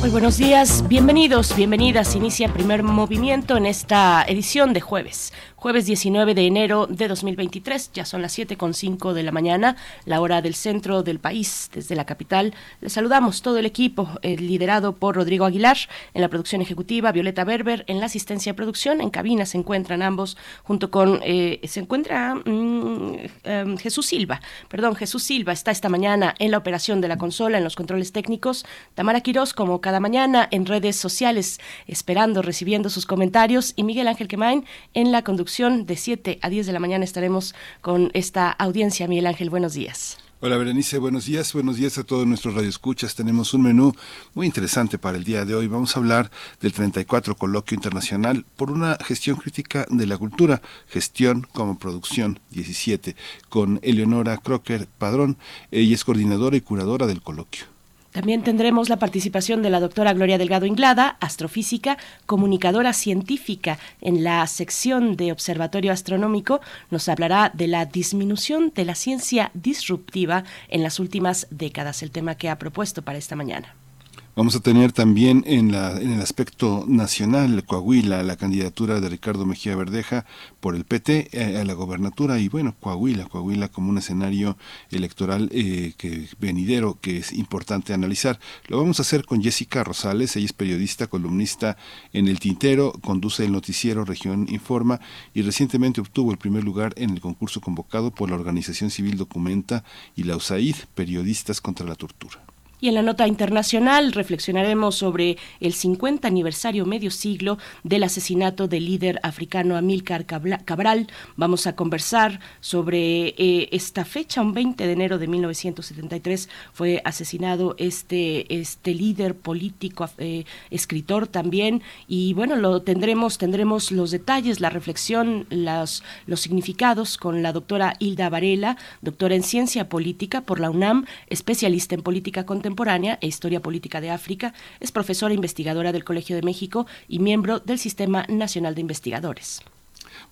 Muy buenos días, bienvenidos, bienvenidas. Inicia primer movimiento en esta edición de jueves jueves 19 de enero de 2023. Ya son las 7.5 de la mañana, la hora del centro del país, desde la capital. Les saludamos todo el equipo, eh, liderado por Rodrigo Aguilar en la producción ejecutiva, Violeta Berber en la asistencia de producción. En cabina se encuentran ambos, junto con, eh, se encuentra mm, em, Jesús Silva, perdón, Jesús Silva está esta mañana en la operación de la consola, en los controles técnicos. Tamara Quirós, como cada mañana, en redes sociales, esperando, recibiendo sus comentarios. Y Miguel Ángel Quemain en la conducción de 7 a 10 de la mañana estaremos con esta audiencia. Miguel Ángel, buenos días. Hola Berenice, buenos días, buenos días a todos nuestros radioescuchas. Tenemos un menú muy interesante para el día de hoy. Vamos a hablar del 34 Coloquio Internacional por una gestión crítica de la cultura, gestión como producción 17, con Eleonora Crocker Padrón. Ella es coordinadora y curadora del coloquio. También tendremos la participación de la doctora Gloria Delgado Inglada, astrofísica, comunicadora científica en la sección de Observatorio Astronómico. Nos hablará de la disminución de la ciencia disruptiva en las últimas décadas, el tema que ha propuesto para esta mañana. Vamos a tener también en, la, en el aspecto nacional Coahuila la candidatura de Ricardo Mejía Verdeja por el PT eh, a la gobernatura y bueno, Coahuila, Coahuila como un escenario electoral eh, que venidero que es importante analizar. Lo vamos a hacer con Jessica Rosales, ella es periodista, columnista en El Tintero, conduce el noticiero Región Informa y recientemente obtuvo el primer lugar en el concurso convocado por la organización civil Documenta y la USAID, Periodistas contra la Tortura. Y en la nota internacional reflexionaremos sobre el 50 aniversario medio siglo del asesinato del líder africano Amílcar Cabral. Vamos a conversar sobre eh, esta fecha, un 20 de enero de 1973 fue asesinado este, este líder político, eh, escritor también. Y bueno, lo tendremos, tendremos los detalles, la reflexión, los, los significados con la doctora Hilda Varela, doctora en ciencia política por la UNAM, especialista en política contemporánea contemporánea e historia política de África, es profesora investigadora del Colegio de México y miembro del Sistema Nacional de Investigadores.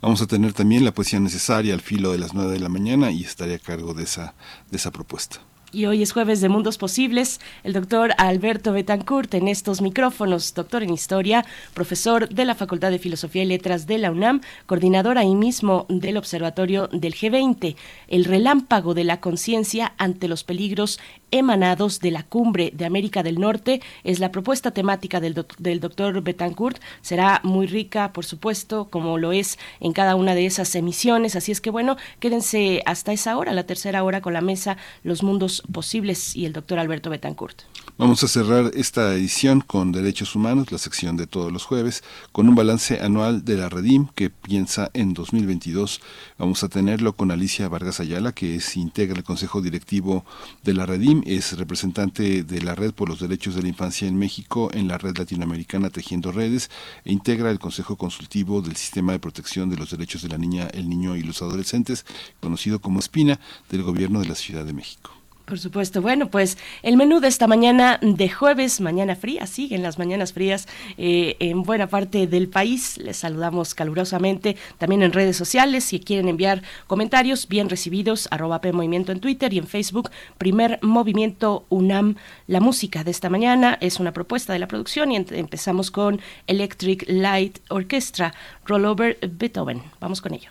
Vamos a tener también la poesía necesaria al filo de las 9 de la mañana y estaré a cargo de esa, de esa propuesta. Y hoy es jueves de Mundos Posibles. El doctor Alberto Betancourt en estos micrófonos, doctor en Historia, profesor de la Facultad de Filosofía y Letras de la UNAM, coordinador ahí mismo del Observatorio del G20. El relámpago de la conciencia ante los peligros emanados de la cumbre de América del Norte es la propuesta temática del, del doctor Betancourt. Será muy rica, por supuesto, como lo es en cada una de esas emisiones. Así es que bueno, quédense hasta esa hora, la tercera hora con la mesa Los Mundos Posibles y el doctor Alberto Betancourt. Vamos a cerrar esta edición con Derechos Humanos, la sección de todos los jueves, con un balance anual de la Redim que piensa en 2022. Vamos a tenerlo con Alicia Vargas Ayala, que es integra el Consejo Directivo de la Redim, es representante de la Red por los Derechos de la Infancia en México en la Red Latinoamericana Tejiendo Redes e integra el Consejo Consultivo del Sistema de Protección de los Derechos de la Niña, el Niño y los Adolescentes, conocido como Espina, del Gobierno de la Ciudad de México. Por supuesto. Bueno, pues el menú de esta mañana de jueves, mañana fría, siguen las mañanas frías eh, en buena parte del país. Les saludamos calurosamente también en redes sociales. Si quieren enviar comentarios bien recibidos, arroba Movimiento en Twitter y en Facebook, primer movimiento UNAM. La música de esta mañana es una propuesta de la producción y empezamos con Electric Light Orchestra, Rollover Beethoven. Vamos con ello.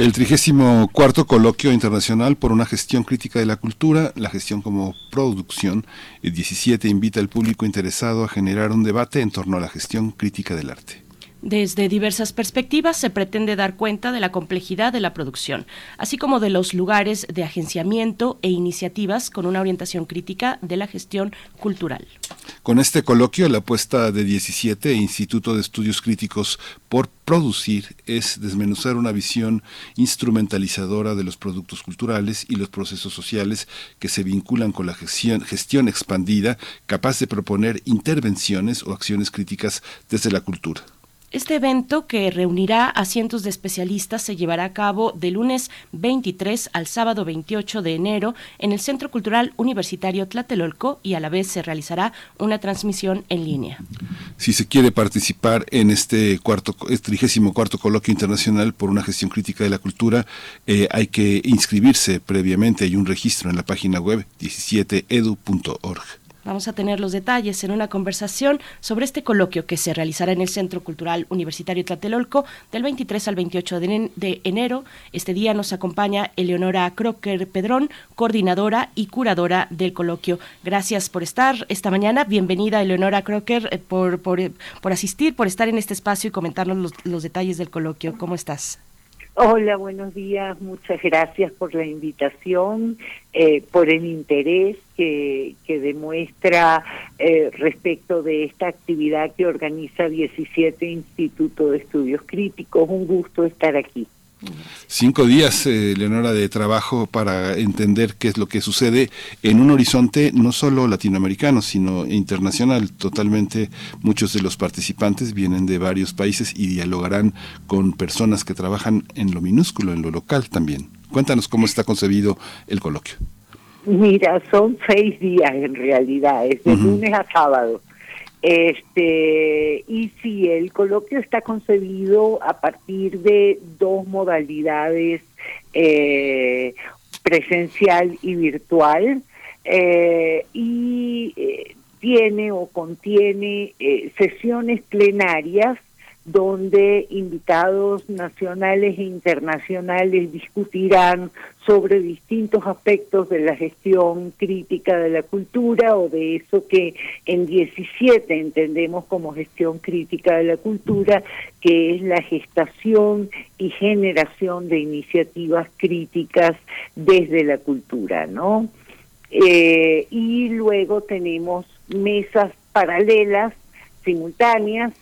El trigésimo cuarto coloquio internacional por una gestión crítica de la cultura, la gestión como producción, el 17 invita al público interesado a generar un debate en torno a la gestión crítica del arte. Desde diversas perspectivas se pretende dar cuenta de la complejidad de la producción, así como de los lugares de agenciamiento e iniciativas con una orientación crítica de la gestión cultural. Con este coloquio, la apuesta de 17 Instituto de Estudios Críticos por producir es desmenuzar una visión instrumentalizadora de los productos culturales y los procesos sociales que se vinculan con la gestión, gestión expandida, capaz de proponer intervenciones o acciones críticas desde la cultura. Este evento, que reunirá a cientos de especialistas, se llevará a cabo de lunes 23 al sábado 28 de enero en el Centro Cultural Universitario Tlatelolco y a la vez se realizará una transmisión en línea. Si se quiere participar en este cuarto, trigésimo cuarto coloquio internacional por una gestión crítica de la cultura, eh, hay que inscribirse previamente. Hay un registro en la página web 17edu.org. Vamos a tener los detalles en una conversación sobre este coloquio que se realizará en el Centro Cultural Universitario Tlatelolco del 23 al 28 de enero. Este día nos acompaña Eleonora Crocker Pedrón, coordinadora y curadora del coloquio. Gracias por estar esta mañana. Bienvenida, Eleonora Crocker, eh, por, por, por asistir, por estar en este espacio y comentarnos los, los detalles del coloquio. ¿Cómo estás? Hola, buenos días. Muchas gracias por la invitación, eh, por el interés que, que demuestra eh, respecto de esta actividad que organiza 17 Instituto de Estudios Críticos. Un gusto estar aquí. Cinco días, eh, Leonora, de trabajo para entender qué es lo que sucede en un horizonte no solo latinoamericano, sino internacional. Totalmente muchos de los participantes vienen de varios países y dialogarán con personas que trabajan en lo minúsculo, en lo local también. Cuéntanos cómo está concebido el coloquio. Mira, son seis días en realidad, es de lunes a sábado. Este, y sí, el coloquio está concebido a partir de dos modalidades, eh, presencial y virtual, eh, y eh, tiene o contiene sesiones plenarias donde invitados nacionales e internacionales discutirán sobre distintos aspectos de la gestión crítica de la cultura o de eso que en 17 entendemos como gestión crítica de la cultura, que es la gestación y generación de iniciativas críticas desde la cultura, ¿no? Eh, y luego tenemos mesas paralelas, simultáneas,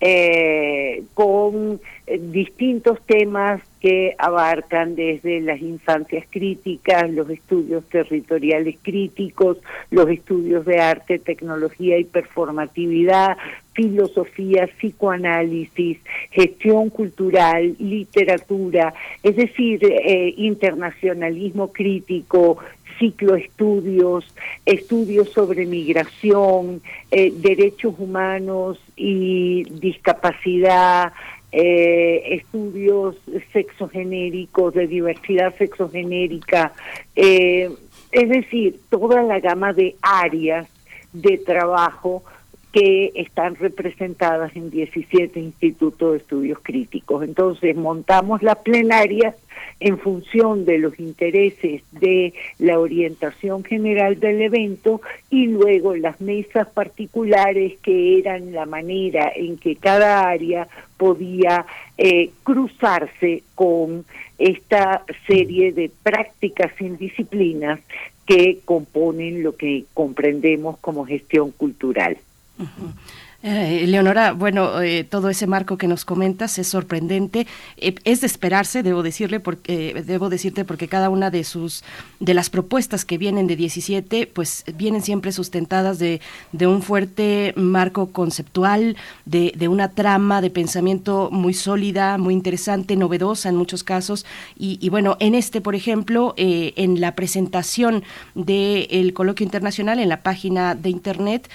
eh, con eh, distintos temas que abarcan desde las infancias críticas, los estudios territoriales críticos, los estudios de arte, tecnología y performatividad, filosofía, psicoanálisis, gestión cultural, literatura, es decir, eh, internacionalismo crítico, cicloestudios, estudios sobre migración, eh, derechos humanos y discapacidad, eh, estudios sexogenéricos, de diversidad sexogenérica, eh, es decir, toda la gama de áreas de trabajo que están representadas en 17 institutos de estudios críticos. Entonces, montamos las plenarias en función de los intereses de la orientación general del evento y luego las mesas particulares que eran la manera en que cada área podía eh, cruzarse con esta serie de prácticas en disciplinas que componen lo que comprendemos como gestión cultural. Eh, Leonora, bueno, eh, todo ese marco que nos comentas es sorprendente, eh, es de esperarse, debo decirle, porque debo decirte porque cada una de sus de las propuestas que vienen de 17, pues vienen siempre sustentadas de, de un fuerte marco conceptual, de, de, una trama de pensamiento muy sólida, muy interesante, novedosa en muchos casos, y, bueno, en este, por ejemplo, en la presentación del coloquio internacional en la página de internet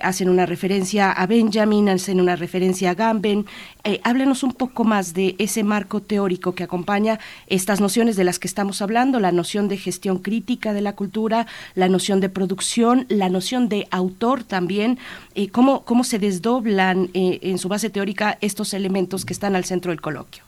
hacen una referencia a Benjamin, hacen una referencia a Gamben. Eh, háblenos un poco más de ese marco teórico que acompaña estas nociones de las que estamos hablando, la noción de gestión crítica de la cultura, la noción de producción, la noción de autor también, eh, cómo, cómo se desdoblan eh, en su base teórica estos elementos que están al centro del coloquio.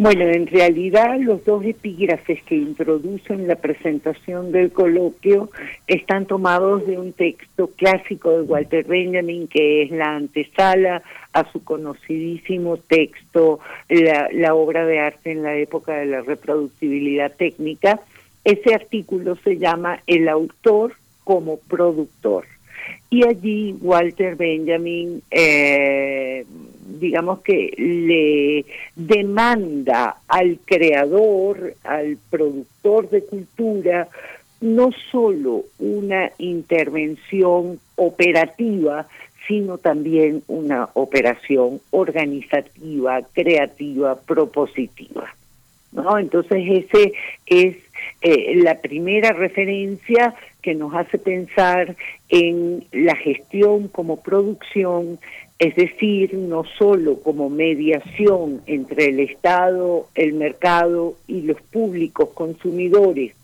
Bueno, en realidad los dos epígrafes que introducen la presentación del coloquio están tomados de un texto clásico de Walter Benjamin, que es la antesala a su conocidísimo texto, la, obra de arte en la época de la reproductibilidad técnica. Ese artículo se llama El autor como productor. Y allí Walter Benjamin, eh, digamos que le demanda al creador, al productor de cultura, no solo una intervención operativa, sino también una operación organizativa, creativa, propositiva. ¿no? Entonces ese es eh, la primera referencia que nos hace pensar en la gestión como producción, es decir, no solo como mediación entre el Estado, el mercado y los públicos consumidores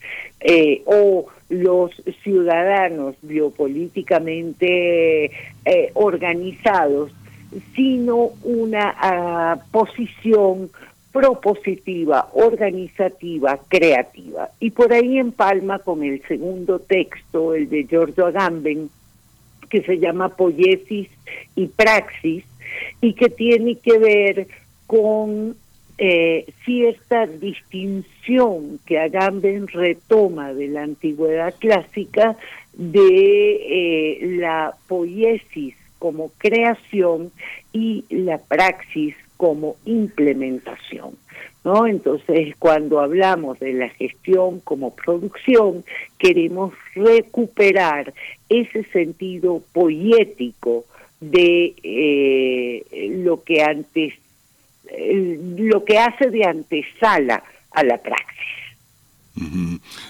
eh, o los ciudadanos biopolíticamente eh, organizados, sino una ah, posición propositiva, organizativa, creativa. Y por ahí empalma con el segundo texto, el de Giorgio Agamben, que se llama Poiesis y Praxis, y que tiene que ver con eh, cierta distinción que Agamben retoma de la antigüedad clásica de eh, la poiesis como creación y la praxis como implementación. ¿No? Entonces, cuando hablamos de la gestión como producción, queremos recuperar ese sentido poético de eh, lo que antes eh, lo que hace de antesala a la praxis.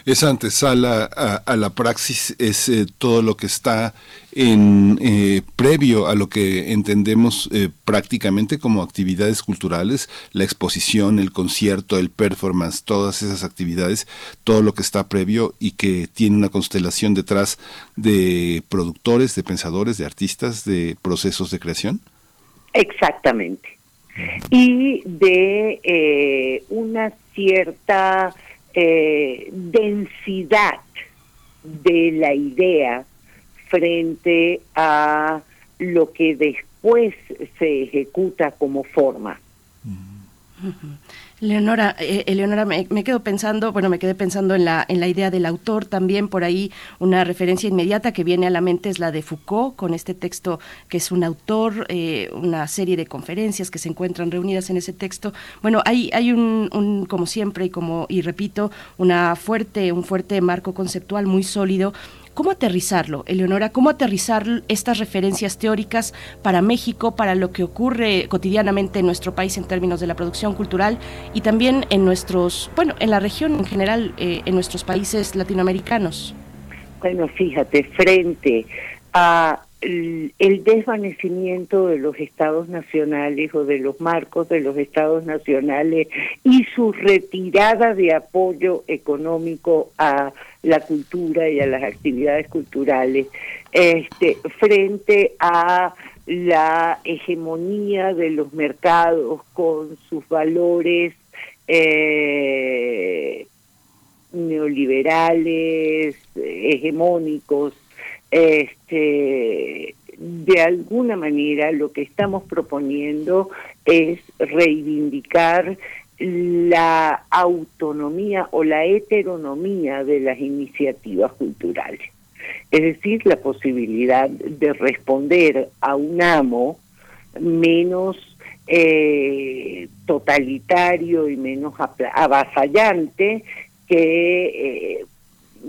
Esa antesala a, la praxis es eh, todo lo que está en eh, previo a lo que entendemos eh, prácticamente como actividades culturales, la exposición, el concierto, el performance, todas esas actividades, todo lo que está previo y que tiene una constelación detrás de productores, de pensadores, de artistas, de procesos de creación. Exactamente. Y de una cierta eh, densidad de la idea frente a lo que después se ejecuta como forma. Leonora, eh, Eleonora, me, quedo pensando, bueno, me quedé pensando en la, en la idea del autor también, por ahí una referencia inmediata que viene a la mente es la de Foucault, con este texto que es un autor, eh, una serie de conferencias que se encuentran reunidas en ese texto. Bueno, hay, hay un, un, como siempre, y como, y repito, una fuerte, un fuerte marco conceptual muy sólido ¿Cómo aterrizarlo, Eleonora? ¿Cómo aterrizar estas referencias teóricas para México, para lo que ocurre cotidianamente en nuestro país en términos de la producción cultural y también en nuestros, bueno, en la región en general, eh, en nuestros países latinoamericanos? Bueno, fíjate, frente a el desvanecimiento de los estados nacionales o de los marcos de los estados nacionales y su retirada de apoyo económico a la cultura y a las actividades culturales este frente a la hegemonía de los mercados con sus valores eh, neoliberales hegemónicos este, de alguna manera lo que estamos proponiendo es reivindicar la autonomía o la heteronomía de las iniciativas culturales. Es decir, la posibilidad de responder a un amo menos eh, totalitario y menos avasallante que eh,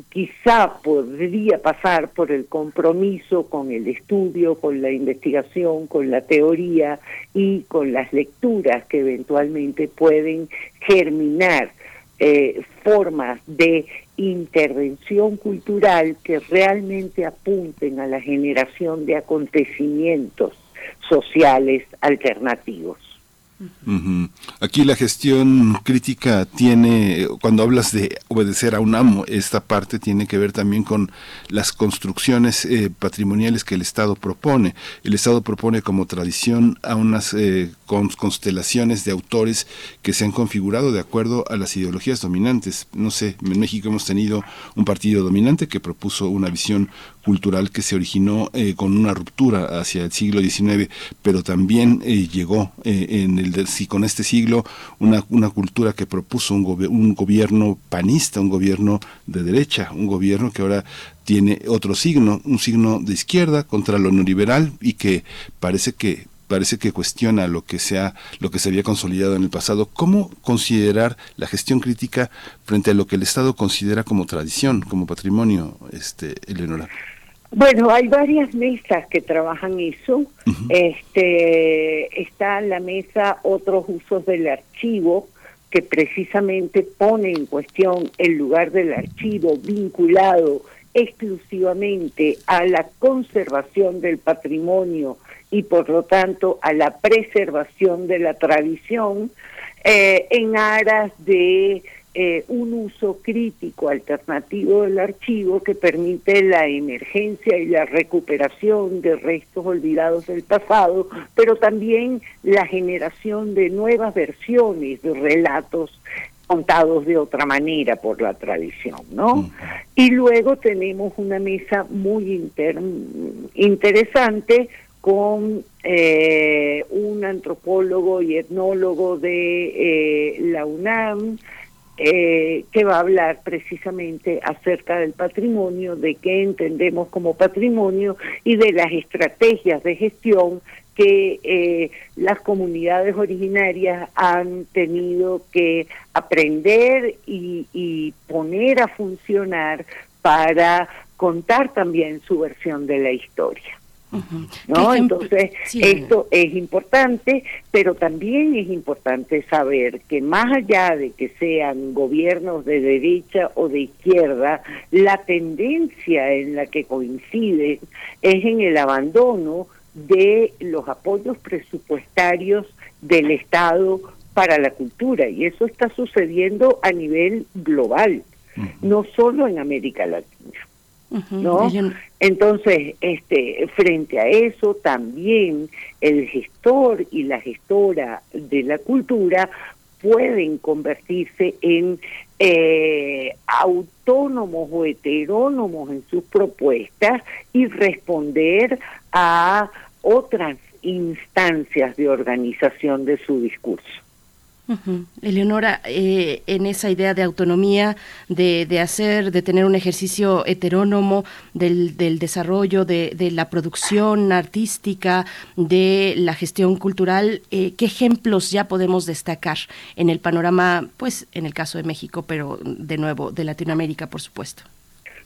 quizá podría pasar por el compromiso con el estudio, con la investigación, con la teoría y con las lecturas que eventualmente pueden germinar eh, formas de intervención cultural que realmente apunten a la generación de acontecimientos sociales alternativos. Aquí la gestión crítica tiene, cuando hablas de obedecer a un amo, esta parte tiene que ver también con las construcciones eh, patrimoniales que el Estado propone. El Estado propone como tradición a unas eh, constelaciones de autores que se han configurado de acuerdo a las ideologías dominantes. No sé, en México hemos tenido un partido dominante que propuso una visión cultural que se originó eh, con una ruptura hacia el siglo XIX, pero también llegó en el el con este siglo una, una cultura que propuso un, un gobierno panista, un gobierno de derecha, un gobierno que ahora tiene otro signo, un signo de izquierda contra lo neoliberal y que parece que parece que cuestiona lo que sea lo que se había consolidado en el pasado. ¿Cómo considerar la gestión crítica frente a lo que el Estado considera como tradición, como patrimonio, este, Eleonora? Bueno, hay varias mesas que trabajan eso. Este está la mesa otros usos del archivo que precisamente pone en cuestión el lugar del archivo vinculado exclusivamente a la conservación del patrimonio y por lo tanto a la preservación de la tradición eh, en aras de eh, un uso crítico alternativo del archivo que permite la emergencia y la recuperación de restos olvidados del pasado, pero también la generación de nuevas versiones de relatos contados de otra manera por la tradición, ¿no? Y luego tenemos una mesa muy interesante con eh, un antropólogo y etnólogo de eh, la UNAM, eh, que va a hablar precisamente acerca del patrimonio, de qué entendemos como patrimonio y de las estrategias de gestión que eh, las comunidades originarias han tenido que aprender y, y poner a funcionar para contar también su versión de la historia. ¿No? Entonces, esto es importante, pero también es importante saber que más allá de que sean gobiernos de derecha o de izquierda, la tendencia en la que coinciden es en el abandono de los apoyos presupuestarios del Estado para la cultura y eso está sucediendo a nivel global, no solo en América Latina. ¿No? Entonces, este, frente a eso, también el gestor y la gestora de la cultura pueden convertirse en eh, autónomos o heterónomos en sus propuestas y responder a otras instancias de organización de su discurso. Eleonora, eh, en esa idea de autonomía, de, de, hacer, de tener un ejercicio heterónomo del, del desarrollo, de, de, la producción artística, de la gestión cultural, eh, ¿qué ejemplos ya podemos destacar en el panorama, pues en el caso de México, pero de nuevo de Latinoamérica, por supuesto?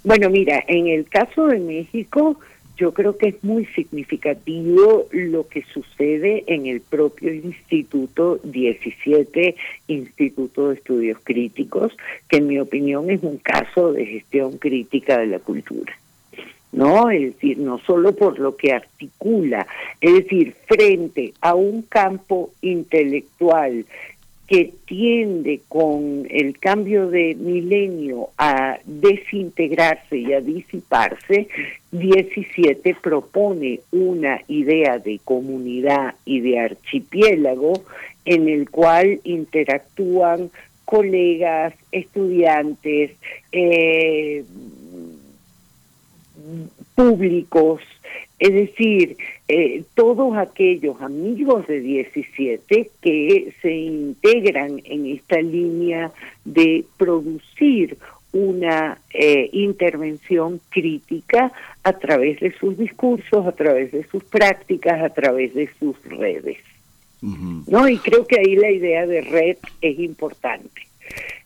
Bueno, mira, en el caso de México, yo creo que es muy significativo lo que sucede en el propio Instituto 17, Instituto de Estudios Críticos, que en mi opinión es un caso de gestión crítica de la cultura. ¿no? Es decir, no solo por lo que articula, es decir, frente a un campo intelectual que tiende con el cambio de milenio a desintegrarse y a disiparse, 17 propone una idea de comunidad y de archipiélago en el cual interactúan colegas, estudiantes, eh, públicos, es decir, eh, todos aquellos amigos de 17 que se integran en esta línea de producir una eh, intervención crítica a través de sus discursos, a través de sus prácticas, a través de sus redes. ¿No? Y creo que ahí la idea de red es importante.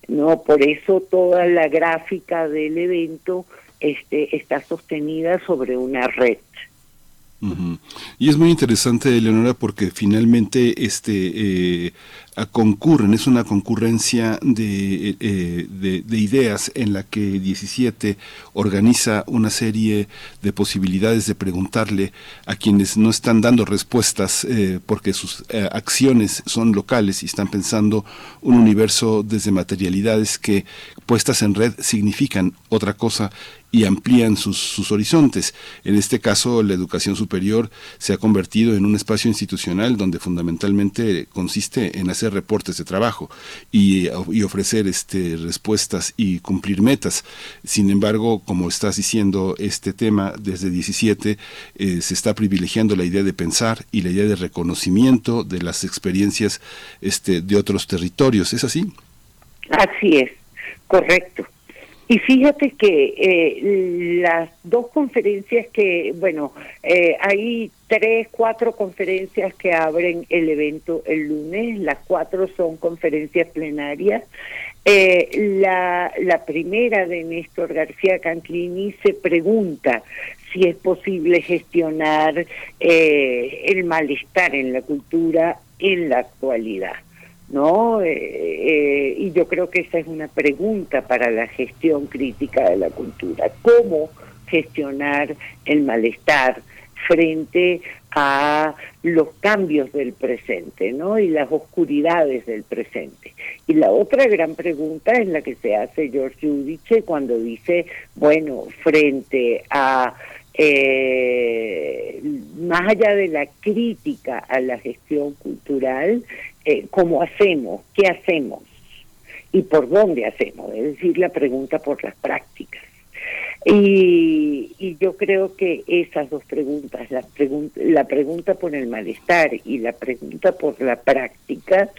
No, por eso toda la gráfica del evento este está sostenida sobre una red. Y es muy interesante, Leonora, porque finalmente este eh, concurren, es una concurrencia de, eh, de, ideas en la que 17 organiza una serie de posibilidades de preguntarle a quienes no están dando respuestas eh, porque sus acciones son locales y están pensando un universo desde materialidades que puestas en red significan otra cosa y amplían sus, sus, horizontes. En este caso, la educación superior se ha convertido en un espacio institucional donde fundamentalmente consiste en hacer reportes de trabajo y, ofrecer este, respuestas y cumplir metas. Sin embargo, como estás diciendo, este tema desde 17 eh, se está privilegiando la idea de pensar y la idea de reconocimiento de las experiencias este, de otros territorios. ¿Es así? Así es, correcto. Y fíjate que eh, las dos conferencias que, bueno, eh, hay tres, cuatro conferencias que abren el evento el lunes, las cuatro son conferencias plenarias. Eh, la, la primera de Néstor García Canclini se pregunta si es posible gestionar el malestar en la cultura en la actualidad. ¿No? Eh, eh, y yo creo que esa es una pregunta para la gestión crítica de la cultura. ¿Cómo gestionar el malestar frente a los cambios del presente, ¿no? Y las oscuridades del presente. Y la otra gran pregunta es la que se hace George Judice cuando dice, bueno, frente a eh, más allá de la crítica a la gestión cultural, eh, cómo hacemos, qué hacemos y por dónde hacemos, es decir, la pregunta por las prácticas. Y, yo creo que esas dos preguntas, la pregunta por el malestar y la pregunta por la práctica,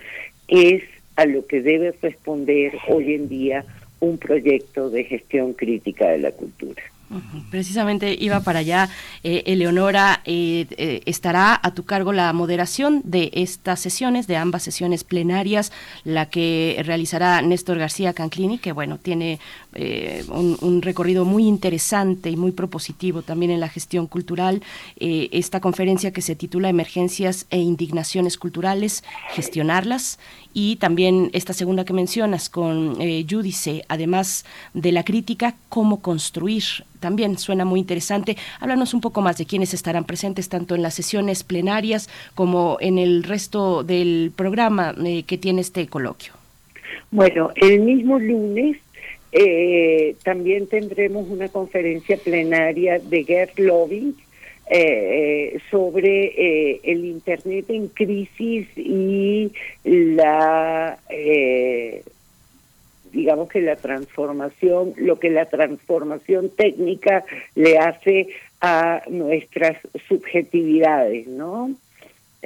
es a lo que debe responder hoy en día un proyecto de gestión crítica de la cultura. Precisamente iba para allá, eh, Eleonora, eh, eh, estará a tu cargo la moderación de estas sesiones, de ambas sesiones plenarias, la que realizará Néstor García Canclini, que bueno, tiene un, recorrido muy interesante y muy propositivo también en la gestión cultural. esta conferencia que se titula Emergencias e Indignaciones Culturales, gestionarlas, y también esta segunda que mencionas con Judice, además de la crítica, cómo construir también suena muy interesante. Háblanos un poco más de quiénes estarán presentes tanto en las sesiones plenarias como en el resto del programa eh, que tiene este coloquio. Bueno, el mismo lunes eh, también tendremos una conferencia plenaria de Gert Loving eh, sobre el Internet en crisis y la digamos que la transformación, lo que la transformación técnica le hace a nuestras subjetividades, ¿no?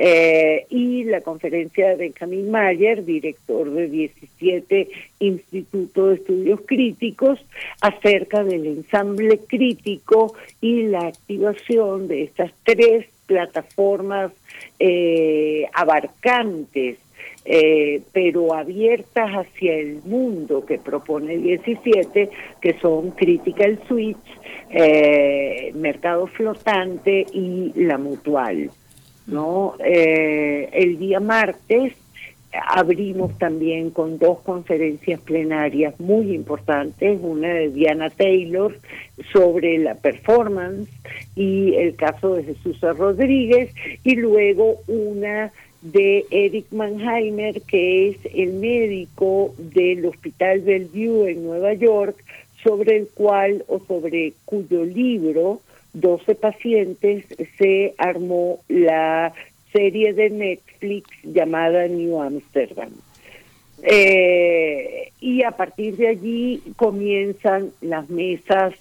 Eh, y la conferencia de Benjamin Mayer, director de 17 Instituto de Estudios Críticos, acerca del ensamble crítico y la activación de estas tres plataformas eh, abarcantes eh, pero abiertas hacia el mundo que propone 17, que son Critical Switch, eh, Mercado Flotante y La Mutual. ¿No? Eh, el día martes abrimos también con dos conferencias plenarias muy importantes, una de Diana Taylor sobre la performance y el caso de Jesús Rodríguez y luego una de Eric Mannheimer, que es el médico del Hospital Bellevue en Nueva York, sobre el cual o sobre cuyo libro 12 pacientes se armó la serie de Netflix llamada New Amsterdam. Eh, y a partir de allí comienzan las mesas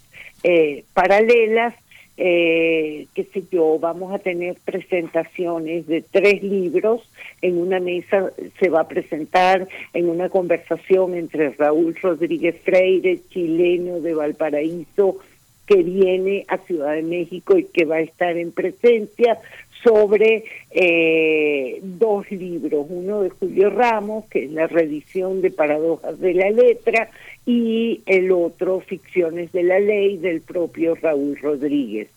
eh, paralelas eh, qué sé yo, vamos a tener presentaciones de tres libros, en una mesa se va a presentar en una conversación entre Raúl Rodríguez Freire, chileno de Valparaíso, que viene a Ciudad de México y que va a estar en presencia sobre eh, dos libros, uno de Julio Ramos, que es la reedición de Paradojas de la Letra, y el otro Ficciones de la Ley del propio Raúl Rodríguez.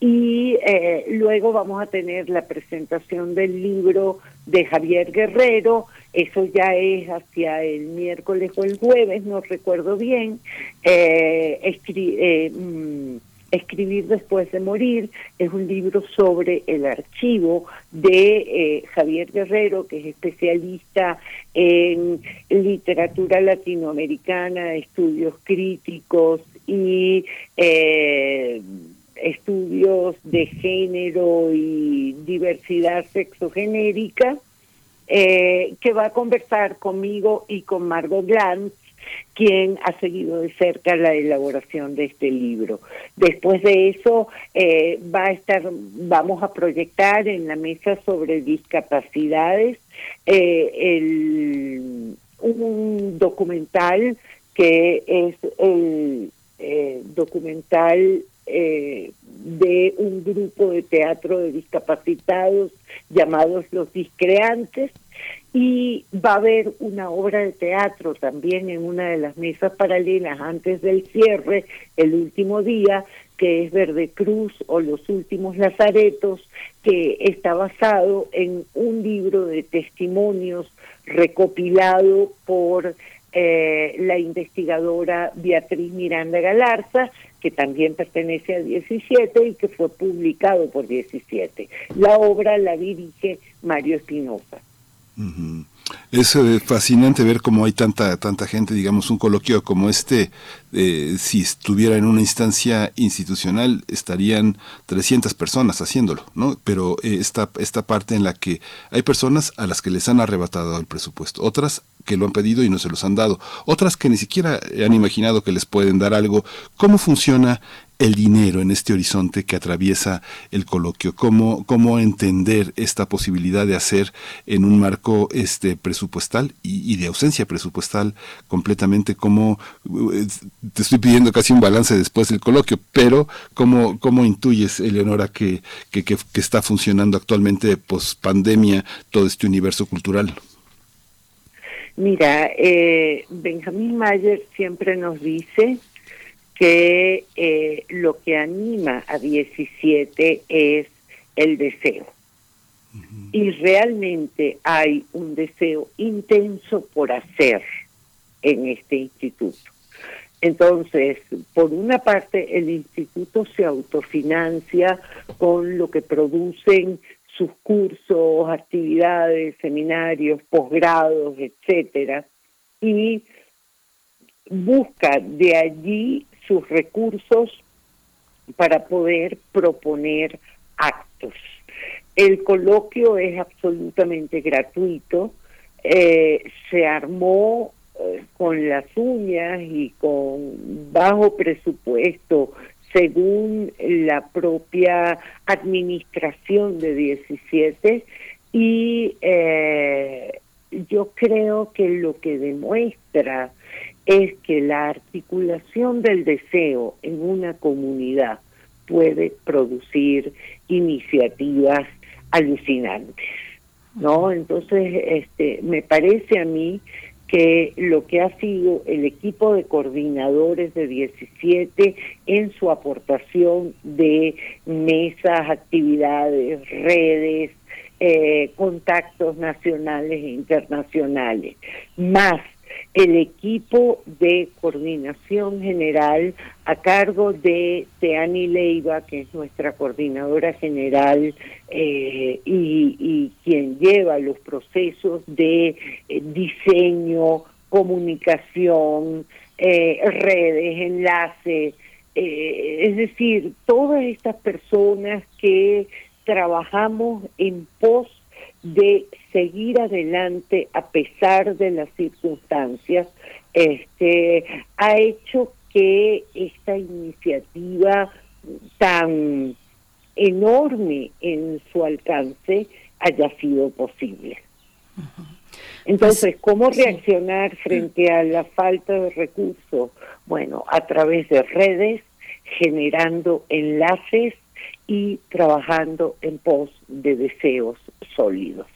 Y eh, luego vamos a tener la presentación del libro de Javier Guerrero, eso ya es hacia el miércoles o el jueves, no recuerdo bien, eh, eh mm, Escribir después de morir es un libro sobre el archivo de eh, Javier Guerrero, que es especialista en literatura latinoamericana, estudios críticos y estudios de género y diversidad sexogenérica, eh, que va a conversar conmigo y con Margot Glantz quien ha seguido de cerca la elaboración de este libro. Después de eso eh, va a estar, vamos a proyectar en la mesa sobre discapacidades eh, un documental que es el eh, documental de un grupo de teatro de discapacitados llamados Los Discreantes, y va a haber una obra de teatro también en una de las mesas paralelas antes del cierre, el último día, que es Verde Cruz o Los Últimos Lazaretos, que está basado en un libro de testimonios recopilado por eh, la investigadora Beatriz Miranda Galarza, que también pertenece a 17 y que fue publicado por 17. La obra la dirige Mario Espinosa. Es eh, fascinante ver cómo hay tanta tanta gente, digamos, un coloquio como este, eh, si estuviera en una instancia institucional, estarían 300 personas haciéndolo, ¿no? Pero eh, esta, esta parte en la que hay personas a las que les han arrebatado el presupuesto, otras que lo han pedido y no se los han dado, otras que ni siquiera han imaginado que les pueden dar algo. ¿Cómo funciona el dinero en este horizonte que atraviesa el coloquio, cómo, cómo entender esta posibilidad de hacer en un marco este presupuestal y, de ausencia presupuestal completamente, cómo eh, te estoy pidiendo casi un balance después del coloquio, pero cómo, cómo intuyes, Eleonora, que, que, que, está funcionando actualmente post pandemia todo este universo cultural. Mira, eh, Benjamín Mayer siempre nos dice que eh, lo que anima a 17 es el deseo. Y realmente hay un deseo intenso por hacer en este instituto. Entonces, por una parte, el instituto se autofinancia con lo que producen sus cursos, actividades, seminarios, posgrados, etcétera, y busca de allí sus recursos para poder proponer actos. El coloquio es absolutamente gratuito, eh, se armó eh, con las uñas y con bajo presupuesto según la propia administración de 17 y eh, yo creo que lo que demuestra es que la articulación del deseo en una comunidad puede producir iniciativas alucinantes, ¿no? Entonces, este, me parece a mí que lo que ha sido el equipo de coordinadores de 17 en su aportación de mesas, actividades, redes, eh, contactos nacionales e internacionales, más el equipo de coordinación general a cargo de Teani Leiva, que es nuestra coordinadora general eh, y, quien lleva los procesos de eh, diseño, comunicación, eh, redes, enlaces, es decir, todas estas personas que trabajamos en pos de seguir adelante a pesar de las circunstancias, este, ha hecho que esta iniciativa tan enorme en su alcance haya sido posible. Entonces, pues, ¿cómo reaccionar frente a la falta de recursos? Bueno, a través de redes, generando enlaces y trabajando en pos de deseos sólidos.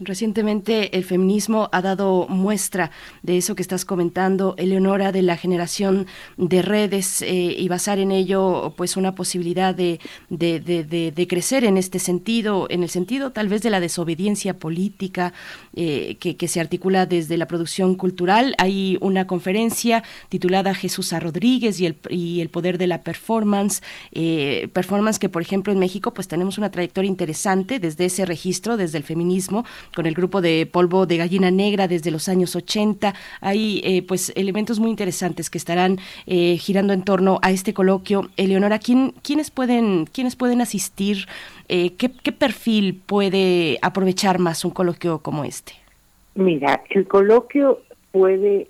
Recientemente el feminismo ha dado muestra de eso que estás comentando, Eleonora, de la generación de redes eh, y basar en ello pues una posibilidad de, de, crecer en este sentido, en el sentido tal vez de la desobediencia política eh, que, se articula desde la producción cultural. Hay una conferencia titulada Jesús a Rodríguez y el, y el poder de la performance, eh, performance que por ejemplo en México pues tenemos una trayectoria interesante desde ese registro, desde el feminismo con el grupo de polvo de gallina negra desde los años 80. Hay eh, pues elementos muy interesantes que estarán eh, girando en torno a este coloquio. Eleonora, ¿quién, ¿quiénes, pueden, ¿quiénes pueden asistir? Eh, ¿qué, ¿Qué perfil puede aprovechar más un coloquio como este? Mira, el coloquio puede,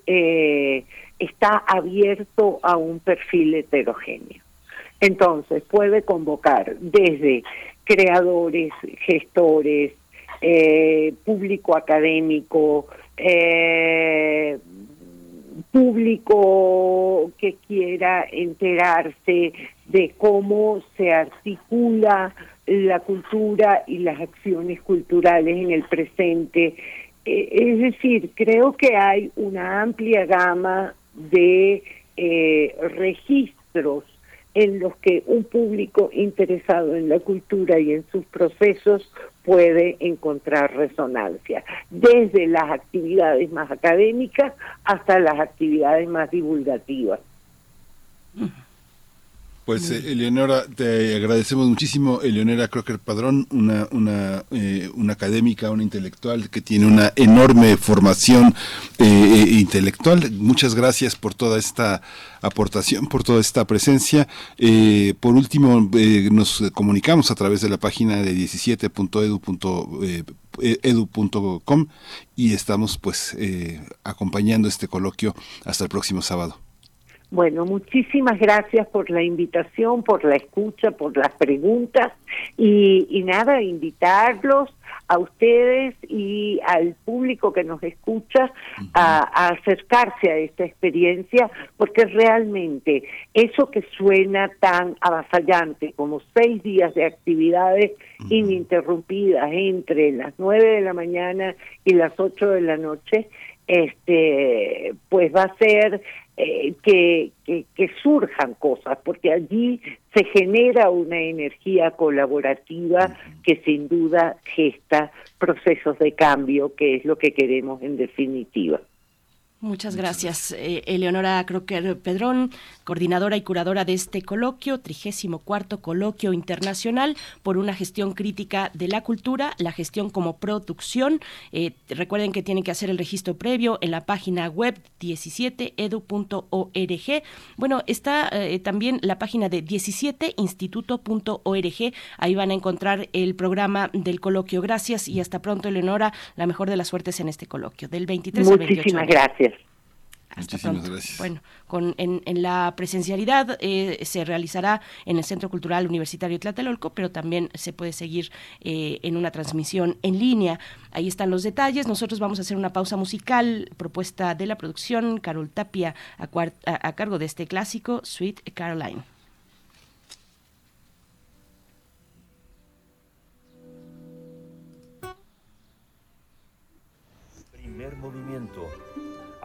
está abierto a un perfil heterogéneo. Entonces, puede convocar desde creadores, gestores, eh, público académico, eh, público que quiera enterarse de cómo se articula la cultura y las acciones culturales en el presente. Eh, es decir, creo que hay una amplia gama de registros en los que un público interesado en la cultura y en sus procesos puede encontrar resonancia, desde las actividades más académicas hasta las actividades más divulgativas. Pues eh, Eleonora, te agradecemos muchísimo. Eleonora Crocker Padrón, una, una, eh, una académica, una intelectual que tiene una enorme formación eh, intelectual. Muchas gracias por toda esta aportación, por toda esta presencia. por último, nos comunicamos a través de la página de 17.edu.com y estamos pues acompañando este coloquio hasta el próximo sábado. Bueno, muchísimas gracias por la invitación, por la escucha, por las preguntas. Y, y nada, invitarlos a ustedes y al público que nos escucha a, acercarse a esta experiencia, porque realmente eso que suena tan avasallante como seis días de actividades ininterrumpidas entre las nueve de la mañana y las ocho de la noche, este, pues va a ser eh, que, que, surjan cosas, porque allí se genera una energía colaborativa que sin duda gesta procesos de cambio, que es lo que queremos en definitiva. Muchas gracias, eh, Eleonora Crocker Pedrón, coordinadora y curadora de este coloquio, trigésimo cuarto coloquio internacional por una gestión crítica de la cultura, la gestión como producción. Eh, recuerden que tienen que hacer el registro previo en la página web 17edu.org. Bueno, está eh, también la página de 17instituto.org. Ahí van a encontrar el programa del coloquio. Gracias y hasta pronto, Eleonora. La mejor de las suertes en este coloquio, del 23 al 28. Muchísimas gracias. Hasta pronto. Bueno, con, en, la presencialidad eh, se realizará en el Centro Cultural Universitario Tlatelolco, pero también se puede seguir eh, en una transmisión en línea. Ahí están los detalles. Nosotros vamos a hacer una pausa musical, propuesta de la producción, Carol Tapia, a, a cargo de este clásico, Sweet Caroline. Primer movimiento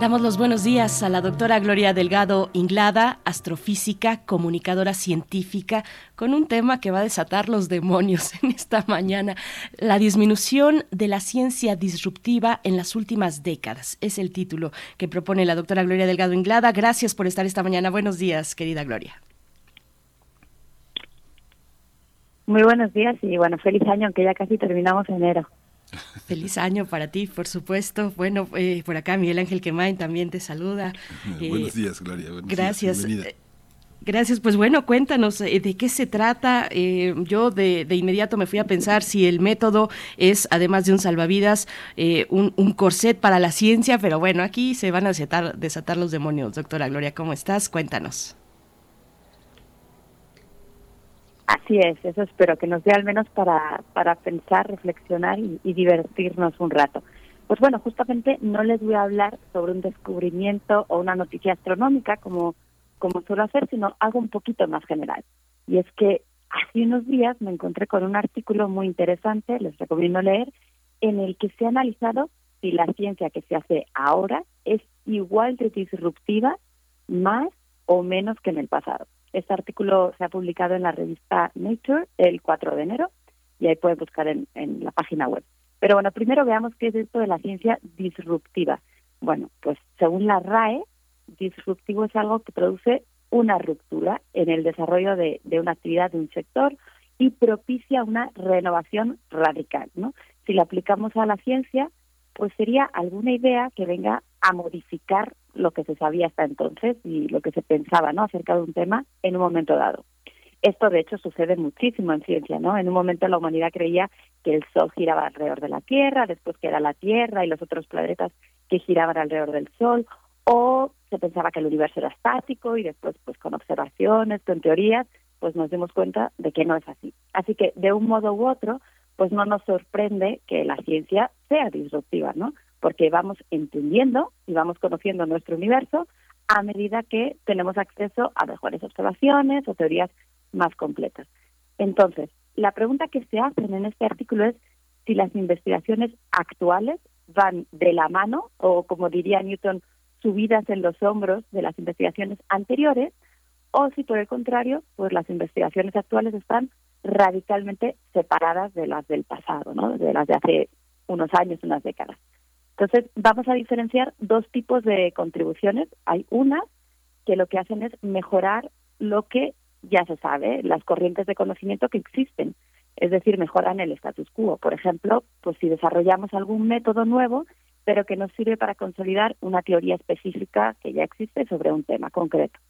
Damos los buenos días a la doctora Gloria Delgado Inglada, astrofísica, comunicadora científica, con un tema que va a desatar los demonios en esta mañana, la disminución de la ciencia disruptiva en las últimas décadas. Es el título que propone la doctora Gloria Delgado Inglada. Gracias por estar esta mañana. Buenos días, querida Gloria. Muy buenos días y bueno, feliz año, aunque ya casi terminamos enero. Feliz año para ti, por supuesto. Bueno, eh, por acá Miguel Ángel Quemain también te saluda. Buenos eh, días, Gloria. gracias. Eh, gracias, pues bueno, cuéntanos de qué se trata. yo de, inmediato me fui a pensar si el método es, además de un salvavidas, un, un, corset para la ciencia, pero bueno, aquí se van a desatar, desatar los demonios. Doctora Gloria, ¿cómo estás? Cuéntanos. Así es, eso espero que nos dé al menos para, para pensar, reflexionar y, divertirnos un rato. Pues bueno, justamente no les voy a hablar sobre un descubrimiento o una noticia astronómica como, como suelo hacer, sino algo un poquito más general. Y es que hace unos días me encontré con un artículo muy interesante, les recomiendo leer, en el que se ha analizado si la ciencia que se hace ahora es igual de disruptiva, más o menos que en el pasado. Este artículo se ha publicado en la revista Nature el 4 de enero y ahí puede buscar en, la página web. Pero bueno, primero veamos qué es esto de la ciencia disruptiva. Bueno, pues según la RAE, disruptivo es algo que produce una ruptura en el desarrollo de, de una actividad de un sector y propicia una renovación radical. ¿no? Si la aplicamos a la ciencia, pues sería alguna idea que venga a modificar lo que se sabía hasta entonces y lo que se pensaba ¿no? acerca de un tema en un momento dado. Esto, de hecho, sucede muchísimo en ciencia, ¿no? En un momento la humanidad creía que el Sol giraba alrededor de la Tierra, después que era la Tierra y los otros planetas que giraban alrededor del Sol, o se pensaba que el universo era estático y después, pues con observaciones, con teorías, pues nos dimos cuenta de que no es así. Así que, de un modo u otro, pues no nos sorprende que la ciencia sea disruptiva, ¿no? Porque vamos entendiendo y vamos conociendo nuestro universo a medida que tenemos acceso a mejores observaciones o teorías más completas. Entonces, la pregunta que se hacen en este artículo es si las investigaciones actuales van de la mano o, como diría Newton, subidas en los hombros de las investigaciones anteriores o si por el contrario, pues las investigaciones actuales están radicalmente separadas de las del pasado, ¿no? de las de hace unos años, unas décadas. Entonces, vamos a diferenciar dos tipos de contribuciones. Hay unas que lo que hacen es mejorar lo que ya se sabe, las corrientes de conocimiento que existen, es decir, mejoran el status quo. Por ejemplo, pues si desarrollamos algún método nuevo, pero que nos sirve para consolidar una teoría específica que ya existe sobre un tema concreto.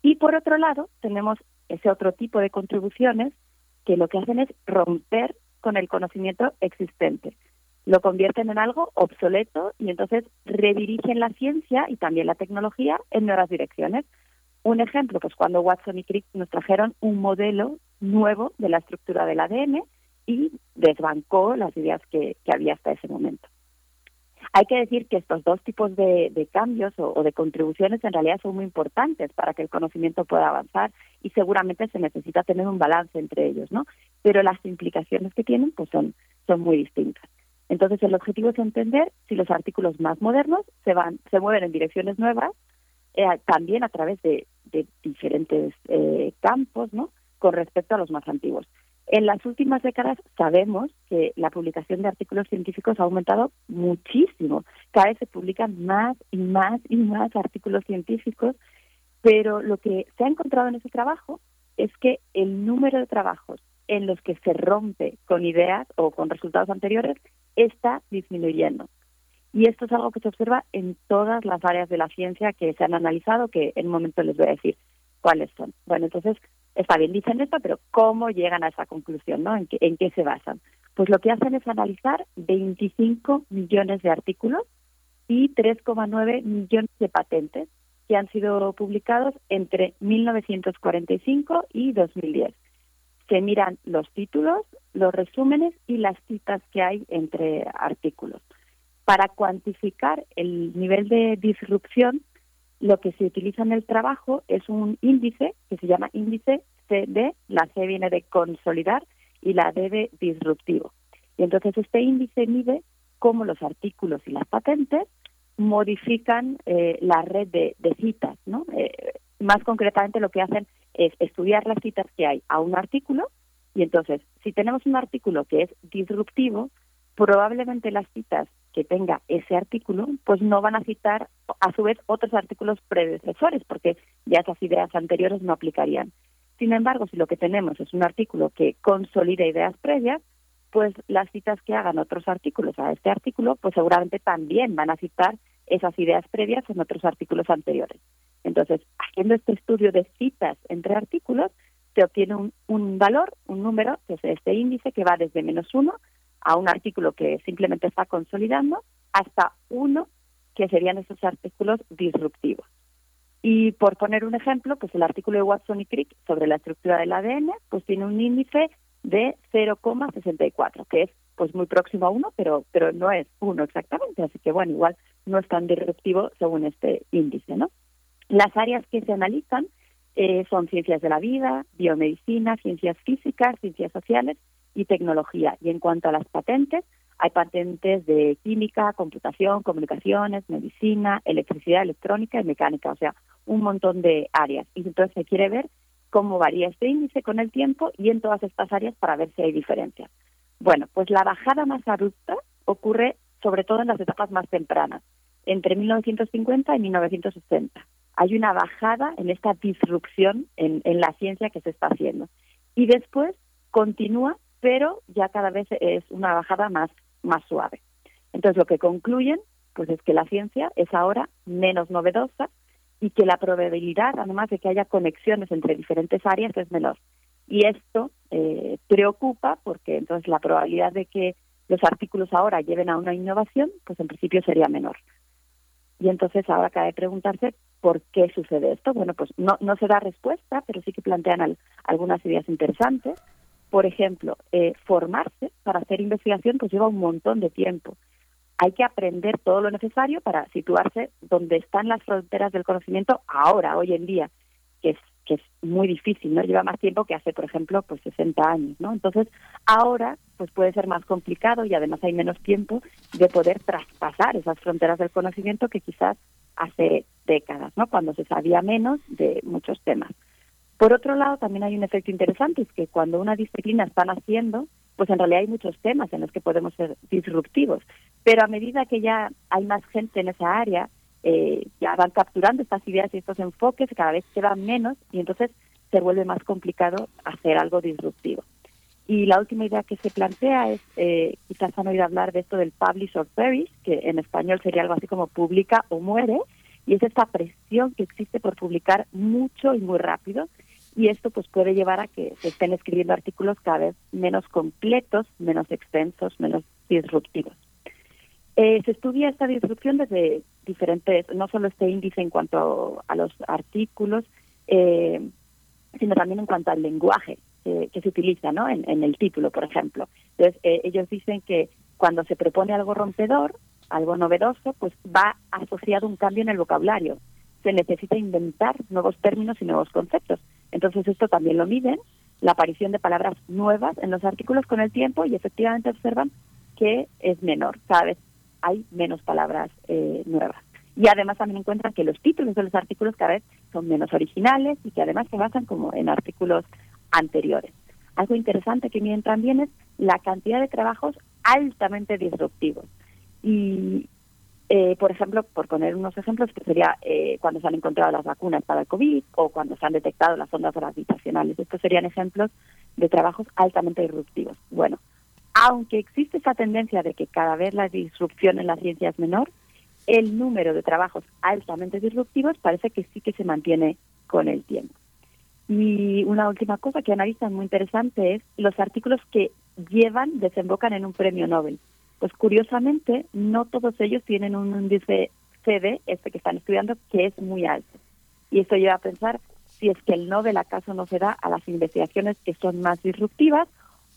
Y por otro lado, tenemos ese otro tipo de contribuciones que lo que hacen es romper con el conocimiento existente lo convierten en algo obsoleto y entonces redirigen la ciencia y también la tecnología en nuevas direcciones. Un ejemplo, pues cuando Watson y Crick nos trajeron un modelo nuevo de la estructura del ADN y desbancó las ideas que, había hasta ese momento. Hay que decir que estos dos tipos de, cambios o, o, de contribuciones en realidad son muy importantes para que el conocimiento pueda avanzar y seguramente se necesita tener un balance entre ellos, ¿no? Pero las implicaciones que tienen pues son, son muy distintas. Entonces, el objetivo es entender si los artículos más modernos se van, se mueven en direcciones nuevas, eh, también a través de, diferentes eh, campos, ¿no? Con respecto a los más antiguos. En las últimas décadas sabemos que la publicación de artículos científicos ha aumentado muchísimo. Cada vez se publican más y más y más artículos científicos, pero lo que se ha encontrado en ese trabajo es que el número de trabajos en los que se rompe con ideas o con resultados anteriores está disminuyendo. Y esto es algo que se observa en todas las áreas de la ciencia que se han analizado, que en un momento les voy a decir cuáles son. Bueno, entonces, está bien, dicen esto, pero ¿cómo llegan a esa conclusión? ¿no? ¿En, qué, ¿En qué se basan? Pues lo que hacen es analizar 25 millones de artículos y 3,9 millones de patentes que han sido publicados entre 1945 y 2010 se miran los títulos, los resúmenes y las citas que hay entre artículos. Para cuantificar el nivel de disrupción, lo que se utiliza en el trabajo es un índice que se llama índice CD, la C viene de consolidar y la D de disruptivo. Y entonces este índice mide cómo los artículos y las patentes modifican eh, la red de, citas, ¿no? Eh, más concretamente lo que hacen es estudiar las citas que hay a un artículo y entonces si tenemos un artículo que es disruptivo, probablemente las citas que tenga ese artículo pues no van a citar a su vez otros artículos predecesores porque ya esas ideas anteriores no aplicarían. Sin embargo, si lo que tenemos es un artículo que consolida ideas previas, pues las citas que hagan otros artículos a este artículo, pues seguramente también van a citar esas ideas previas en otros artículos anteriores. Entonces, haciendo este estudio de citas entre artículos, se obtiene un, un valor, un número, que es este índice que va desde menos uno a un artículo que simplemente está consolidando, hasta uno que serían esos artículos disruptivos. Y por poner un ejemplo, pues el artículo de Watson y Crick sobre la estructura del ADN, pues tiene un índice de 0,64, que es pues muy próximo a uno, pero pero no es uno exactamente, así que bueno, igual no es tan disruptivo según este índice, ¿no? Las áreas que se analizan eh, son ciencias de la vida, biomedicina, ciencias físicas, ciencias sociales y tecnología. Y en cuanto a las patentes, hay patentes de química, computación, comunicaciones, medicina, electricidad electrónica y mecánica, o sea, un montón de áreas. Y entonces se quiere ver cómo varía este índice con el tiempo y en todas estas áreas para ver si hay diferencias. Bueno, pues la bajada más abrupta ocurre sobre todo en las etapas más tempranas, entre 1950 y 1960. Hay una bajada en esta disrupción en, la ciencia que se está haciendo. Y después continúa, pero ya cada vez es una bajada más más suave. Entonces lo que concluyen pues es que la ciencia es ahora menos novedosa y que la probabilidad, además de que haya conexiones entre diferentes áreas, es menor. Y esto eh, preocupa porque entonces la probabilidad de que los artículos ahora lleven a una innovación, pues en principio sería menor. Y entonces ahora cabe preguntarse por qué sucede esto. Bueno, pues no, no se da respuesta, pero sí que plantean algunas ideas interesantes. Por ejemplo, eh, formarse para hacer investigación pues lleva un montón de tiempo. Hay que aprender todo lo necesario para situarse donde están las fronteras del conocimiento ahora, hoy en día, que es que es muy difícil, ¿no? Lleva más tiempo que hace, por ejemplo, pues 60 años, ¿no? Entonces, ahora pues puede ser más complicado y además hay menos tiempo de poder traspasar esas fronteras del conocimiento que quizás hace décadas, ¿no? Cuando se sabía menos de muchos temas. Por otro lado, también hay un efecto interesante, es que cuando una disciplina está naciendo, pues en realidad hay muchos temas en los que podemos ser disruptivos, pero a medida que ya hay más gente en esa área, eh, ya van capturando estas ideas y estos enfoques, cada vez quedan menos y entonces se vuelve más complicado hacer algo disruptivo. Y la última idea que se plantea es, eh, quizás han oído hablar de esto del publish or perish, que en español sería algo así como publica o muere, y es esta presión que existe por publicar mucho y muy rápido y esto pues puede llevar a que se estén escribiendo artículos cada vez menos completos, menos extensos, menos disruptivos. Eh, se estudia esta disrupción desde diferentes, no solo este índice en cuanto a, los artículos, eh, sino también en cuanto al lenguaje que se utiliza ¿no? en, en, el título, por ejemplo. Entonces, eh, ellos dicen que cuando se propone algo rompedor, algo novedoso, pues va asociado un cambio en el vocabulario. Se necesita inventar nuevos términos y nuevos conceptos. Entonces esto también lo miden, la aparición de palabras nuevas en los artículos con el tiempo y efectivamente observan que es menor, cada vez hay menos palabras eh, nuevas. Y además también encuentran que los títulos de los artículos cada vez son menos originales y que además se basan como en artículos anteriores. Algo interesante que miden también es la cantidad de trabajos altamente disruptivos. Y eh, por ejemplo, por poner unos ejemplos, que sería eh, cuando se han encontrado las vacunas para el COVID o cuando se han detectado las ondas gravitacionales. Estos serían ejemplos de trabajos altamente disruptivos. Bueno, aunque existe esa tendencia de que cada vez la disrupción en la ciencia es menor, el número de trabajos altamente disruptivos parece que sí que se mantiene con el tiempo. Y una última cosa que analizan muy interesante es los artículos que llevan, desembocan en un premio Nobel. Pues curiosamente, no todos ellos tienen un índice CD, este que están estudiando, que es muy alto. Y eso lleva a pensar si es que el Nobel acaso no se da a las investigaciones que son más disruptivas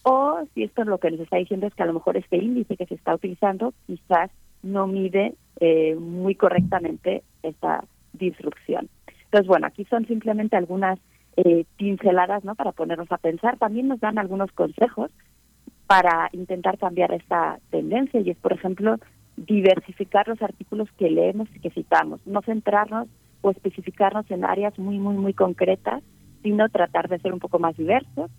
o si esto es lo que nos está diciendo es que a lo mejor este índice que se está utilizando quizás no mide eh, muy correctamente esta disrupción. Entonces, bueno, aquí son simplemente algunas eh, pinceladas ¿no? para ponernos a pensar. También nos dan algunos consejos para intentar cambiar esta tendencia y es, por ejemplo, diversificar los artículos que leemos y que citamos, no centrarnos o especificarnos en áreas muy, muy, muy concretas, sino tratar de ser un poco más diversos,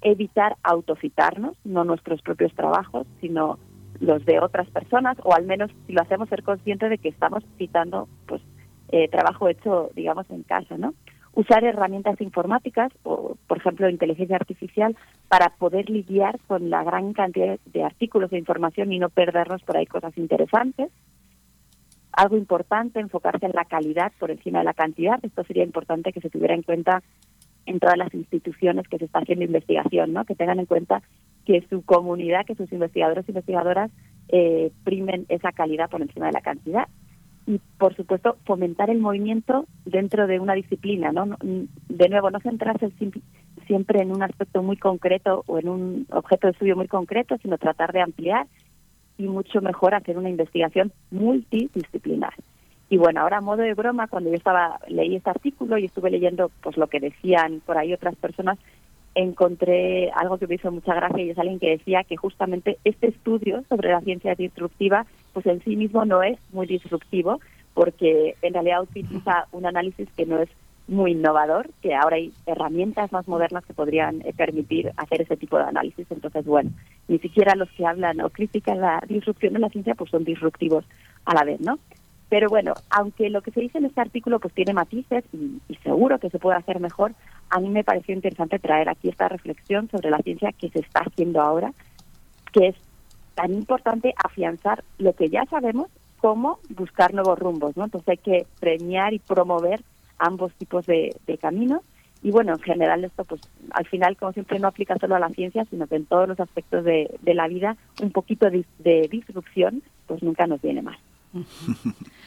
evitar autocitarnos, no nuestros propios trabajos, sino los de otras personas, o al menos si lo hacemos ser conscientes de que estamos citando pues eh, trabajo hecho, digamos, en casa, ¿no? Usar herramientas informáticas, o por ejemplo inteligencia artificial, para poder lidiar con la gran cantidad de artículos de información y no perdernos por ahí cosas interesantes. Algo importante, enfocarse en la calidad por encima de la cantidad. Esto sería importante que se tuviera en cuenta en todas las instituciones que se está haciendo investigación, ¿no? Que tengan en cuenta que su comunidad, que sus investigadores e investigadoras eh, primen esa calidad por encima de la cantidad y por supuesto fomentar el movimiento dentro de una disciplina, ¿no? De nuevo, no centrarse siempre en un aspecto muy concreto o en un objeto de estudio muy concreto, sino tratar de ampliar y mucho mejor hacer una investigación multidisciplinar. Y bueno, ahora a modo de broma, cuando yo estaba leí este artículo y estuve leyendo pues lo que decían por ahí otras personas, encontré algo que me hizo mucha gracia y es alguien que decía que justamente este estudio sobre la ciencia disruptiva pues en sí mismo no es muy disruptivo porque en realidad utiliza un análisis que no es muy innovador, que ahora hay herramientas más modernas que podrían eh, permitir hacer ese tipo de análisis. Entonces, bueno, ni siquiera los que hablan o critican la disrupción de la ciencia pues son disruptivos a la vez, ¿no? Pero bueno, aunque lo que se dice en este artículo pues tiene matices y, y seguro que se puede hacer mejor, a mí me pareció interesante traer aquí esta reflexión sobre la ciencia que se está haciendo ahora, que es tan importante afianzar lo que ya sabemos como buscar nuevos rumbos, ¿no? Entonces hay que premiar y promover ambos tipos de, caminos y bueno, en general esto pues al final como siempre no aplica solo a la ciencia, sino que en todos los aspectos de, la vida un poquito de, de disrupción pues nunca nos viene mal.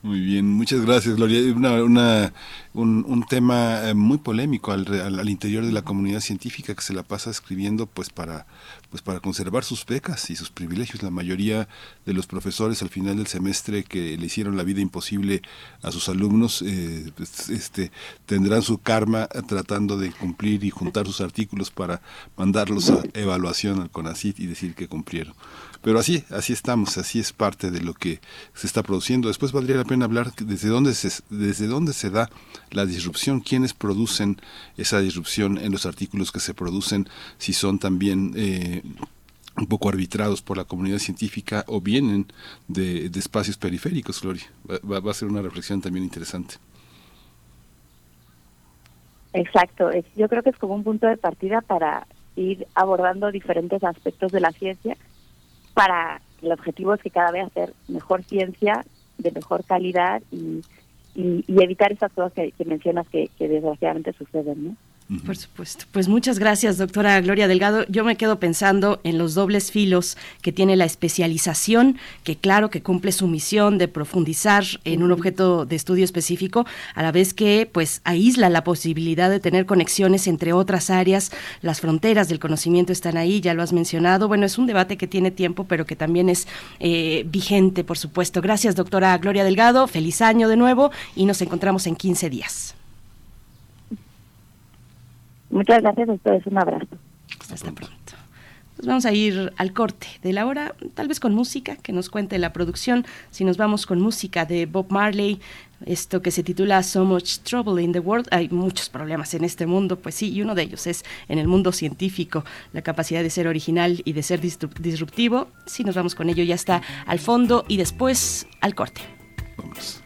Muy bien, muchas gracias, Gloria. Una, un, un, tema eh, muy polémico al, al, interior de la comunidad científica que se la pasa escribiendo pues para, pues para conservar sus becas y sus privilegios. La mayoría de los profesores al final del semestre que le hicieron la vida imposible a sus alumnos eh, pues, este, tendrán su karma tratando de cumplir y juntar sus artículos para mandarlos a evaluación al CONACIT y decir que cumplieron. Pero así, así estamos, así es parte de lo que se está produciendo. Después valdría la pena hablar desde dónde se, desde dónde se da la disrupción, quiénes producen esa disrupción en los artículos que se producen, si son también eh, un poco arbitrados por la comunidad científica o vienen de, espacios periféricos, Gloria. Va, va, a ser una reflexión también interesante. Exacto, yo creo que es como un punto de partida para ir abordando diferentes aspectos de la ciencia para el objetivo es que cada vez hacer mejor ciencia de mejor calidad y, y, evitar esas cosas que, mencionas que, que desgraciadamente suceden, ¿no? Por supuesto. Pues muchas gracias, doctora Gloria Delgado. Yo me quedo pensando en los dobles filos que tiene la especialización, que claro que cumple su misión de profundizar en un objeto de estudio específico, a la vez que pues aísla la posibilidad de tener conexiones entre otras áreas. Las fronteras del conocimiento están ahí, ya lo has mencionado. Bueno, es un debate que tiene tiempo, pero que también es eh, vigente, por supuesto. Gracias, doctora Gloria Delgado. Feliz año de nuevo y nos encontramos en 15 días. Muchas gracias a ustedes, un abrazo. Hasta, pronto. Pues vamos a ir al corte de la hora, tal vez con música, que nos cuente la producción. Si nos vamos con música de Bob Marley, esto que se titula So Much Trouble in the World. Hay muchos problemas en este mundo, pues sí, y uno de ellos es en el mundo científico, la capacidad de ser original y de ser disruptivo. Si nos vamos con ello, ya está al fondo y después al corte. Vamos.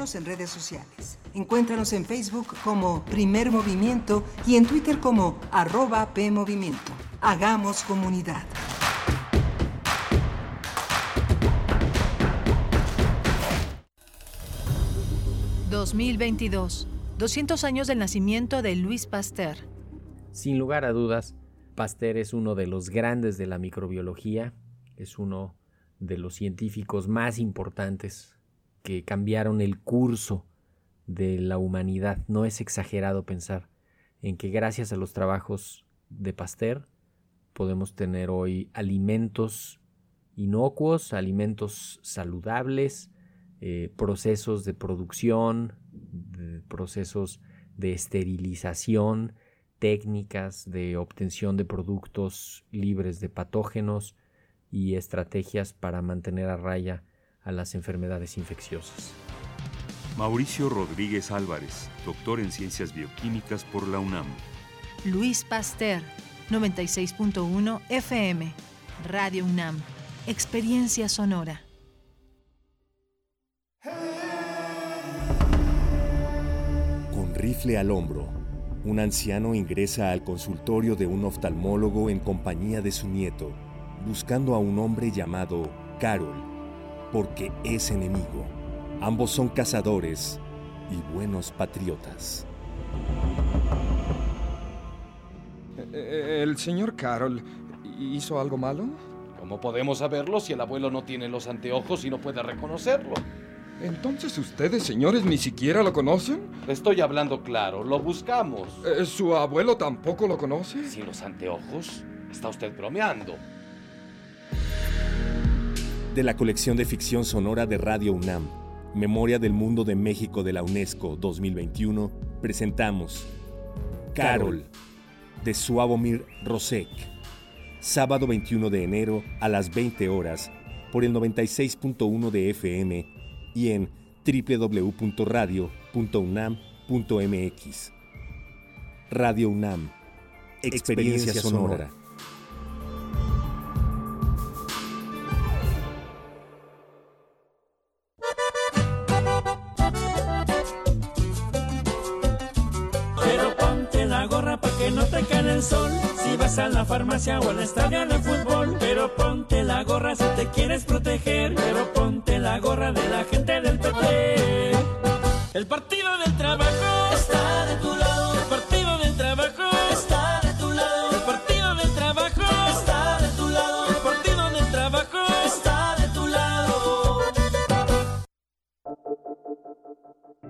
En redes sociales. Encuéntranos en Facebook como Primer Movimiento y en Twitter como arroba PMovimiento. Hagamos comunidad. ...2022... ...200 años del nacimiento de Luis Pasteur. Sin lugar a dudas, Pasteur es uno de los grandes de la microbiología... ...es uno de los científicos más importantes... ...que cambiaron el curso de la humanidad. No es exagerado pensar en que gracias a los trabajos de Pasteur podemos tener hoy alimentos inocuos, alimentos saludables, eh, procesos de producción, procesos de esterilización, técnicas de obtención de productos libres de patógenos y estrategias para mantener a raya a las enfermedades infecciosas. Mauricio Rodríguez Álvarez, doctor en Ciencias Bioquímicas por la UNAM. Luis Pasteur, 96.1 FM, Radio UNAM, Experiencia Sonora. Con rifle al hombro, un anciano ingresa al consultorio de un oftalmólogo en compañía de su nieto, buscando a un hombre llamado Carol, porque es enemigo. Ambos son cazadores y buenos patriotas. Eh, ¿El señor Carol hizo algo malo? ¿Cómo podemos saberlo si el abuelo no tiene los anteojos y no puede reconocerlo? Entonces ustedes, señores, ni siquiera lo conocen? Estoy hablando claro, lo buscamos. Eh, ¿Su abuelo tampoco lo conoce? ¿Sin los anteojos? Está usted bromeando. De la colección de ficción sonora de Radio UNAM Memoria del Mundo de México de la UNESCO 2021, presentamos Carol, de Suavomir Rosek, sábado 21 de enero a las 20 horas por el 96.1 de FM y en www.radio.unam.mx. Radio UNAM, experiencia, sonora. Si vas a la farmacia o al estadio de fútbol, pero ponte la gorra si te quieres proteger. Pero ponte la gorra de la gente del PP. El partido del trabajo está de tu lado.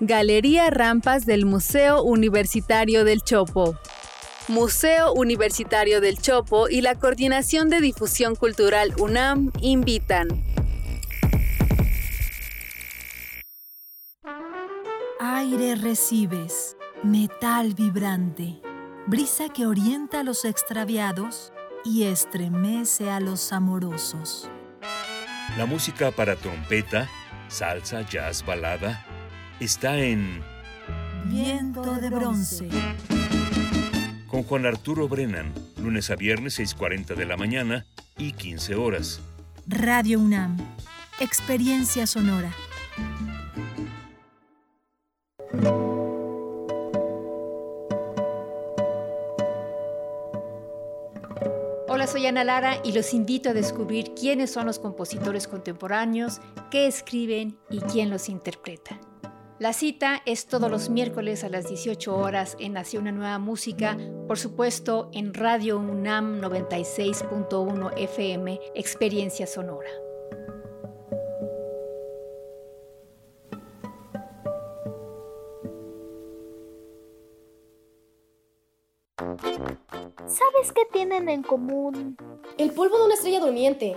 Galería Rampas del Museo Universitario del Chopo. Museo Universitario del Chopo y la Coordinación de Difusión Cultural UNAM invitan. Aire recibes, metal vibrante, brisa que orienta a los extraviados y estremece a los amorosos. La música para trompeta, salsa, jazz, balada, está en Viento de bronce. Con Juan Arturo Brennan, lunes a viernes 6.40 de la mañana y 15 horas. Radio UNAM. Experiencia sonora. Hola, soy Ana Lara y los invito a descubrir quiénes son los compositores contemporáneos, qué escriben y quién los interpreta. La cita es todos los miércoles a las 18 horas en Nació una nueva música, por supuesto en Radio UNAM 96.1 FM, Experiencia Sonora. ¿Sabes qué tienen en común? El polvo de una estrella durmiente,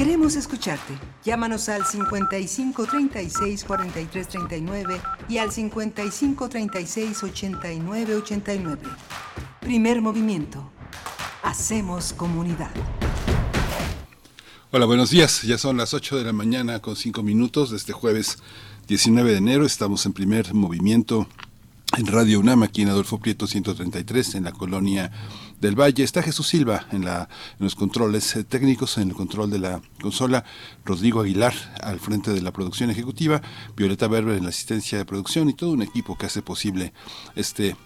Queremos escucharte. Llámanos al 55 36 43 39 y al 55 36 89 89. Primer movimiento. Hacemos comunidad. Hola, buenos días. Ya son las 8 de la mañana con 5 minutos este jueves 19 de enero. Estamos en primer movimiento en Radio UNAM, aquí en Adolfo Prieto 133, en la colonia del Valle. Está Jesús Silva en, la, en los controles eh, técnicos, en el control de la consola, Rodrigo Aguilar al frente de la producción ejecutiva, Violeta Berber en la asistencia de producción y todo un equipo que hace posible este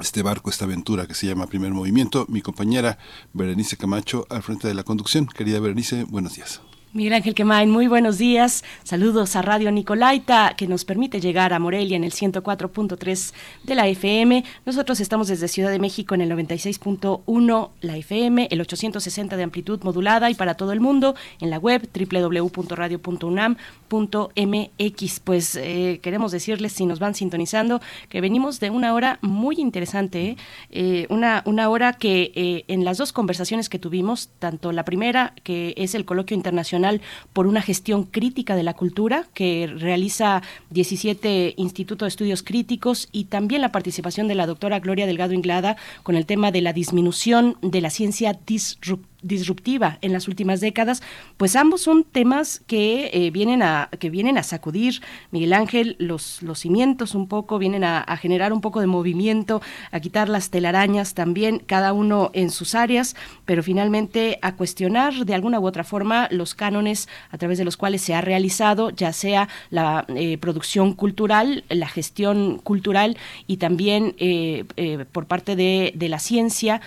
este barco, esta aventura que se llama Primer Movimiento. Mi compañera Berenice Camacho al frente de la conducción. Querida Berenice, buenos días. Miguel Ángel Quemain, muy buenos días. Saludos a Radio Nicolaita, que nos permite llegar a Morelia en el 104.3 de la FM. Nosotros estamos desde Ciudad de México en el 96.1 la FM, el 860 de amplitud modulada y para todo el mundo en la web www.radio.unam.mx. Pues eh, queremos decirles, si nos van sintonizando, que venimos de una hora muy interesante, ¿eh? Eh, una, una hora que en las dos conversaciones que tuvimos, tanto la primera, que es el coloquio internacional por una gestión crítica de la cultura, que realiza 17 Instituto de Estudios Críticos, y también la participación de la doctora Gloria Delgado Inglada con el tema de la disminución de la ciencia disruptiva disruptiva en las últimas décadas, pues ambos son temas que eh, vienen a que vienen a sacudir Miguel Ángel los los cimientos un poco, vienen a, generar un poco de movimiento, a quitar las telarañas también cada uno en sus áreas, pero finalmente a cuestionar de alguna u otra forma los cánones a través de los cuales se ha realizado, ya sea la eh, producción cultural, la gestión cultural y también eh, por parte de, de la ciencia,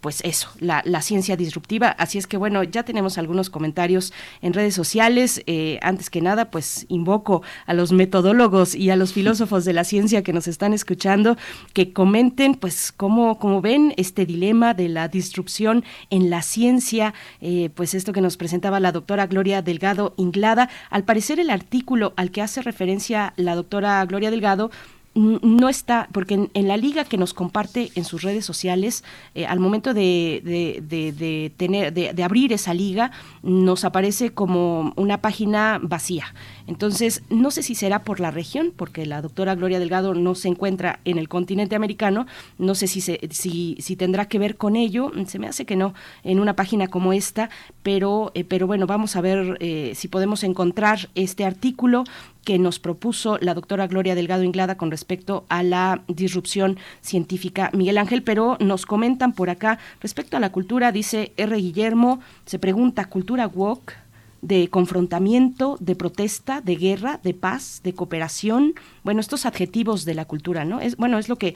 pues eso, la ciencia disruptiva Así es que bueno, ya tenemos algunos comentarios en redes sociales. Eh, antes que nada, pues invoco a los metodólogos y a los filósofos de la ciencia que nos están escuchando que comenten pues cómo, cómo ven este dilema de la disrupción en la ciencia, eh, pues esto que nos presentaba la doctora Gloria Delgado Inglada. Al parecer el artículo al que hace referencia la doctora Gloria Delgado no está, porque en, la liga que nos comparte en sus redes sociales, eh, al momento de, de tener, de, abrir esa liga, nos aparece como una página vacía. Entonces, no sé si será por la región, porque la doctora Gloria Delgado no se encuentra en el continente americano, no sé si, se, si, tendrá que ver con ello, se me hace que no, en una página como esta, pero, eh, pero bueno, vamos a ver eh, si podemos encontrar este artículo que nos propuso la doctora Gloria Delgado Inglada con respecto a la disrupción científica. Miguel Ángel, pero nos comentan por acá respecto a la cultura, dice R. Guillermo, se pregunta, ¿cultura woke? De confrontamiento, de protesta, de guerra, de paz, de cooperación, bueno, estos adjetivos de la cultura, ¿no? Es, bueno, es lo que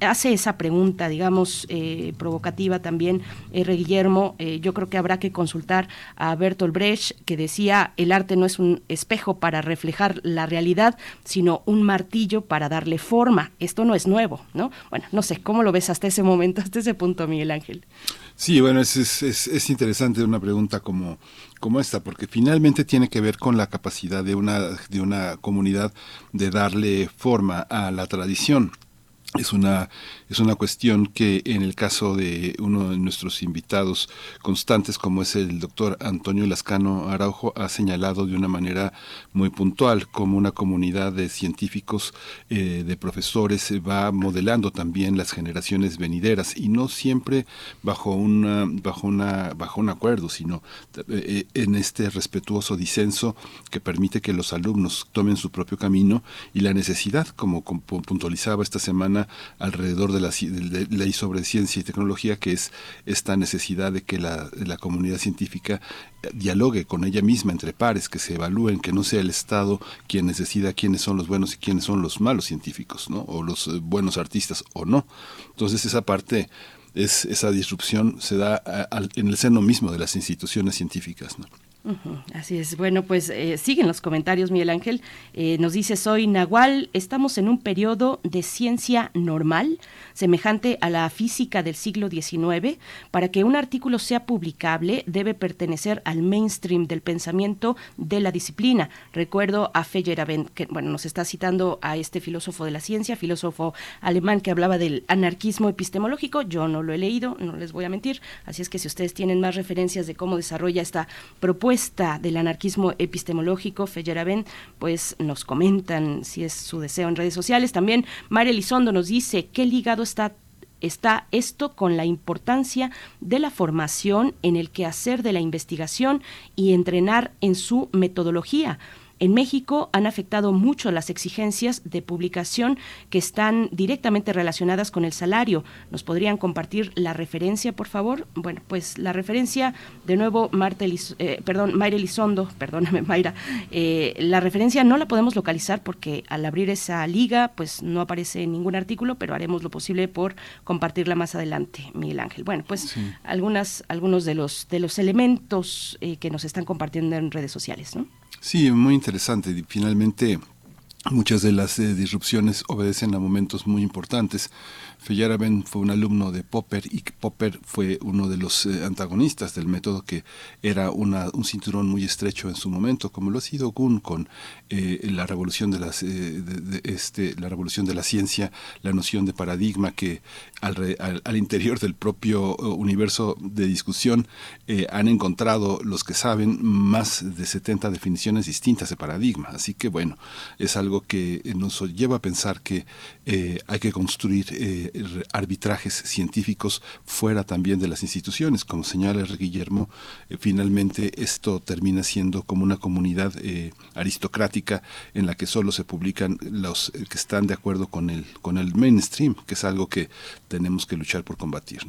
hace esa pregunta, digamos, eh, provocativa también, R. Guillermo, eh, yo creo que habrá que consultar a Bertolt Brecht, que decía, el arte no es un espejo para reflejar la realidad, sino un martillo para darle forma. Esto no es nuevo, ¿no? Bueno, no sé, ¿cómo lo ves hasta ese momento, hasta ese punto, Miguel Ángel? Sí, bueno, es, es interesante una pregunta como como esta, porque finalmente tiene que ver con la capacidad de una, de una comunidad de darle forma a la tradición. Es una, es una cuestión que en el caso de uno de nuestros invitados constantes, como es el doctor Antonio Lascano Araujo, ha señalado de una manera muy puntual como una comunidad de científicos, eh, de profesores, va modelando también las generaciones venideras y no siempre bajo, una, bajo, una, bajo un acuerdo, sino eh, en este respetuoso disenso que permite que los alumnos tomen su propio camino y la necesidad, como, como puntualizaba esta semana, alrededor de la de ley sobre ciencia y tecnología, que es esta necesidad de que la, la comunidad científica dialogue con ella misma entre pares, que se evalúen, que no sea el Estado quien decida quiénes son los buenos y quiénes son los malos científicos, ¿no? O los eh, buenos artistas o no. Entonces esa parte es esa disrupción se da en el seno mismo de las instituciones científicas. Así es. Bueno, pues eh, siguen los comentarios, Miguel Ángel. Eh, nos dice, soy Nahual, estamos en un periodo de ciencia normal, semejante a la física del siglo XIX. Para que un artículo sea publicable, debe pertenecer al mainstream del pensamiento de la disciplina. Recuerdo a Feyerabend, que bueno, nos está citando a este filósofo de la ciencia, filósofo alemán que hablaba del anarquismo epistemológico. Yo no lo he leído, no les voy a mentir. Así es que si ustedes tienen más referencias de cómo desarrolla esta propuesta, del anarquismo epistemológico, Feyerabend, pues nos comentan si es su deseo en redes sociales. También María Elizondo nos dice qué ligado está está esto con la importancia de la formación en el quehacer de la investigación y entrenar en su metodología. En México han afectado mucho las exigencias de publicación que están directamente relacionadas con el salario. ¿Nos podrían compartir la referencia, por favor? Bueno, pues la referencia, de nuevo, Marta eh, perdón, Mayra Elizondo, perdóname, Mayra, eh, la referencia no la podemos localizar porque al abrir esa liga, pues no aparece ningún artículo, pero haremos lo posible por compartirla más adelante, Miguel Ángel. Bueno, pues algunas, algunos de los, de los elementos eh, que nos están compartiendo en redes sociales, ¿no? Sí, muy interesante. Finalmente, muchas de las eh, disrupciones obedecen a momentos muy importantes. Feyerabend fue un alumno de Popper y Popper fue uno de los eh, antagonistas del método que era una, un cinturón muy estrecho en su momento, como lo ha sido Kuhn con eh, la revolución de, las, eh, este, la revolución de la ciencia, la noción de paradigma que al, al, interior del propio universo de discusión han encontrado los que saben más de 70 definiciones distintas de paradigma. Así que bueno, es algo que nos lleva a pensar que hay que construir arbitrajes científicos fuera también de las instituciones. Como señala Guillermo, eh, finalmente esto termina siendo como una comunidad eh, aristocrática en la que solo se publican los eh, que están de acuerdo con el, con el mainstream, que es algo que tenemos que luchar por combatir.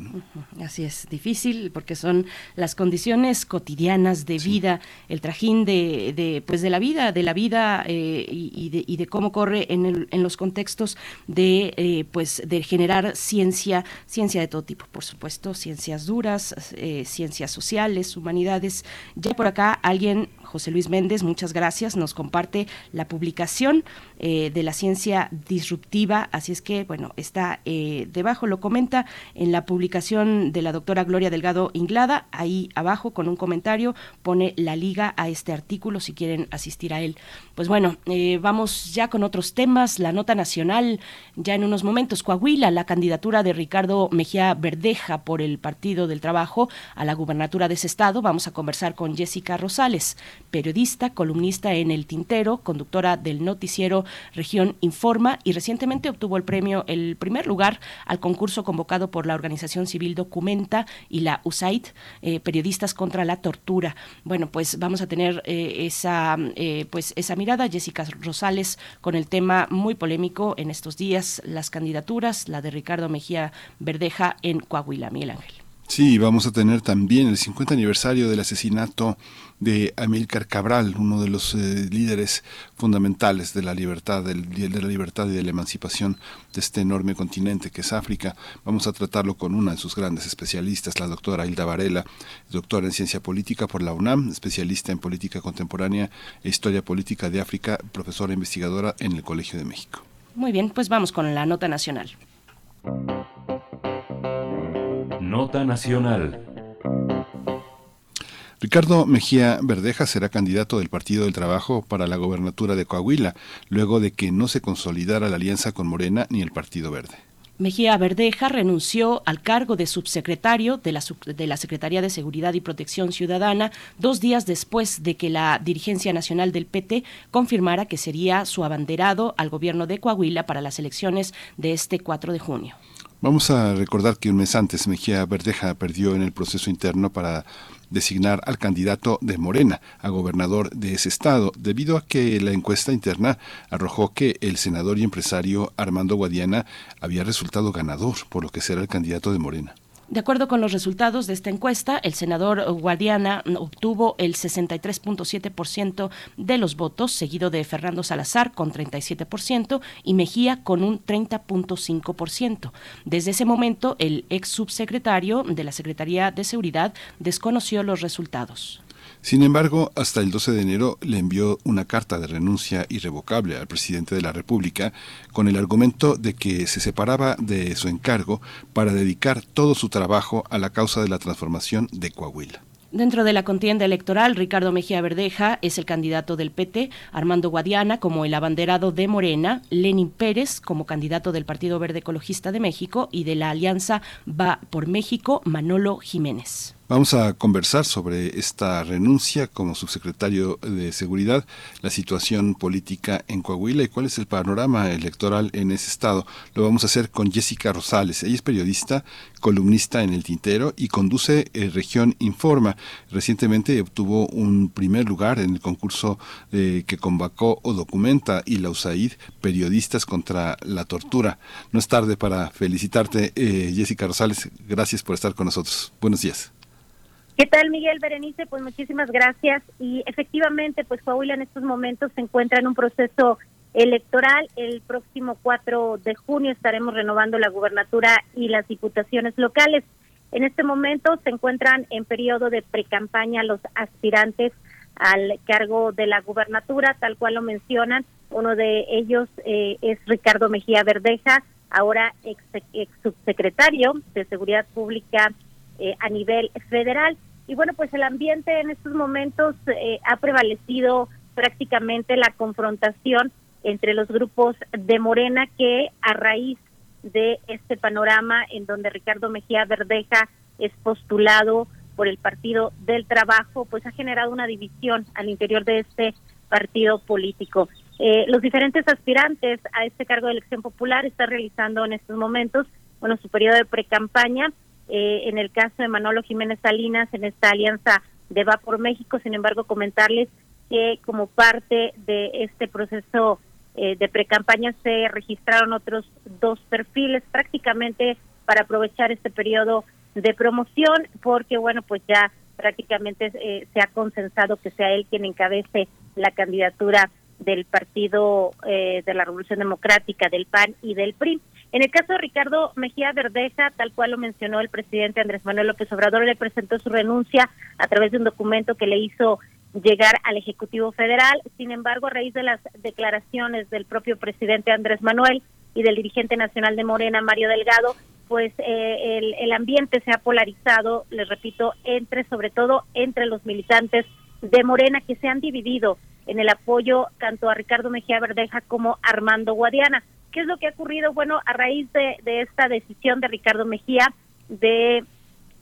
Así es, difícil porque son las condiciones cotidianas de vida, el trajín de, de, pues de la vida, de la vida y, de, y, de, cómo corre en, el, en los contextos de, pues, de generar ciencia, ciencia de todo tipo, por supuesto, ciencias duras, eh, ciencias sociales, humanidades. Ya por acá alguien José Luis Méndez, muchas gracias, nos comparte la publicación eh, de la ciencia disruptiva, así es que, bueno, está eh, debajo, lo comenta en la publicación de la doctora Gloria Delgado Inglada, ahí abajo con un comentario pone la liga a este artículo si quieren asistir a él. Pues bueno, eh, vamos ya con otros temas, la nota nacional, ya en unos momentos, Coahuila, la candidatura de Ricardo Mejía Verdeja por el Partido del Trabajo a la gubernatura de ese estado, vamos a conversar con Jessica Rosales periodista, columnista en El Tintero, conductora del noticiero Región Informa y recientemente obtuvo el premio, el primer lugar al concurso convocado por la organización civil Documenta y la USAID, eh, Periodistas contra la Tortura. Bueno, pues vamos a tener eh, esa, eh, pues esa mirada, Jessica Rosales, con el tema muy polémico en estos días, las candidaturas, la de Ricardo Mejía Verdeja en Coahuila, Miguel Ángel. Sí, vamos a tener también el 50 aniversario del asesinato de Amílcar Cabral, uno de los eh, líderes fundamentales de la libertad, del, de la libertad y de la emancipación de este enorme continente que es África. Vamos a tratarlo con una de sus grandes especialistas, la doctora Hilda Varela, doctora en ciencia política por la UNAM, especialista en política contemporánea e historia política de África, profesora investigadora en el Colegio de México. Muy bien, pues vamos con la nota nacional. Nota Nacional. Ricardo Mejía Verdeja será candidato del Partido del Trabajo para la gobernatura de Coahuila, luego de que no se consolidara la alianza con Morena ni el Partido Verde. Mejía Verdeja renunció al cargo de subsecretario de la, de la, Secretaría de Seguridad y Protección Ciudadana dos días después de que la dirigencia nacional del PT confirmara que sería su abanderado al gobierno de Coahuila para las elecciones de este 4 de junio. Vamos a recordar que un mes antes Mejía Verdeja perdió en el proceso interno para designar al candidato de Morena a gobernador de ese estado, debido a que la encuesta interna arrojó que el senador y empresario Armando Guadiana había resultado ganador, por lo que será el candidato de Morena. De acuerdo con los resultados de esta encuesta, el senador Guadiana obtuvo el 63.7% de los votos, seguido de Fernando Salazar con 37% y Mejía con un 30.5%. Desde ese momento, el ex subsecretario de la Secretaría de Seguridad desconoció los resultados. Sin embargo, hasta el 12 de enero le envió una carta de renuncia irrevocable al presidente de la República con el argumento de que se separaba de su encargo para dedicar todo su trabajo a la causa de la transformación de Coahuila. Dentro de la contienda electoral, Ricardo Mejía Verdeja es el candidato del PT, Armando Guadiana como el abanderado de Morena, Lenin Pérez como candidato del Partido Verde Ecologista de México y de la Alianza Va por México, Manolo Jiménez. Vamos a conversar sobre esta renuncia como subsecretario de Seguridad, la situación política en Coahuila y cuál es el panorama electoral en ese estado. Lo vamos a hacer con Jessica Rosales. Ella es periodista, columnista en El Tintero y conduce eh, Región Informa. Recientemente obtuvo un primer lugar en el concurso eh, que convocó o documenta y la USAID, Periodistas contra la Tortura. No es tarde para felicitarte, eh, Jessica Rosales. Gracias por estar con nosotros. Buenos días. ¿Qué tal, Miguel Berenice? Pues muchísimas gracias. Y efectivamente, pues Coahuila en estos momentos se encuentra en un proceso electoral. El próximo 4 de junio estaremos renovando la gubernatura y las diputaciones locales. En este momento se encuentran en periodo de precampaña los aspirantes al cargo de la gubernatura, tal cual lo mencionan. Uno de ellos eh, es Ricardo Mejía Verdeja, ahora ex, subsecretario de Seguridad Pública eh, a nivel federal. Y bueno, pues el ambiente en estos momentos eh, ha prevalecido prácticamente la confrontación entre los grupos de Morena que a raíz de este panorama en donde Ricardo Mejía Verdeja es postulado por el Partido del Trabajo, pues ha generado una división al interior de este partido político. Eh, los diferentes aspirantes a este cargo de elección popular están realizando en estos momentos, bueno, su periodo de precampaña eh, en el caso de Manolo Jiménez Salinas en esta alianza de Va por México. Sin embargo, comentarles que como parte de este proceso eh, de precampaña se registraron otros dos perfiles prácticamente para aprovechar este periodo de promoción porque bueno pues ya prácticamente eh, se ha consensado que sea él quien encabece la candidatura del Partido de la Revolución Democrática, del PAN y del PRI. En el caso de Ricardo Mejía Verdeja, tal cual lo mencionó el presidente Andrés Manuel López Obrador, le presentó su renuncia a través de un documento que le hizo llegar al Ejecutivo Federal. Sin embargo, a raíz de las declaraciones del propio presidente Andrés Manuel y del dirigente nacional de Morena, Mario Delgado, pues eh, el, el ambiente se ha polarizado, les repito, entre, sobre todo entre los militantes de Morena que se han dividido en el apoyo tanto a Ricardo Mejía Verdeja como a Armando Guadiana. ¿Qué es lo que ha ocurrido? Bueno, a raíz de, esta decisión de Ricardo Mejía de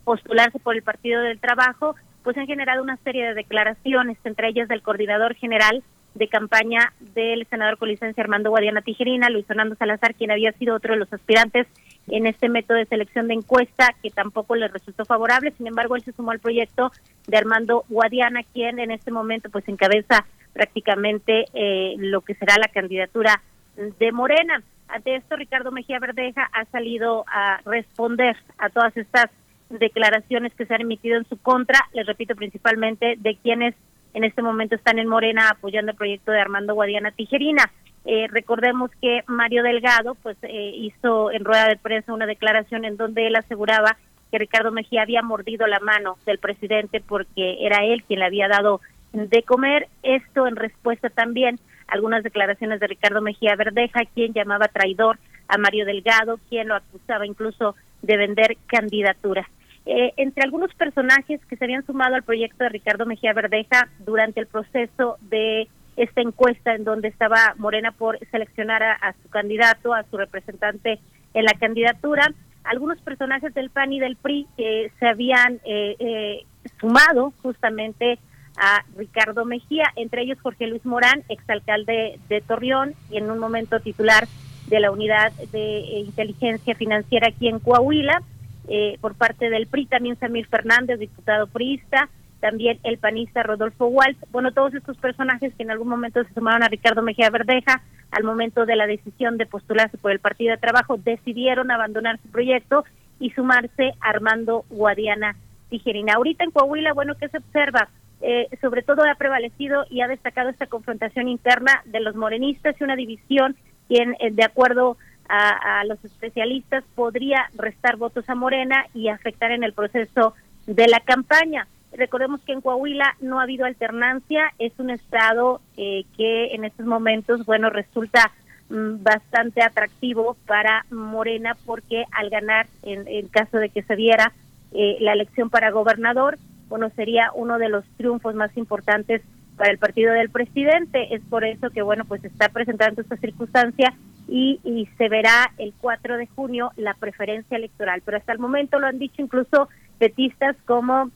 postularse por el Partido del Trabajo, pues han generado una serie de declaraciones, entre ellas del coordinador general de campaña del senador con licencia Armando Guadiana Tijerina, Luis Fernando Salazar, quien había sido otro de los aspirantes en este método de selección de encuesta que tampoco le resultó favorable. Sin embargo, él se sumó al proyecto de Armando Guadiana, quien en este momento pues encabeza prácticamente eh, lo que será la candidatura de Morena. Ante esto, Ricardo Mejía Verdeja ha salido a responder a todas estas declaraciones que se han emitido en su contra, les repito, principalmente de quienes en este momento están en Morena apoyando el proyecto de Armando Guadiana Tijerina. Eh, recordemos que Mario Delgado pues eh, hizo en rueda de prensa una declaración en donde él aseguraba que Ricardo Mejía había mordido la mano del presidente porque era él quien le había dado de comer. Esto en respuesta también algunas declaraciones de Ricardo Mejía Verdeja, quien llamaba traidor a Mario Delgado, quien lo acusaba incluso de vender candidaturas. Eh, entre algunos personajes que se habían sumado al proyecto de Ricardo Mejía Verdeja durante el proceso de esta encuesta en donde estaba Morena por seleccionar a, su candidato, a su representante en la candidatura, algunos personajes del PAN y del PRI que se habían eh, eh, sumado justamente a Ricardo Mejía, entre ellos Jorge Luis Morán, exalcalde de Torreón y en un momento titular de la unidad de inteligencia financiera aquí en Coahuila, eh, por parte del PRI también Samir Fernández, diputado priista, también el panista Rodolfo Waltz, bueno, todos estos personajes que en algún momento se sumaron a Ricardo Mejía Verdeja, al momento de la decisión de postularse por el Partido de Trabajo, decidieron abandonar su proyecto y sumarse a Armando Guadiana Tijerina. Ahorita en Coahuila, bueno, ¿qué se observa? Eh, sobre todo ha prevalecido y ha destacado esta confrontación interna de los morenistas y una división quien, eh, de acuerdo a, los especialistas, podría restar votos a Morena y afectar en el proceso de la campaña. Recordemos que en Coahuila no ha habido alternancia, es un estado eh, que en estos momentos, bueno, resulta mm, bastante atractivo para Morena porque al ganar, en, en caso de que se diera eh, la elección para gobernador, bueno, sería uno de los triunfos más importantes para el partido del presidente. Es por eso que, bueno, pues está presentando esta circunstancia y, se verá el 4 de junio la preferencia electoral. Pero hasta el momento lo han dicho incluso petistas como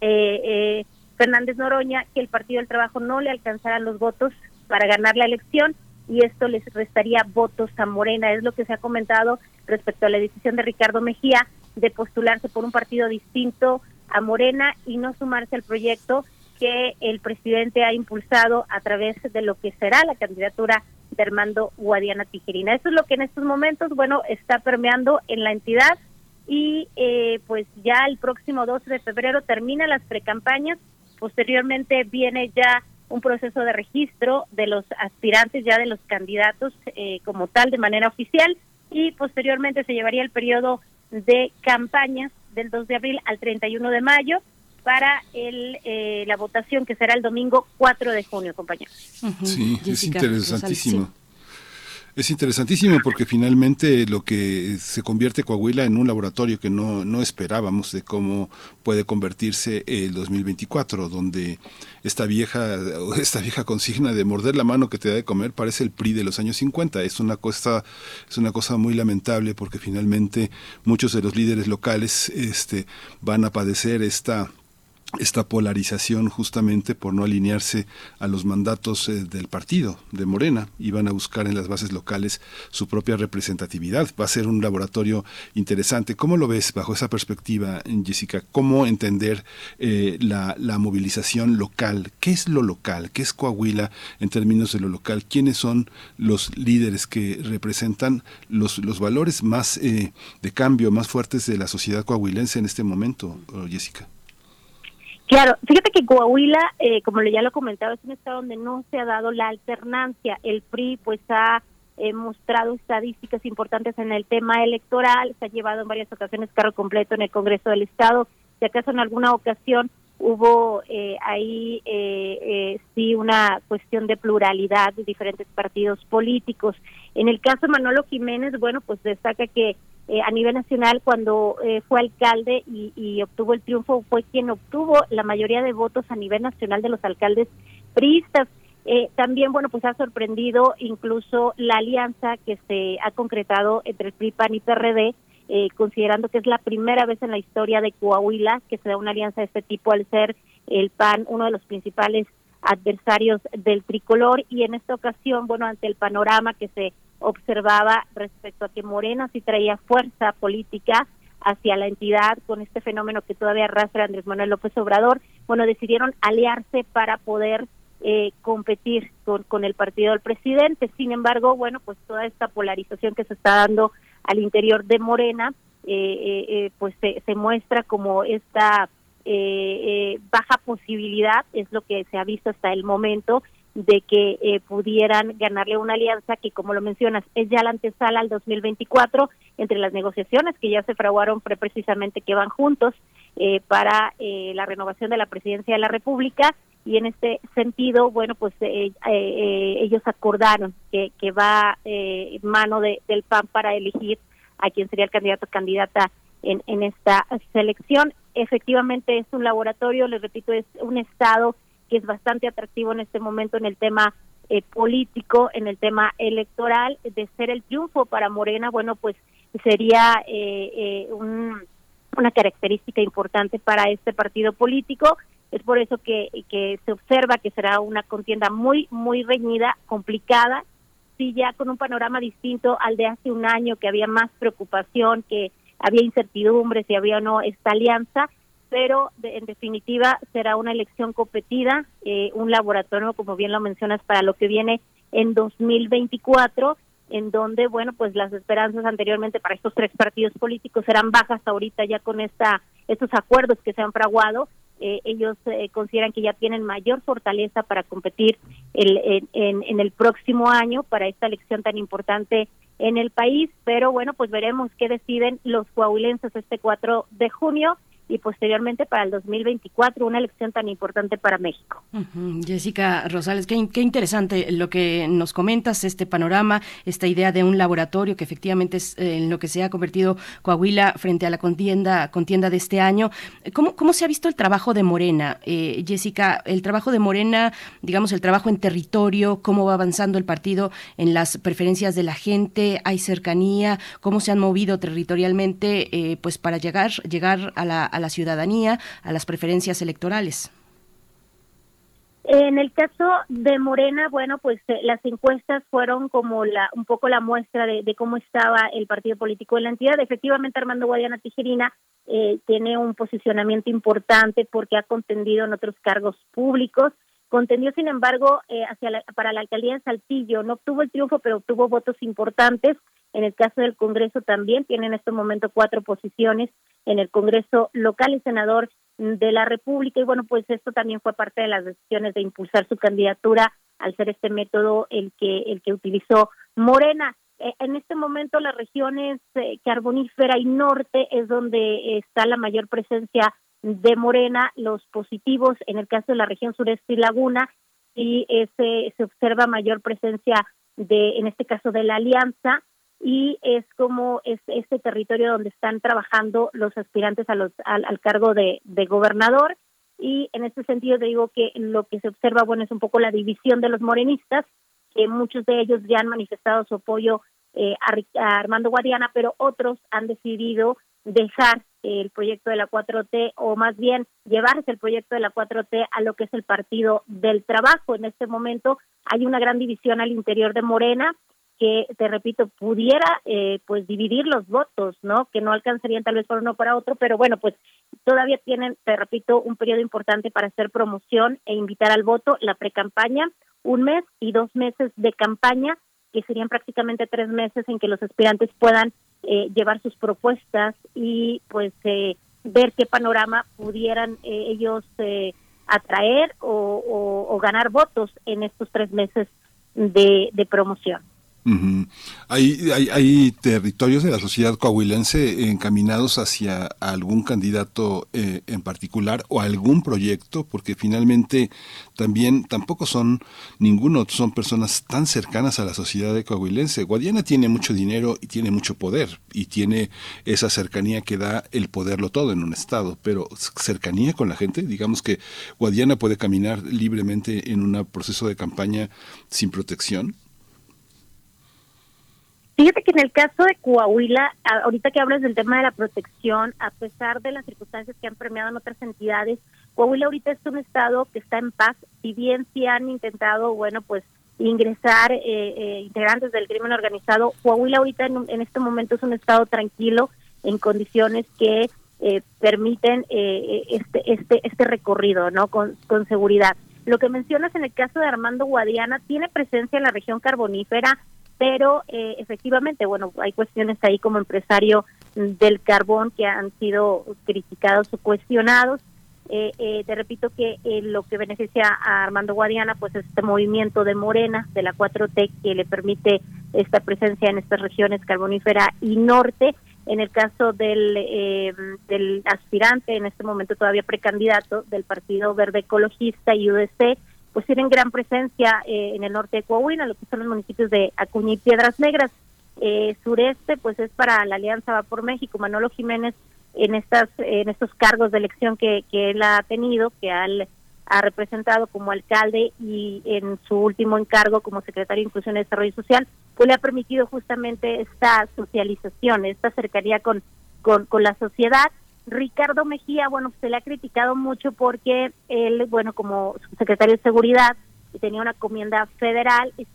eh, eh, Fernández Noroña que el Partido del Trabajo no le alcanzarán los votos para ganar la elección y esto les restaría votos a Morena. Es lo que se ha comentado respecto a la decisión de Ricardo Mejía de postularse por un partido distinto a Morena y no sumarse al proyecto que el presidente ha impulsado a través de lo que será la candidatura de Armando Guadiana Tijerina. Eso es lo que en estos momentos, bueno, está permeando en la entidad y eh, pues ya el próximo 12 de febrero termina las precampañas, posteriormente viene ya un proceso de registro de los aspirantes, ya de los candidatos eh, como tal de manera oficial y posteriormente se llevaría el periodo de campañas del 2 de abril al 31 de mayo para el, eh, la votación que será el domingo 4 de junio, compañeros. Sí, es interesantísimo. Es interesantísimo porque finalmente lo que se convierte Coahuila en un laboratorio que no, no esperábamos de cómo puede convertirse el 2024, donde esta vieja, esta vieja consigna de morder la mano que te da de comer parece el PRI de los años 50. Es una cosa, es una cosa muy lamentable porque finalmente muchos de los líderes locales este, van a padecer esta esta polarización justamente por no alinearse a los mandatos eh, del partido de Morena y van a buscar en las bases locales su propia representatividad. Va a ser un laboratorio interesante. ¿Cómo lo ves bajo esa perspectiva, Jessica? ¿Cómo entender eh, la, la, movilización local? ¿Qué es lo local? ¿Qué es Coahuila en términos de lo local? ¿Quiénes son los líderes que representan los, los valores más eh, de cambio, más fuertes de la sociedad coahuilense en este momento, Jessica? Claro, fíjate que Coahuila, eh, como ya lo comentaba, es un estado donde no se ha dado la alternancia. El PRI pues ha eh, mostrado estadísticas importantes en el tema electoral, se ha llevado en varias ocasiones carro completo en el Congreso del Estado. Si acaso en alguna ocasión hubo eh, ahí eh, eh, sí una cuestión de pluralidad de diferentes partidos políticos. En el caso de Manolo Jiménez, bueno, pues destaca que eh, a nivel nacional cuando eh, fue alcalde y, obtuvo el triunfo, fue quien obtuvo la mayoría de votos a nivel nacional de los alcaldes priistas. Eh, también, bueno, pues ha sorprendido incluso la alianza que se ha concretado entre el PRI, PAN y PRD, eh, considerando que es la primera vez en la historia de Coahuila que se da una alianza de este tipo al ser el PAN uno de los principales adversarios del tricolor y en esta ocasión, bueno, ante el panorama que se observaba respecto a que Morena sí traía fuerza política hacia la entidad con este fenómeno que todavía arrastra Andrés Manuel López Obrador, bueno, decidieron aliarse para poder eh, competir con, con el partido del presidente. Sin embargo, bueno, pues toda esta polarización que se está dando al interior de Morena, eh, eh, eh pues se, se, muestra como esta eh, baja posibilidad, es lo que se ha visto hasta el momento, de que eh, pudieran ganarle una alianza que, como lo mencionas, es ya la antesala al 2024 entre las negociaciones que ya se fraguaron precisamente que van juntos eh, para eh, la renovación de la presidencia de la República y en este sentido, bueno, pues ellos acordaron que, que va mano de, del PAN para elegir a quien sería el candidato candidata en, en esta selección. Efectivamente es un laboratorio, les repito, es un estado que es bastante atractivo en este momento en el tema eh, político, en el tema electoral, de ser el triunfo para Morena, bueno, pues sería eh, eh, un, una característica importante para este partido político. Es por eso que, que se observa que será una contienda muy, muy reñida, complicada, sí ya con un panorama distinto al de hace un año, que había más preocupación, que había incertidumbre si había o no esta alianza pero en definitiva será una elección competida, eh, un laboratorio, como bien lo mencionas, para lo que viene en 2024, en donde, bueno, pues las esperanzas anteriormente para estos tres partidos políticos serán bajas ahorita ya con esta estos acuerdos que se han fraguado. Eh, ellos eh, consideran que ya tienen mayor fortaleza para competir el, en, en el próximo año para esta elección tan importante en el país, pero bueno, pues veremos qué deciden los coahuilenses este 4 de junio y posteriormente para el 2024, una elección tan importante para México. Jessica Rosales, qué, qué, interesante lo que nos comentas, este panorama, esta idea de un laboratorio que efectivamente es eh, en lo que se ha convertido Coahuila frente a la contienda, contienda de este año. ¿Cómo, cómo se ha visto el trabajo de Morena? Eh, Jessica, el trabajo de Morena, digamos, el trabajo en territorio, cómo va avanzando el partido en las preferencias de la gente, hay cercanía, cómo se han movido territorialmente eh, pues para llegar, llegar a la la ciudadanía, a las preferencias electorales? En el caso de Morena, bueno, pues eh, las encuestas fueron como la un poco la muestra de, cómo estaba el partido político en la entidad. Efectivamente, Armando Guadiana Tijerina eh, tiene un posicionamiento importante porque ha contendido en otros cargos públicos. Contendió, sin embargo, eh, hacia para la alcaldía de Saltillo. No obtuvo el triunfo, pero obtuvo votos importantes. En el caso del Congreso también tiene en este momento cuatro posiciones en el Congreso local y senador de la República. Y bueno, pues esto también fue parte de las decisiones de impulsar su candidatura al ser este método el que, el que utilizó Morena. E, en este momento las regiones eh, carbonífera y norte es donde está la mayor presencia de Morena, los positivos en el caso de la región sureste y Laguna, y ese, se observa mayor presencia de, en este caso, de la alianza, y es como es este territorio donde están trabajando los aspirantes a los, al, cargo de, gobernador. Y en este sentido te digo que lo que se observa bueno es un poco la división de los morenistas que muchos de ellos ya han manifestado su apoyo eh, a, Armando Guadiana pero otros han decidido dejar el proyecto de la 4T o más bien llevarse el proyecto de la 4T a lo que es el partido del trabajo. En este momento hay una gran división al interior de Morena que, te repito, pudiera eh, pues dividir los votos, ¿no? Que no alcanzarían tal vez por uno o para otro, pero bueno, pues todavía tienen, te repito, un periodo importante para hacer promoción e invitar al voto, la precampaña, un mes y dos meses de campaña, que serían prácticamente tres meses en que los aspirantes puedan eh, llevar sus propuestas y pues eh, ver qué panorama pudieran ellos atraer o, ganar votos en estos tres meses de promoción hay, hay, territorios de la sociedad coahuilense encaminados hacia algún candidato eh, en particular o algún proyecto, porque finalmente también tampoco son ninguno, son personas tan cercanas a la sociedad de coahuilense. Guadiana tiene mucho dinero y tiene mucho poder y tiene esa cercanía que da el poderlo todo en un estado, pero cercanía con la gente, digamos que Guadiana puede caminar libremente en un proceso de campaña sin protección. Fíjate que en el caso de Coahuila, ahorita que hablas del tema de la protección, a pesar de las circunstancias que han premiado en otras entidades, Coahuila ahorita es un estado que está en paz, si bien sí han intentado, bueno, pues ingresar eh, eh, integrantes del crimen organizado, Coahuila ahorita en, este momento es un estado tranquilo en condiciones que eh, permiten este, este, este recorrido, ¿no? Con, con seguridad. Lo que mencionas en el caso de Armando Guadiana tiene presencia en la región carbonífera, pero eh, efectivamente, bueno, hay cuestiones ahí como empresario del carbón que han sido criticados o cuestionados. Eh, eh, te repito que lo que beneficia a Armando Guadiana, pues es este movimiento de Morena, de la 4T, que le permite esta presencia en estas regiones carbonífera y norte. En el caso del, del aspirante, en este momento todavía precandidato del Partido Verde Ecologista y UDC, pues tienen gran presencia eh, en el norte de Coahuila, lo que son los municipios de Acuña y Piedras Negras. Eh, sureste, pues es para la Alianza Va por México. Manolo Jiménez en estas en estos cargos de elección que, que él ha tenido, que él ha representado como alcalde y en su último encargo como secretario de Inclusión y Desarrollo Social, pues le ha permitido justamente esta socialización, esta cercanía con, con, con la sociedad Ricardo Mejía, bueno, se le ha criticado mucho porque él, bueno, como secretario de Seguridad, tenía una comienda federal y,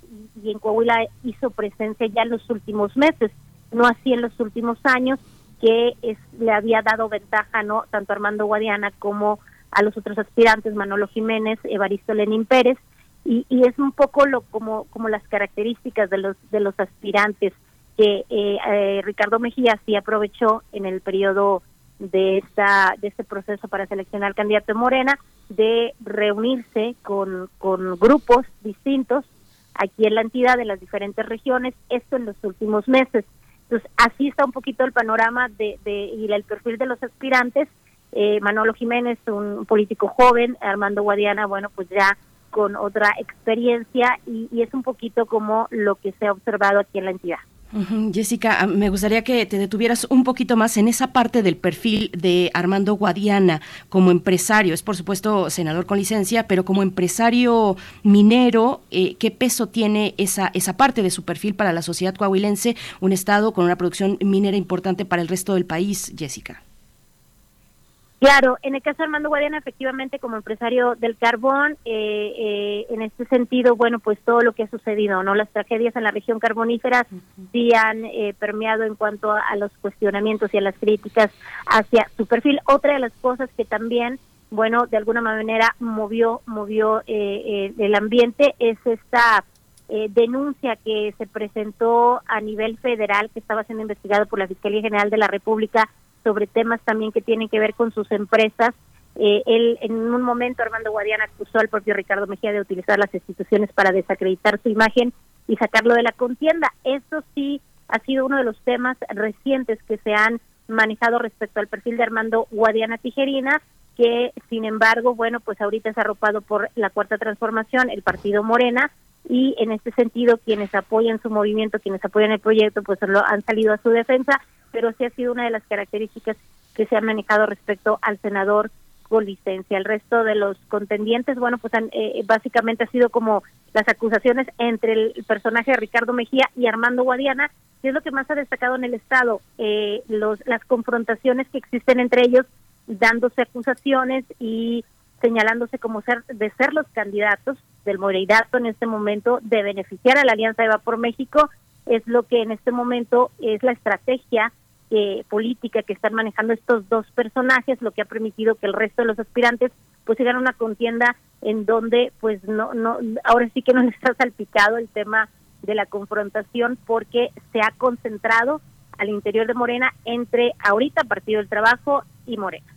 en Coahuila hizo presencia ya en los últimos meses, no así en los últimos años, que es, le había dado ventaja, ¿no? Tanto a Armando Guadiana como a los otros aspirantes, Manolo Jiménez, Evaristo Lenín Pérez, y, y es un poco lo como, como las características de los, de los aspirantes que eh, eh, Ricardo Mejía sí aprovechó en el periodo de esta de este proceso para seleccionar candidato de Morena de reunirse con, con grupos distintos aquí en la entidad de las diferentes regiones esto en los últimos meses entonces así está un poquito el panorama de, de y el perfil de los aspirantes eh, Manolo Jiménez, un político joven, Armando Guadiana, bueno, pues ya con otra experiencia y, y es un poquito como lo que se ha observado aquí en la entidad. Jessica, ah, me gustaría que te detuvieras un poquito más en esa parte del perfil de Armando Guadiana como empresario. Es por supuesto senador con licencia, pero como empresario minero, eh, ¿qué peso tiene esa, esa parte de su perfil para la sociedad coahuilense, un estado con una producción minera importante para el resto del país, Jessica? Claro, en el caso de Armando Guadiana, efectivamente, como empresario del carbón, eh, eh, en este sentido, bueno, pues todo lo que ha sucedido, ¿no? Las tragedias en la región carbonífera sí han eh, permeado en cuanto a, los cuestionamientos y a las críticas hacia su perfil. Otra de las cosas que también, bueno, de alguna manera movió, movió el ambiente es esta denuncia que se presentó a nivel federal, que estaba siendo investigado por la Fiscalía General de la República sobre temas también que tienen que ver con sus empresas. Eh, él, en un momento, Armando Guadiana acusó al propio Ricardo Mejía de utilizar las instituciones para desacreditar su imagen y sacarlo de la contienda. Eso sí ha sido uno de los temas recientes que se han manejado respecto al perfil de Armando Guadiana Tijerina, que sin embargo, bueno, pues ahorita es arropado por la Cuarta Transformación, el partido Morena, y en este sentido quienes apoyan su movimiento, quienes apoyan el proyecto, pues lo han salido a su defensa pero sí ha sido una de las características que se han manejado respecto al senador con licencia. El resto de los contendientes, bueno, pues han, eh, básicamente ha sido como las acusaciones entre el personaje de Ricardo Mejía y Armando Guadiana, que es lo que más ha destacado en el Estado, eh, los, las confrontaciones que existen entre ellos, dándose acusaciones y señalándose como ser de ser los candidatos del Moreirato en este momento de beneficiar a la Alianza Eva por México es lo que en este momento es la estrategia eh, política que están manejando estos dos personajes, lo que ha permitido que el resto de los aspirantes pues sigan una contienda en donde pues no no ahora sí que no les está salpicado el tema de la confrontación porque se ha concentrado al interior de Morena entre ahorita Partido del Trabajo y Morena.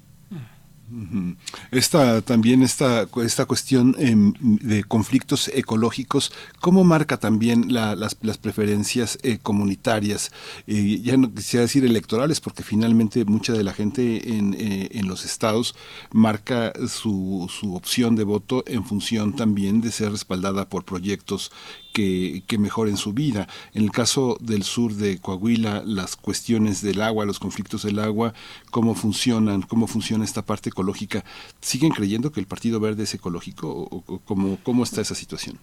Esta también esta, esta cuestión em, de conflictos ecológicos, ¿cómo marca también las, las, preferencias eh, comunitarias? Eh, ya no quisiera decir electorales, porque finalmente mucha de la gente en, eh, en los estados marca su, su opción de voto en función también de ser respaldada por proyectos que, que, mejoren su vida. En el caso del sur de Coahuila, las cuestiones del agua, los conflictos del agua, cómo funcionan, cómo funciona esta parte ecológica. ¿Siguen creyendo que el Partido Verde es ecológico o, cómo, cómo está esa situación?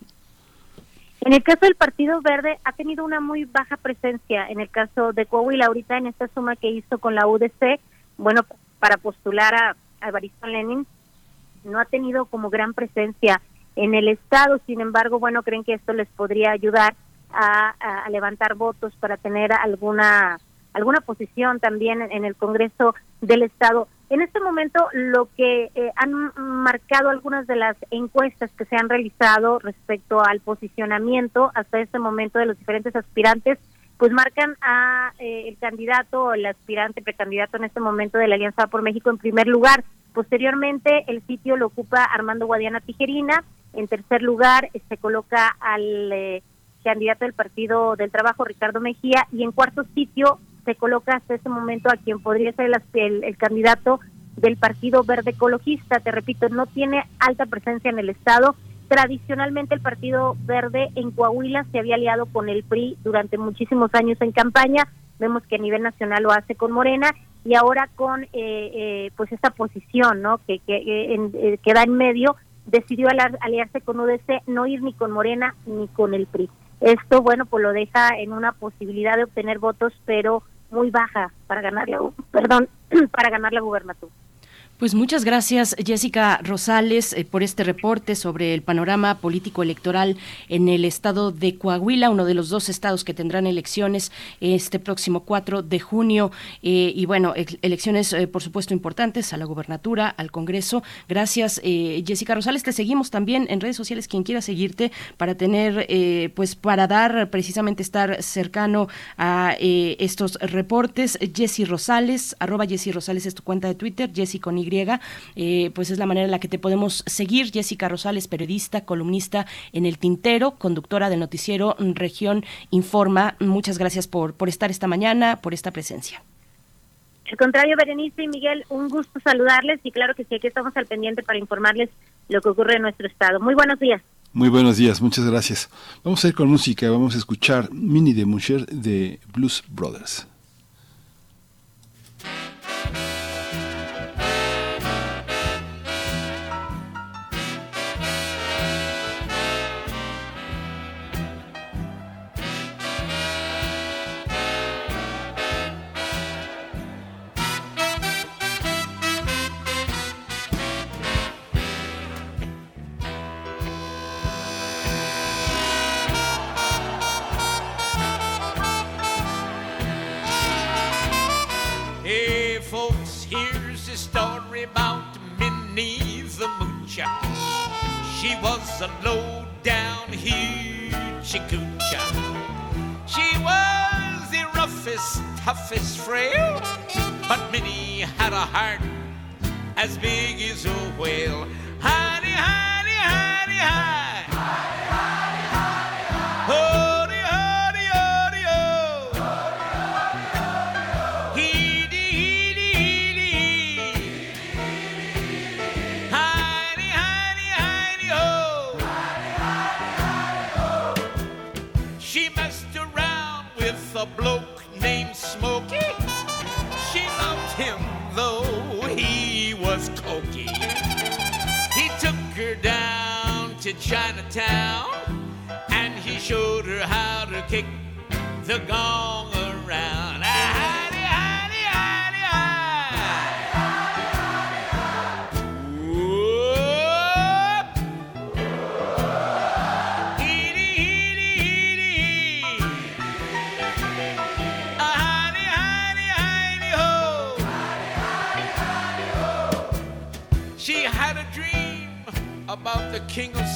En el caso del Partido Verde ha tenido una muy baja presencia. En el caso de Coahuila, ahorita en esta suma que hizo con la UDC, bueno, para postular a, a Lenin, no ha tenido como gran presencia en el Estado. Sin embargo, bueno, creen que esto les podría ayudar a, levantar votos para tener alguna alguna posición también en el Congreso del Estado. En este momento, lo que eh, han marcado algunas de las encuestas que se han realizado respecto al posicionamiento hasta este momento de los diferentes aspirantes, pues marcan a eh, el candidato o el aspirante precandidato en este momento de la Alianza por México en primer lugar. Posteriormente, el sitio lo ocupa Armando Guadiana Tijerina, en tercer lugar se coloca al eh, candidato del Partido del Trabajo, Ricardo Mejía, y en cuarto sitio se coloca hasta ese momento a quien podría ser el, el, candidato del Partido Verde Ecologista. Te repito, no tiene alta presencia en el Estado. Tradicionalmente el Partido Verde en Coahuila se había aliado con el PRI durante muchísimos años en campaña. Vemos que a nivel nacional lo hace con Morena y ahora con eh, eh, pues esta posición no que, que, eh, que da en medio decidió aliarse con UDC, no ir ni con Morena ni con el PRI. Esto, bueno, pues lo deja en una posibilidad de obtener votos, pero muy baja para ganar la, perdón, para ganar la gubernatura. Pues muchas gracias Jessica Rosales eh, por este reporte sobre el panorama político electoral en el estado de Coahuila, uno de los dos estados que tendrán elecciones este próximo 4 de junio. Eh, y bueno, elecciones eh, por supuesto importantes a la gubernatura, al Congreso. Gracias Jessica Rosales. Te seguimos también en redes sociales, quien quiera seguirte para tener, pues para dar precisamente estar cercano a estos reportes. Jessy Rosales, arroba Jessy Rosales es tu cuenta de Twitter, Jessy con eh, pues es la manera en la que te podemos seguir. Jessica Rosales, periodista, columnista en El Tintero, conductora del noticiero Región Informa. Muchas gracias por, por estar esta mañana, por esta presencia. Al contrario, Berenice y Miguel, un gusto saludarles y claro que sí, aquí estamos al pendiente para informarles lo que ocurre en nuestro estado. Muy buenos días. Muy buenos días, muchas gracias. Vamos a ir con música, vamos a escuchar Mini de Mujer de Blues Brothers. About Minnie the Moocher. She was a low down hoochie coocher. She was the roughest, toughest frail, but Minnie had a heart as big as a whale. Honey, honey, honey. Honey, Chinatown and he showed her how to kick the gong around. King of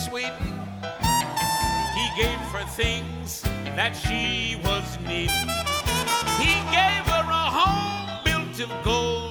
things that she was needing. He gave her a home built of gold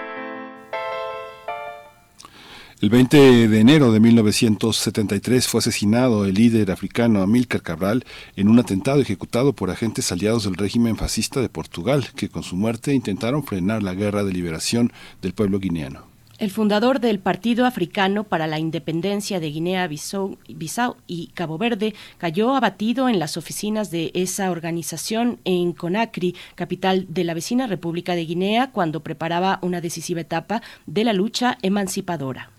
El 20 de enero de 1973 fue asesinado el líder africano Amílcar Cabral en un atentado ejecutado por agentes aliados del régimen fascista de Portugal, que con su muerte intentaron frenar la guerra de liberación del pueblo guineano. El fundador del Partido Africano para la Independencia de Guinea-Bissau Bissau y Cabo Verde cayó abatido en las oficinas de esa organización en Conakry, capital de la vecina República de Guinea, cuando preparaba una decisiva etapa de la lucha emancipadora.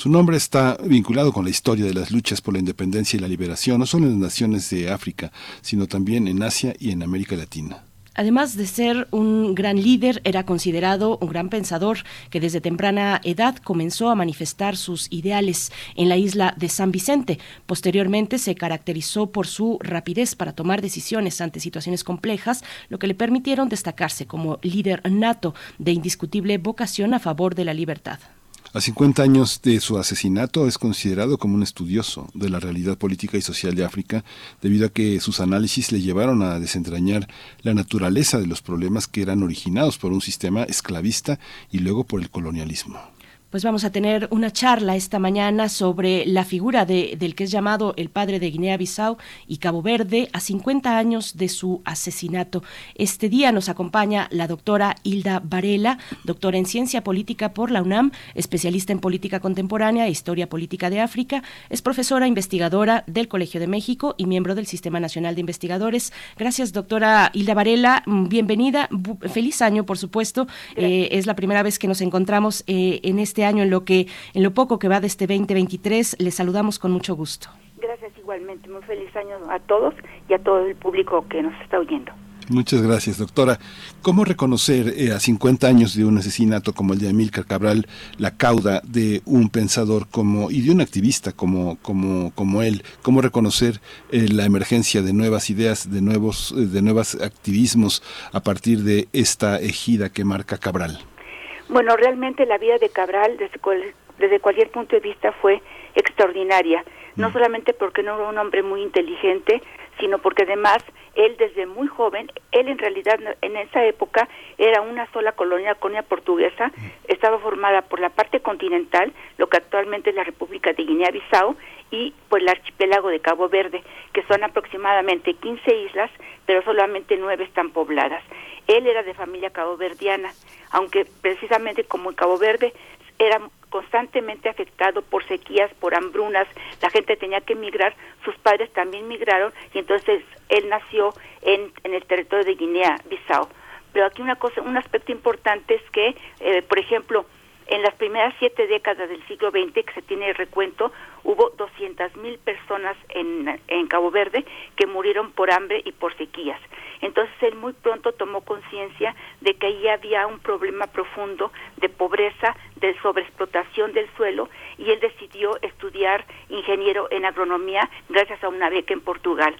Su nombre está vinculado con la historia de las luchas por la independencia y la liberación, no solo en las naciones de África, sino también en Asia y en América Latina. Además de ser un gran líder, era considerado un gran pensador que desde temprana edad comenzó a manifestar sus ideales en la isla de San Vicente. Posteriormente se caracterizó por su rapidez para tomar decisiones ante situaciones complejas, lo que le permitieron destacarse como líder nato de indiscutible vocación a favor de la libertad. A 50 años de su asesinato es considerado como un estudioso de la realidad política y social de África, debido a que sus análisis le llevaron a desentrañar la naturaleza de los problemas que eran originados por un sistema esclavista y luego por el colonialismo. Pues vamos a tener una charla esta mañana sobre la figura de, del que es llamado el padre de Guinea-Bissau y Cabo Verde a 50 años de su asesinato. Este día nos acompaña la doctora Hilda Varela, doctora en ciencia política por la UNAM, especialista en política contemporánea e historia política de África, es profesora investigadora del Colegio de México y miembro del Sistema Nacional de Investigadores. Gracias, doctora Hilda Varela. Bienvenida. Feliz año, por supuesto. Eh, es la primera vez que nos encontramos eh, en este año, en lo que, en lo poco que va de este 2023. Les saludamos con mucho gusto. Gracias igualmente, muy feliz año a todos y a todo el público que nos está oyendo. Muchas gracias, doctora. ¿Cómo reconocer eh, a 50 años de un asesinato como el de Amílcar Cabral la cauda de un pensador como y de un activista como como como él? ¿Cómo reconocer eh, la emergencia de nuevas ideas, de nuevos eh, de nuevos activismos a partir de esta ejida que marca Cabral? Bueno, realmente la vida de Cabral desde, desde cualquier punto de vista fue extraordinaria, no mm. solamente porque no era un hombre muy inteligente, sino porque además él desde muy joven, él en realidad en esa época era una sola colonia, colonia portuguesa, estaba formada por la parte continental, lo que actualmente es la República de Guinea-Bissau, y por el archipiélago de Cabo Verde, que son aproximadamente 15 islas, pero solamente nueve están pobladas. Él era de familia caboverdiana, aunque precisamente como en Cabo Verde era constantemente afectado por sequías, por hambrunas, la gente tenía que emigrar, sus padres también migraron y entonces él nació en, en el territorio de Guinea-Bissau. Pero aquí una cosa, un aspecto importante es que, eh, por ejemplo, en las primeras siete décadas del siglo XX, que se tiene el recuento, hubo 200.000 mil personas en, en Cabo Verde que murieron por hambre y por sequías. Entonces él muy pronto tomó conciencia de que ahí había un problema profundo de pobreza, de sobreexplotación del suelo y él decidió estudiar ingeniero en agronomía gracias a una beca en Portugal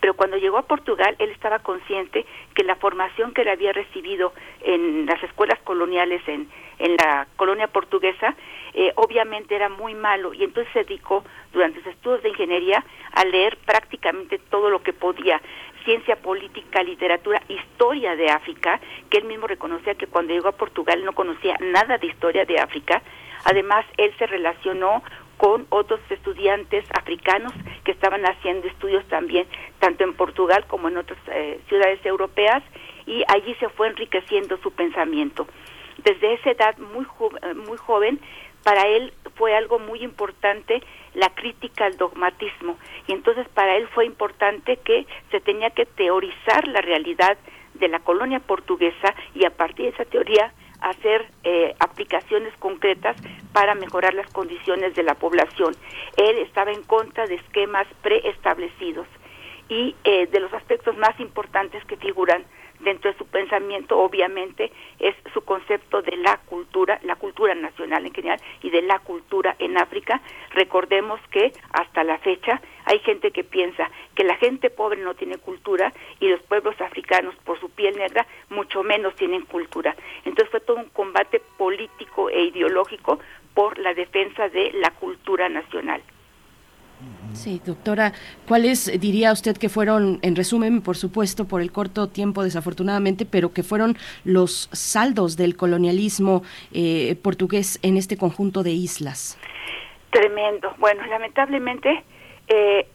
pero cuando llegó a Portugal él estaba consciente que la formación que él había recibido en las escuelas coloniales en, en la colonia portuguesa eh, obviamente era muy malo y entonces se dedicó durante sus estudios de ingeniería a leer prácticamente todo lo que podía ciencia política, literatura, historia de África, que él mismo reconocía que cuando llegó a Portugal no conocía nada de historia de África. Además, él se relacionó con otros estudiantes africanos que estaban haciendo estudios también, tanto en Portugal como en otras eh, ciudades europeas, y allí se fue enriqueciendo su pensamiento. Desde esa edad muy, eh, muy joven, para él fue algo muy importante la crítica al dogmatismo, y entonces para él fue importante que se tenía que teorizar la realidad de la colonia portuguesa y a partir de esa teoría hacer eh, aplicaciones concretas para mejorar las condiciones de la población. Él estaba en contra de esquemas preestablecidos y eh, de los aspectos más importantes que figuran dentro de su pensamiento obviamente es su concepto de la cultura, la cultura nacional en general y de la cultura en África. Recordemos que hasta la fecha hay gente que piensa que la gente pobre no tiene cultura y los pueblos africanos por su piel negra mucho menos tienen cultura. Entonces fue todo un combate político e ideológico por la defensa de la cultura nacional. Sí, doctora, ¿cuáles diría usted que fueron, en resumen, por supuesto, por el corto tiempo desafortunadamente, pero que fueron los saldos del colonialismo eh, portugués en este conjunto de islas? Tremendo. Bueno, lamentablemente, eh,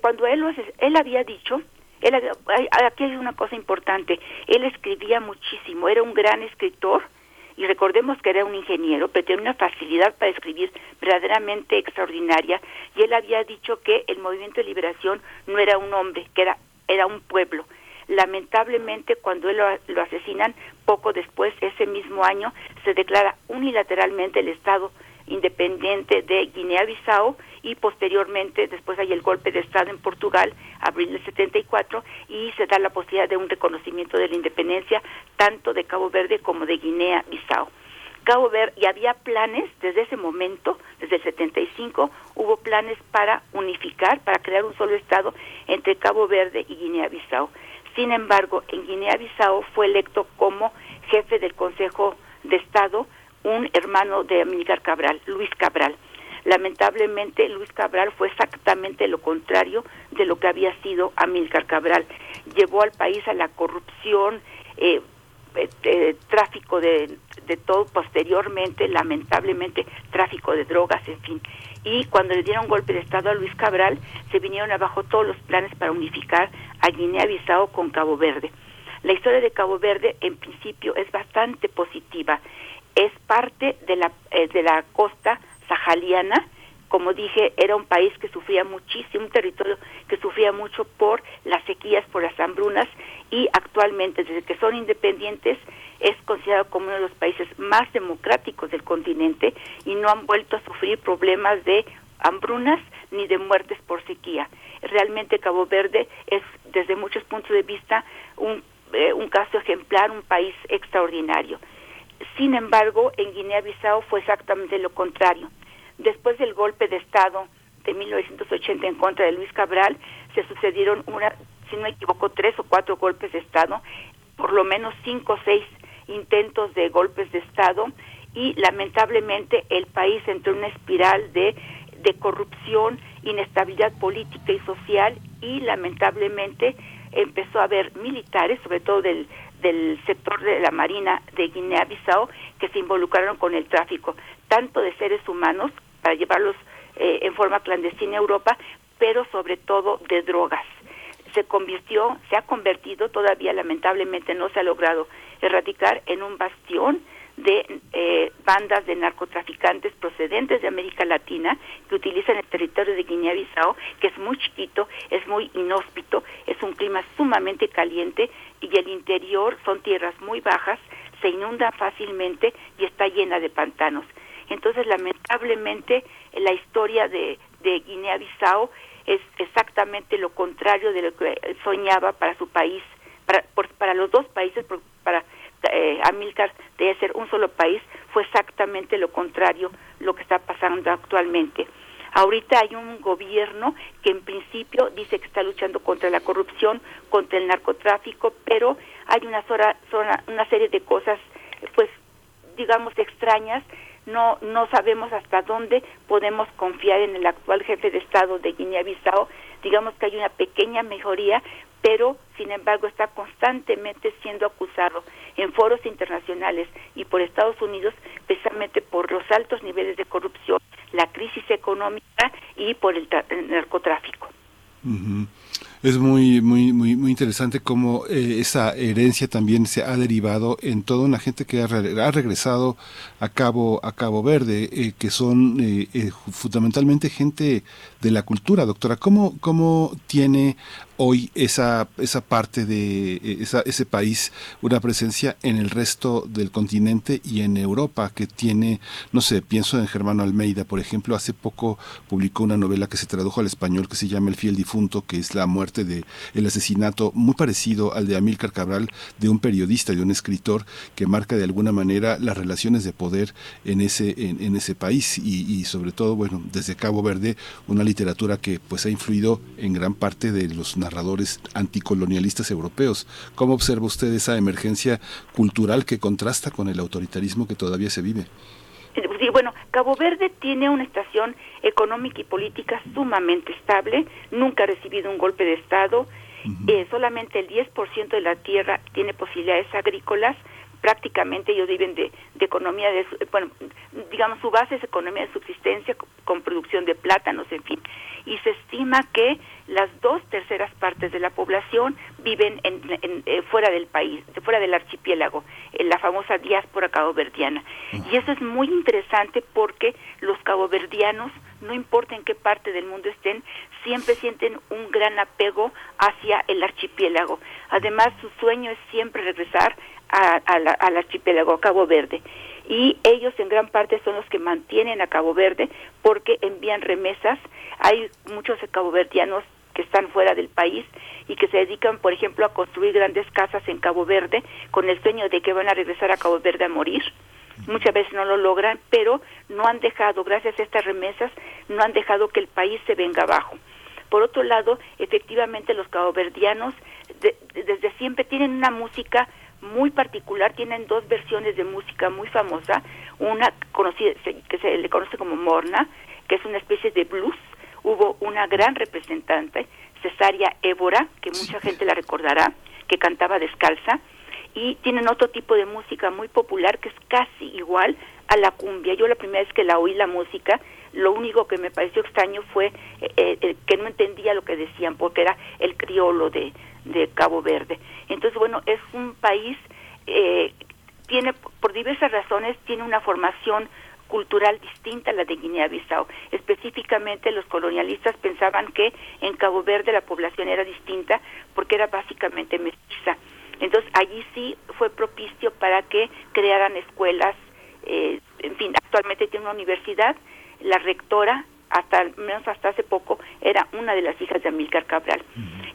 cuando él, él había dicho, él, aquí hay una cosa importante, él escribía muchísimo, era un gran escritor, y recordemos que era un ingeniero, pero tenía una facilidad para escribir verdaderamente extraordinaria, y él había dicho que el movimiento de liberación no era un hombre, que era, era un pueblo. Lamentablemente, cuando él lo, lo asesinan, poco después, ese mismo año, se declara unilateralmente el Estado independiente de Guinea-Bissau y posteriormente después hay el golpe de Estado en Portugal, abril del 74, y se da la posibilidad de un reconocimiento de la independencia tanto de Cabo Verde como de Guinea-Bissau. Cabo Verde, y había planes desde ese momento, desde el 75, hubo planes para unificar, para crear un solo Estado entre Cabo Verde y Guinea-Bissau. Sin embargo, en Guinea-Bissau fue electo como jefe del Consejo de Estado un hermano de Amílcar Cabral, Luis Cabral. Lamentablemente, Luis Cabral fue exactamente lo contrario de lo que había sido Amílcar Cabral. Llevó al país a la corrupción, eh, eh, tráfico de, de todo, posteriormente, lamentablemente, tráfico de drogas, en fin. Y cuando le dieron golpe de Estado a Luis Cabral, se vinieron abajo todos los planes para unificar a Guinea-Bissau con Cabo Verde. La historia de Cabo Verde, en principio, es bastante positiva es parte de la, eh, de la costa sahaliana. Como dije, era un país que sufría muchísimo, un territorio que sufría mucho por las sequías, por las hambrunas y actualmente, desde que son independientes, es considerado como uno de los países más democráticos del continente y no han vuelto a sufrir problemas de hambrunas ni de muertes por sequía. Realmente Cabo Verde es, desde muchos puntos de vista, un, eh, un caso ejemplar, un país extraordinario. Sin embargo, en Guinea-Bissau fue exactamente lo contrario. Después del golpe de Estado de 1980 en contra de Luis Cabral, se sucedieron, una, si no me equivoco, tres o cuatro golpes de Estado, por lo menos cinco o seis intentos de golpes de Estado y lamentablemente el país entró en una espiral de, de corrupción, inestabilidad política y social y lamentablemente empezó a haber militares, sobre todo del, del sector de la Marina de Guinea-Bissau, que se involucraron con el tráfico, tanto de seres humanos para llevarlos eh, en forma clandestina a Europa, pero sobre todo de drogas. Se convirtió, se ha convertido, todavía lamentablemente no se ha logrado erradicar en un bastión de eh, bandas de narcotraficantes procedentes de América Latina que utilizan el territorio de Guinea-Bissau, que es muy chiquito, es muy inhóspito, es un clima sumamente caliente y el interior son tierras muy bajas, se inunda fácilmente y está llena de pantanos. Entonces, lamentablemente, la historia de, de Guinea-Bissau es exactamente lo contrario de lo que soñaba para su país, para, para los dos países, para eh, de ser un solo país, fue exactamente lo contrario lo que está pasando actualmente. Ahorita hay un gobierno que en principio dice que está luchando contra la corrupción, contra el narcotráfico, pero hay una, una serie de cosas, pues, digamos, extrañas. No, no sabemos hasta dónde podemos confiar en el actual jefe de Estado de Guinea-Bissau. Digamos que hay una pequeña mejoría, pero sin embargo está constantemente siendo acusado en foros internacionales y por Estados Unidos precisamente por los altos niveles de corrupción, la crisis económica y por el, narcotráfico. Es muy, muy, muy, muy interesante cómo eh, esa herencia también se ha derivado en toda una gente que ha, regresado a Cabo, a Cabo Verde, eh, que son eh, fundamentalmente gente de la cultura, doctora. ¿Cómo, cómo tiene hoy esa, esa parte de esa, ese país una presencia en el resto del continente y en Europa que tiene, no sé, pienso en Germano Almeida, por ejemplo, hace poco publicó una novela que se tradujo al español que se llama El fiel difunto, que es la muerte de el asesinato muy parecido al de Amílcar Cabral de un periodista, de un escritor que marca de alguna manera las relaciones de poder en ese en, ese país y, y sobre todo, bueno, desde Cabo Verde una literatura que pues ha influido en gran parte de los narradores anticolonialistas europeos. ¿Cómo observa usted esa emergencia cultural que contrasta con el autoritarismo que todavía se vive? Sí, bueno, Cabo Verde tiene una estación económica y política sumamente estable, nunca ha recibido un golpe de Estado, eh, solamente el 10% de la tierra tiene posibilidades agrícolas, prácticamente ellos viven de, de economía de bueno digamos su base es economía de subsistencia con, producción de plátanos en fin. Y se estima que las dos terceras partes de la población viven en, eh, fuera del país fuera del archipiélago en la famosa diáspora caboverdiana. Y eso es muy interesante porque los caboverdianos no importa en qué parte del mundo estén, siempre sienten un gran apego hacia el archipiélago. Además, su sueño es siempre regresar al archipiélago Cabo Verde. Y ellos en gran parte son los que mantienen a Cabo Verde porque envían remesas. Hay muchos caboverdianos que están fuera del país y que se dedican, por ejemplo, a construir grandes casas en Cabo Verde con el sueño de que van a regresar a Cabo Verde a morir. Muchas veces no lo logran, pero no han dejado, gracias a estas remesas, no han dejado que el país se venga abajo. Por otro lado, efectivamente los caboverdianos desde siempre tienen una música muy particular, tienen dos versiones de música muy famosa, una conocida que se le conoce como Morna, que es una especie de blues, hubo una gran representante, Cesaria Évora, que mucha gente la recordará, que cantaba descalza, y tienen otro tipo de música muy popular que es casi igual a la cumbia. Yo la primera vez que la oí la música, lo único que me pareció extraño fue eh, eh, que no entendía lo que decían, porque era el criolo de, de Cabo Verde. Entonces, bueno, es un país, eh, tiene, por diversas razones, tiene una formación cultural distinta a la de Guinea-Bissau. Específicamente los colonialistas pensaban que en Cabo Verde la población era distinta porque era básicamente mestiza. Entonces allí sí fue propicio para que crearan escuelas, eh, en fin, actualmente tiene una universidad, la rectora hasta menos hasta hace poco era una de las hijas de Amílcar Cabral.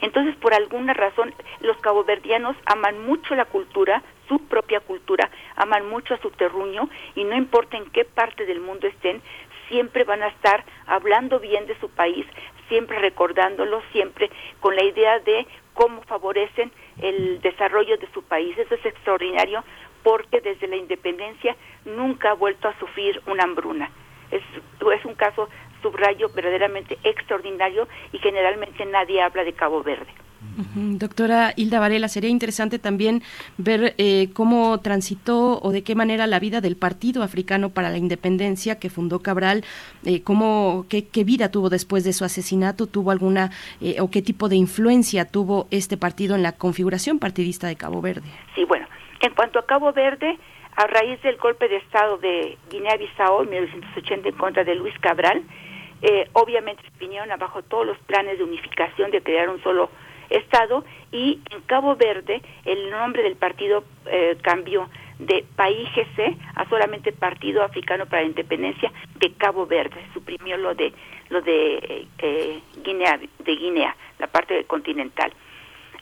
Entonces, por alguna razón, los caboverdianos aman mucho la cultura, su propia cultura, aman mucho a su terruño y no importa en qué parte del mundo estén, siempre van a estar hablando bien de su país, siempre recordándolo, siempre con la idea de cómo favorecen el desarrollo de su país. Eso es extraordinario porque desde la independencia nunca ha vuelto a sufrir una hambruna. Es, es un caso, subrayo, verdaderamente extraordinario y generalmente nadie habla de Cabo Verde. Doctora Hilda Varela, sería interesante también ver eh, cómo transitó o de qué manera la vida del Partido Africano para la Independencia que fundó Cabral, eh, cómo, qué, qué vida tuvo después de su asesinato, tuvo alguna eh, o qué tipo de influencia tuvo este partido en la configuración partidista de Cabo Verde. Sí, bueno, en cuanto a Cabo Verde, a raíz del golpe de Estado de Guinea-Bissau en 1980 en contra de Luis Cabral, eh, obviamente vinieron abajo todos los planes de unificación, de crear un solo Estado, y en Cabo Verde el nombre del partido eh, cambió de PAIGC a solamente Partido Africano para la Independencia de Cabo Verde, suprimió lo de lo de eh, Guinea, de Guinea, la parte continental.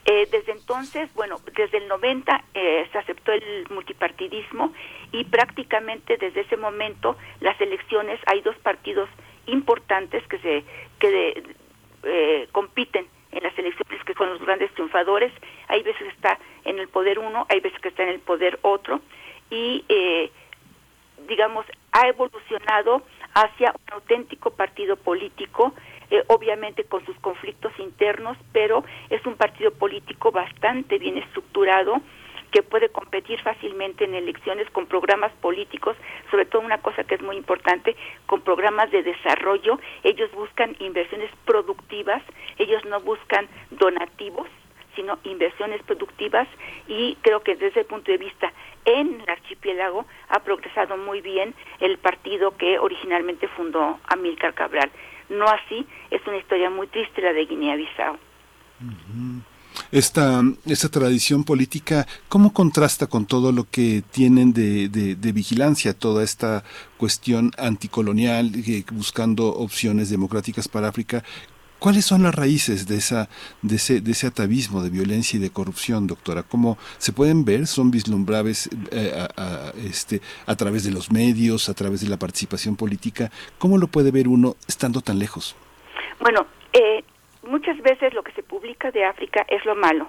Eh, desde entonces, bueno, desde el 90 eh, se aceptó el multipartidismo y prácticamente desde ese momento las elecciones hay dos partidos importantes que se que eh, compiten en las elecciones que son los grandes triunfadores. Hay veces que está en el poder uno, hay veces que está en el poder otro y eh, digamos ha evolucionado hacia un auténtico partido político eh, obviamente con sus conflictos internos, pero es un partido político bastante bien estructurado que puede competir fácilmente en elecciones con programas políticos, sobre todo una cosa que es muy importante, con programas de desarrollo. Ellos buscan inversiones productivas, ellos no buscan donativos, sino inversiones productivas y creo que desde el punto de vista en el archipiélago ha progresado muy bien el partido que originalmente fundó Amílcar Cabral. No así, es una historia muy triste la de Guinea-Bissau. Esta, esta tradición política, ¿cómo contrasta con todo lo que tienen de, de- de vigilancia, toda esta cuestión anticolonial, eh, buscando opciones democráticas para África? ¿Cuáles son las raíces de, esa, de, ese, de ese atavismo de violencia y de corrupción, doctora? ¿Cómo se pueden ver? ¿Son vislumbrables eh, a, este, a través de los medios, a través de la participación política? ¿Cómo lo puede ver uno estando tan lejos? Bueno, eh, muchas veces lo que se publica de África es lo malo.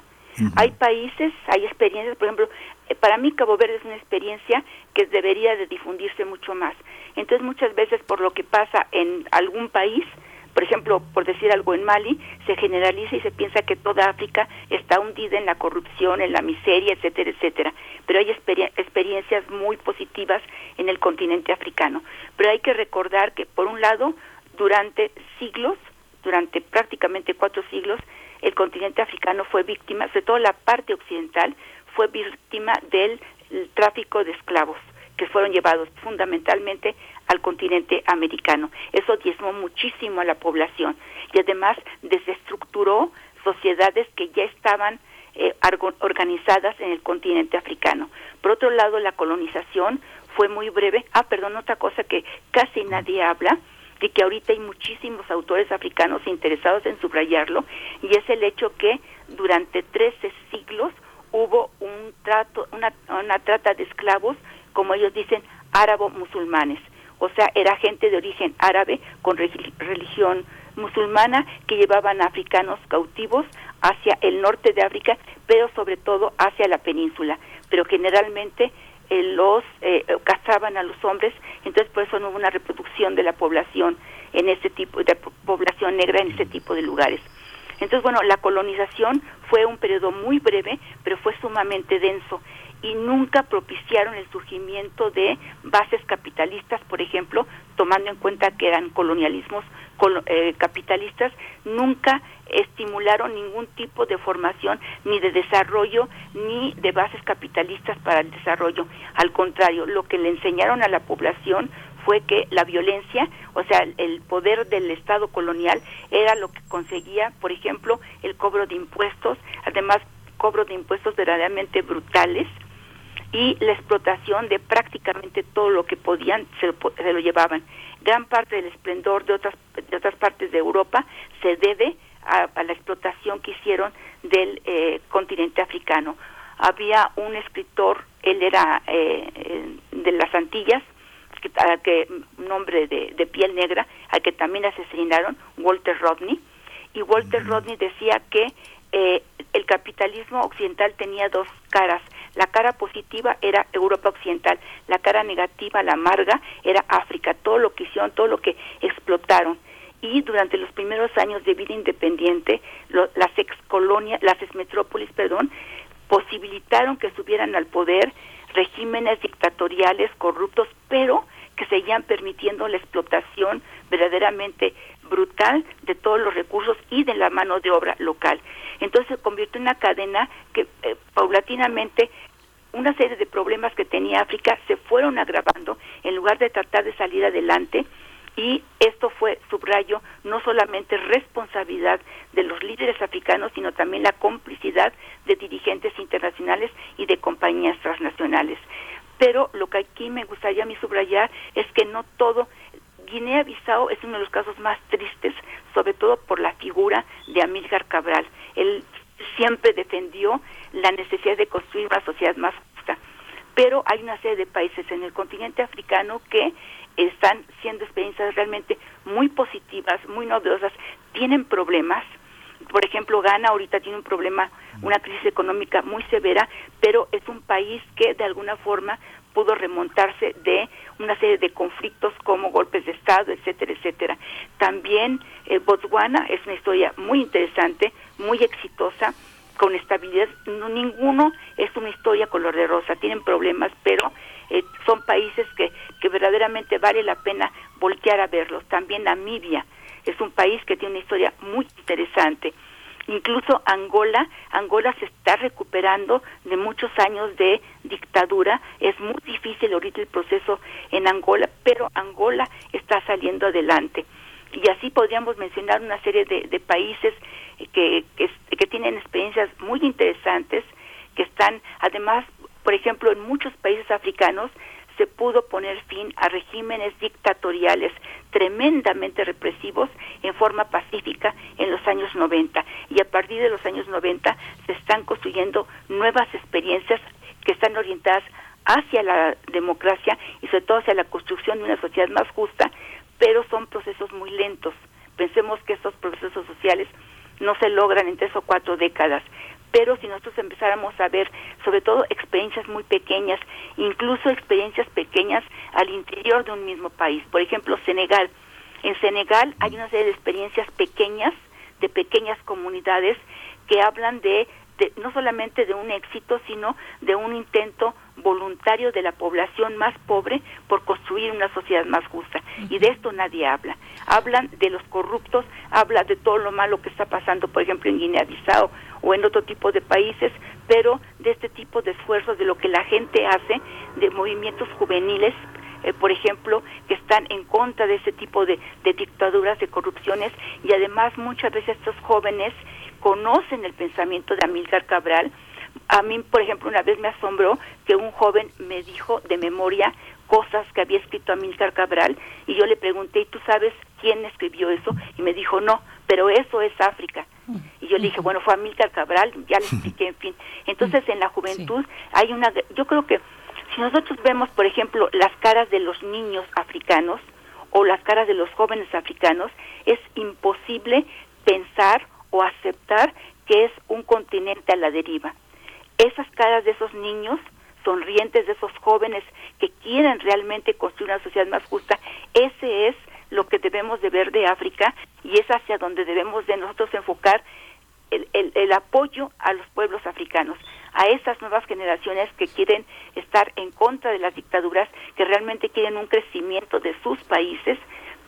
Hay países, hay experiencias, por ejemplo, eh, para mí Cabo Verde es una experiencia que debería de difundirse mucho más. Entonces muchas veces por lo que pasa en algún país, por ejemplo, por decir algo en Mali, se generaliza y se piensa que toda África está hundida en la corrupción, en la miseria, etcétera, etcétera. Pero hay experie- experiencias muy positivas en el continente africano. Pero hay que recordar que, por un lado, durante siglos, durante prácticamente cuatro siglos, el continente africano fue víctima, sobre todo la parte occidental, fue víctima del el tráfico de esclavos que fueron llevados fundamentalmente al continente americano. Eso diezmó muchísimo a la población y además desestructuró sociedades que ya estaban eh, organizadas en el continente africano. Por otro lado, la colonización fue muy breve. Ah, perdón, otra cosa que casi nadie habla, de que ahorita hay muchísimos autores africanos interesados en subrayarlo, y es el hecho que durante 13 siglos hubo un trato, una, una trata de esclavos, como ellos dicen, árabo-musulmanes. O sea, era gente de origen árabe con religión musulmana que llevaban a africanos cautivos hacia el norte de África, pero sobre todo hacia la península. Pero generalmente eh, los eh, castraban a los hombres, entonces por eso no hubo una reproducción de la población en ese tipo de po- población negra en ese tipo de lugares. Entonces, bueno, la colonización fue un periodo muy breve, pero fue sumamente denso y nunca propiciaron el surgimiento de bases capitalistas, por ejemplo, tomando en cuenta que eran colonialismos colo- eh, capitalistas, nunca estimularon ningún tipo de formación ni de desarrollo ni de bases capitalistas para el desarrollo. Al contrario, lo que le enseñaron a la población fue que la violencia, o sea, el poder del Estado colonial era lo que conseguía, por ejemplo, el cobro de impuestos, además cobro de impuestos verdaderamente brutales, y la explotación de prácticamente todo lo que podían se lo, se lo llevaban. Gran parte del esplendor de otras de otras partes de Europa se debe a, a la explotación que hicieron del eh, continente africano. Había un escritor, él era eh, de las Antillas, que, a que un hombre de, de piel negra, al que también asesinaron, Walter Rodney, y Walter Rodney decía que eh, el capitalismo occidental tenía dos caras. La cara positiva era Europa occidental, la cara negativa, la amarga, era África, todo lo que hicieron, todo lo que explotaron. Y durante los primeros años de vida independiente, lo, las colonias, las exmetrópolis, perdón, posibilitaron que subieran al poder regímenes dictatoriales corruptos, pero que seguían permitiendo la explotación verdaderamente brutal de todos los recursos y de la mano de obra local. Entonces se convirtió en una cadena que eh, paulatinamente una serie de problemas que tenía África se fueron agravando en lugar de tratar de salir adelante y esto fue, subrayo, no solamente responsabilidad de los líderes africanos, sino también la complicidad de dirigentes internacionales y de compañías transnacionales. Pero lo que aquí me gustaría a mí subrayar es que no todo, Guinea-Bissau es uno de los casos más tristes, sobre todo por la figura de Amílcar Cabral. Él siempre defendió la necesidad de construir una sociedad más justa. Pero hay una serie de países en el continente africano que están siendo experiencias realmente muy positivas, muy novedosas, tienen problemas. Por ejemplo, Ghana ahorita tiene un problema, una crisis económica muy severa, pero es un país que de alguna forma pudo remontarse de una serie de conflictos como golpes de Estado, etcétera, etcétera. También eh, Botswana es una historia muy interesante, muy exitosa, con estabilidad. No, ninguno es una historia color de rosa, tienen problemas, pero eh, son países que, que verdaderamente vale la pena voltear a verlos. También Namibia es un país que tiene una historia muy interesante. Incluso Angola, Angola se está recuperando de muchos años de dictadura. Es muy difícil ahorita el proceso en Angola, pero Angola está saliendo adelante. Y así podríamos mencionar una serie de, de países que, que, que tienen experiencias muy interesantes, que están además por ejemplo, en muchos países africanos se pudo poner fin a regímenes dictatoriales tremendamente represivos en forma pacífica en los años 90 y a partir de los años 90 se están construyendo nuevas experiencias que están orientadas hacia la democracia y sobre todo hacia la construcción de una sociedad más justa, pero son procesos muy lentos. Pensemos que estos procesos sociales no se logran en tres o cuatro décadas pero si nosotros empezáramos a ver sobre todo experiencias muy pequeñas, incluso experiencias pequeñas al interior de un mismo país. Por ejemplo, Senegal. En Senegal hay una serie de experiencias pequeñas, de pequeñas comunidades que hablan de, de no solamente de un éxito, sino de un intento voluntario de la población más pobre por construir una sociedad más justa. Y de esto nadie habla. Hablan de los corruptos, habla de todo lo malo que está pasando, por ejemplo, en Guinea-Bissau o en otro tipo de países, pero de este tipo de esfuerzos, de lo que la gente hace, de movimientos juveniles, eh, por ejemplo, que están en contra de ese tipo de, de dictaduras, de corrupciones, y además muchas veces estos jóvenes conocen el pensamiento de Amílcar Cabral, a mí, por ejemplo, una vez me asombró que un joven me dijo de memoria cosas que había escrito Amílcar Cabral y yo le pregunté, ¿y tú sabes quién escribió eso? Y me dijo, no, pero eso es África. Y yo le dije, bueno, fue Amílcar Cabral, ya le expliqué, en fin. Entonces, en la juventud hay una, yo creo que si nosotros vemos, por ejemplo, las caras de los niños africanos o las caras de los jóvenes africanos, es imposible pensar o aceptar que es un continente a la deriva esas caras de esos niños sonrientes, de esos jóvenes que quieren realmente construir una sociedad más justa, ese es lo que debemos de ver de África y es hacia donde debemos de nosotros enfocar el, el, el, apoyo a los pueblos africanos, a esas nuevas generaciones que quieren estar en contra de las dictaduras, que realmente quieren un crecimiento de sus países,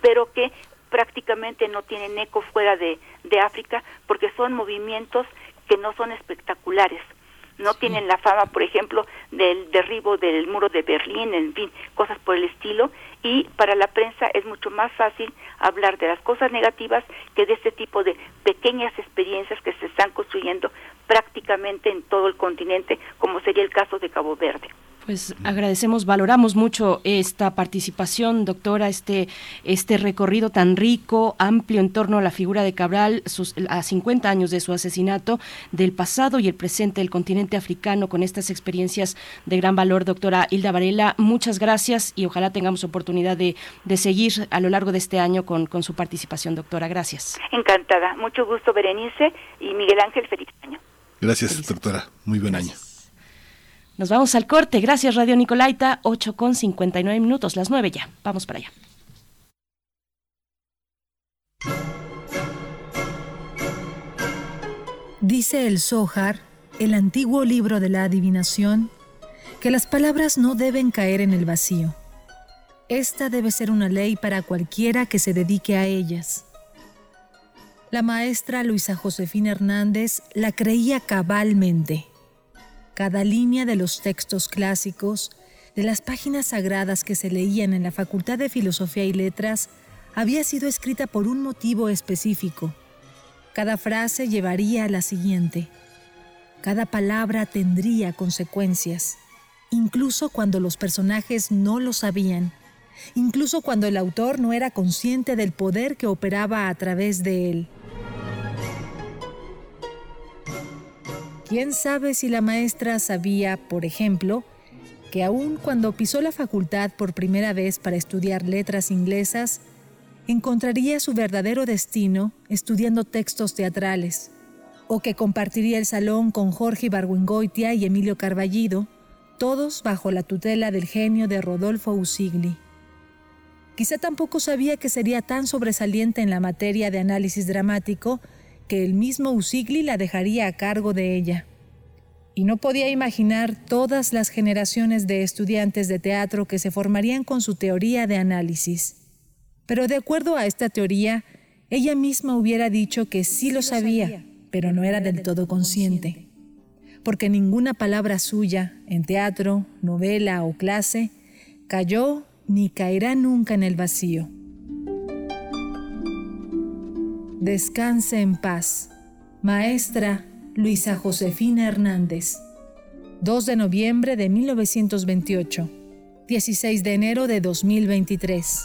pero que prácticamente no tienen eco fuera de, de África, porque son movimientos que no son espectaculares, no tienen la fama, por ejemplo, del derribo del muro de Berlín, en fin, cosas por el estilo, y para la prensa es mucho más fácil hablar de las cosas negativas que de este tipo de pequeñas experiencias que se están construyendo prácticamente en todo el continente, como sería el caso de Cabo Verde. Pues agradecemos, valoramos mucho esta participación, doctora, este, este recorrido tan rico, amplio en torno a la figura de Cabral, sus, a 50 años de su asesinato, del pasado y el presente del continente africano, con estas experiencias de gran valor, doctora Hilda Varela. Muchas gracias y ojalá tengamos oportunidad de, de seguir a lo largo de este año con, con su participación, doctora. Gracias. Encantada. Mucho gusto, Berenice y Miguel Ángel. Feliz año. Gracias, doctora. Muy buen año. Nos vamos al corte. Gracias, Radio Nicolaita. 8 con 59 minutos, las 9 ya. Vamos para allá. Dice el Zohar, el antiguo libro de la adivinación, que las palabras no deben caer en el vacío. Esta debe ser una ley para cualquiera que se dedique a ellas. La maestra Luisa Josefina Hernández la creía cabalmente. Cada línea de los textos clásicos, de las páginas sagradas que se leían en la Facultad de Filosofía y Letras, había sido escrita por un motivo específico. Cada frase llevaría a la siguiente. Cada palabra tendría consecuencias, incluso cuando los personajes no lo sabían, incluso cuando el autor no era consciente del poder que operaba a través de él. ¿Quién sabe si la maestra sabía, por ejemplo, que aun cuando pisó la facultad por primera vez para estudiar letras inglesas, encontraría su verdadero destino estudiando textos teatrales, o que compartiría el salón con Jorge Barguengoitia y Emilio Carballido, todos bajo la tutela del genio de Rodolfo Usigli. Quizá tampoco sabía que sería tan sobresaliente en la materia de análisis dramático que el mismo Usigli la dejaría a cargo de ella. Y no podía imaginar todas las generaciones de estudiantes de teatro que se formarían con su teoría de análisis. Pero de acuerdo a esta teoría, ella misma hubiera dicho que sí lo sabía, pero no era del todo consciente. Porque ninguna palabra suya, en teatro, novela o clase, cayó ni caerá nunca en el vacío. Descanse en paz. Maestra Luisa Josefina Hernández. 2 de noviembre de 1928. 16 de enero de 2023.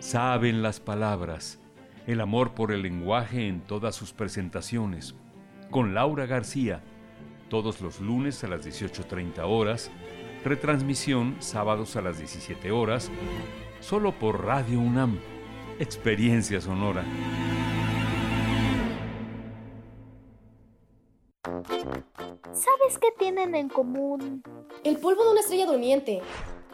Saben las palabras, el amor por el lenguaje en todas sus presentaciones, con Laura García, todos los lunes a las 18.30 horas, retransmisión sábados a las 17 horas, solo por Radio UNAM, Experiencia Sonora. ¿Sabes qué tienen en común? El polvo de una estrella durmiente,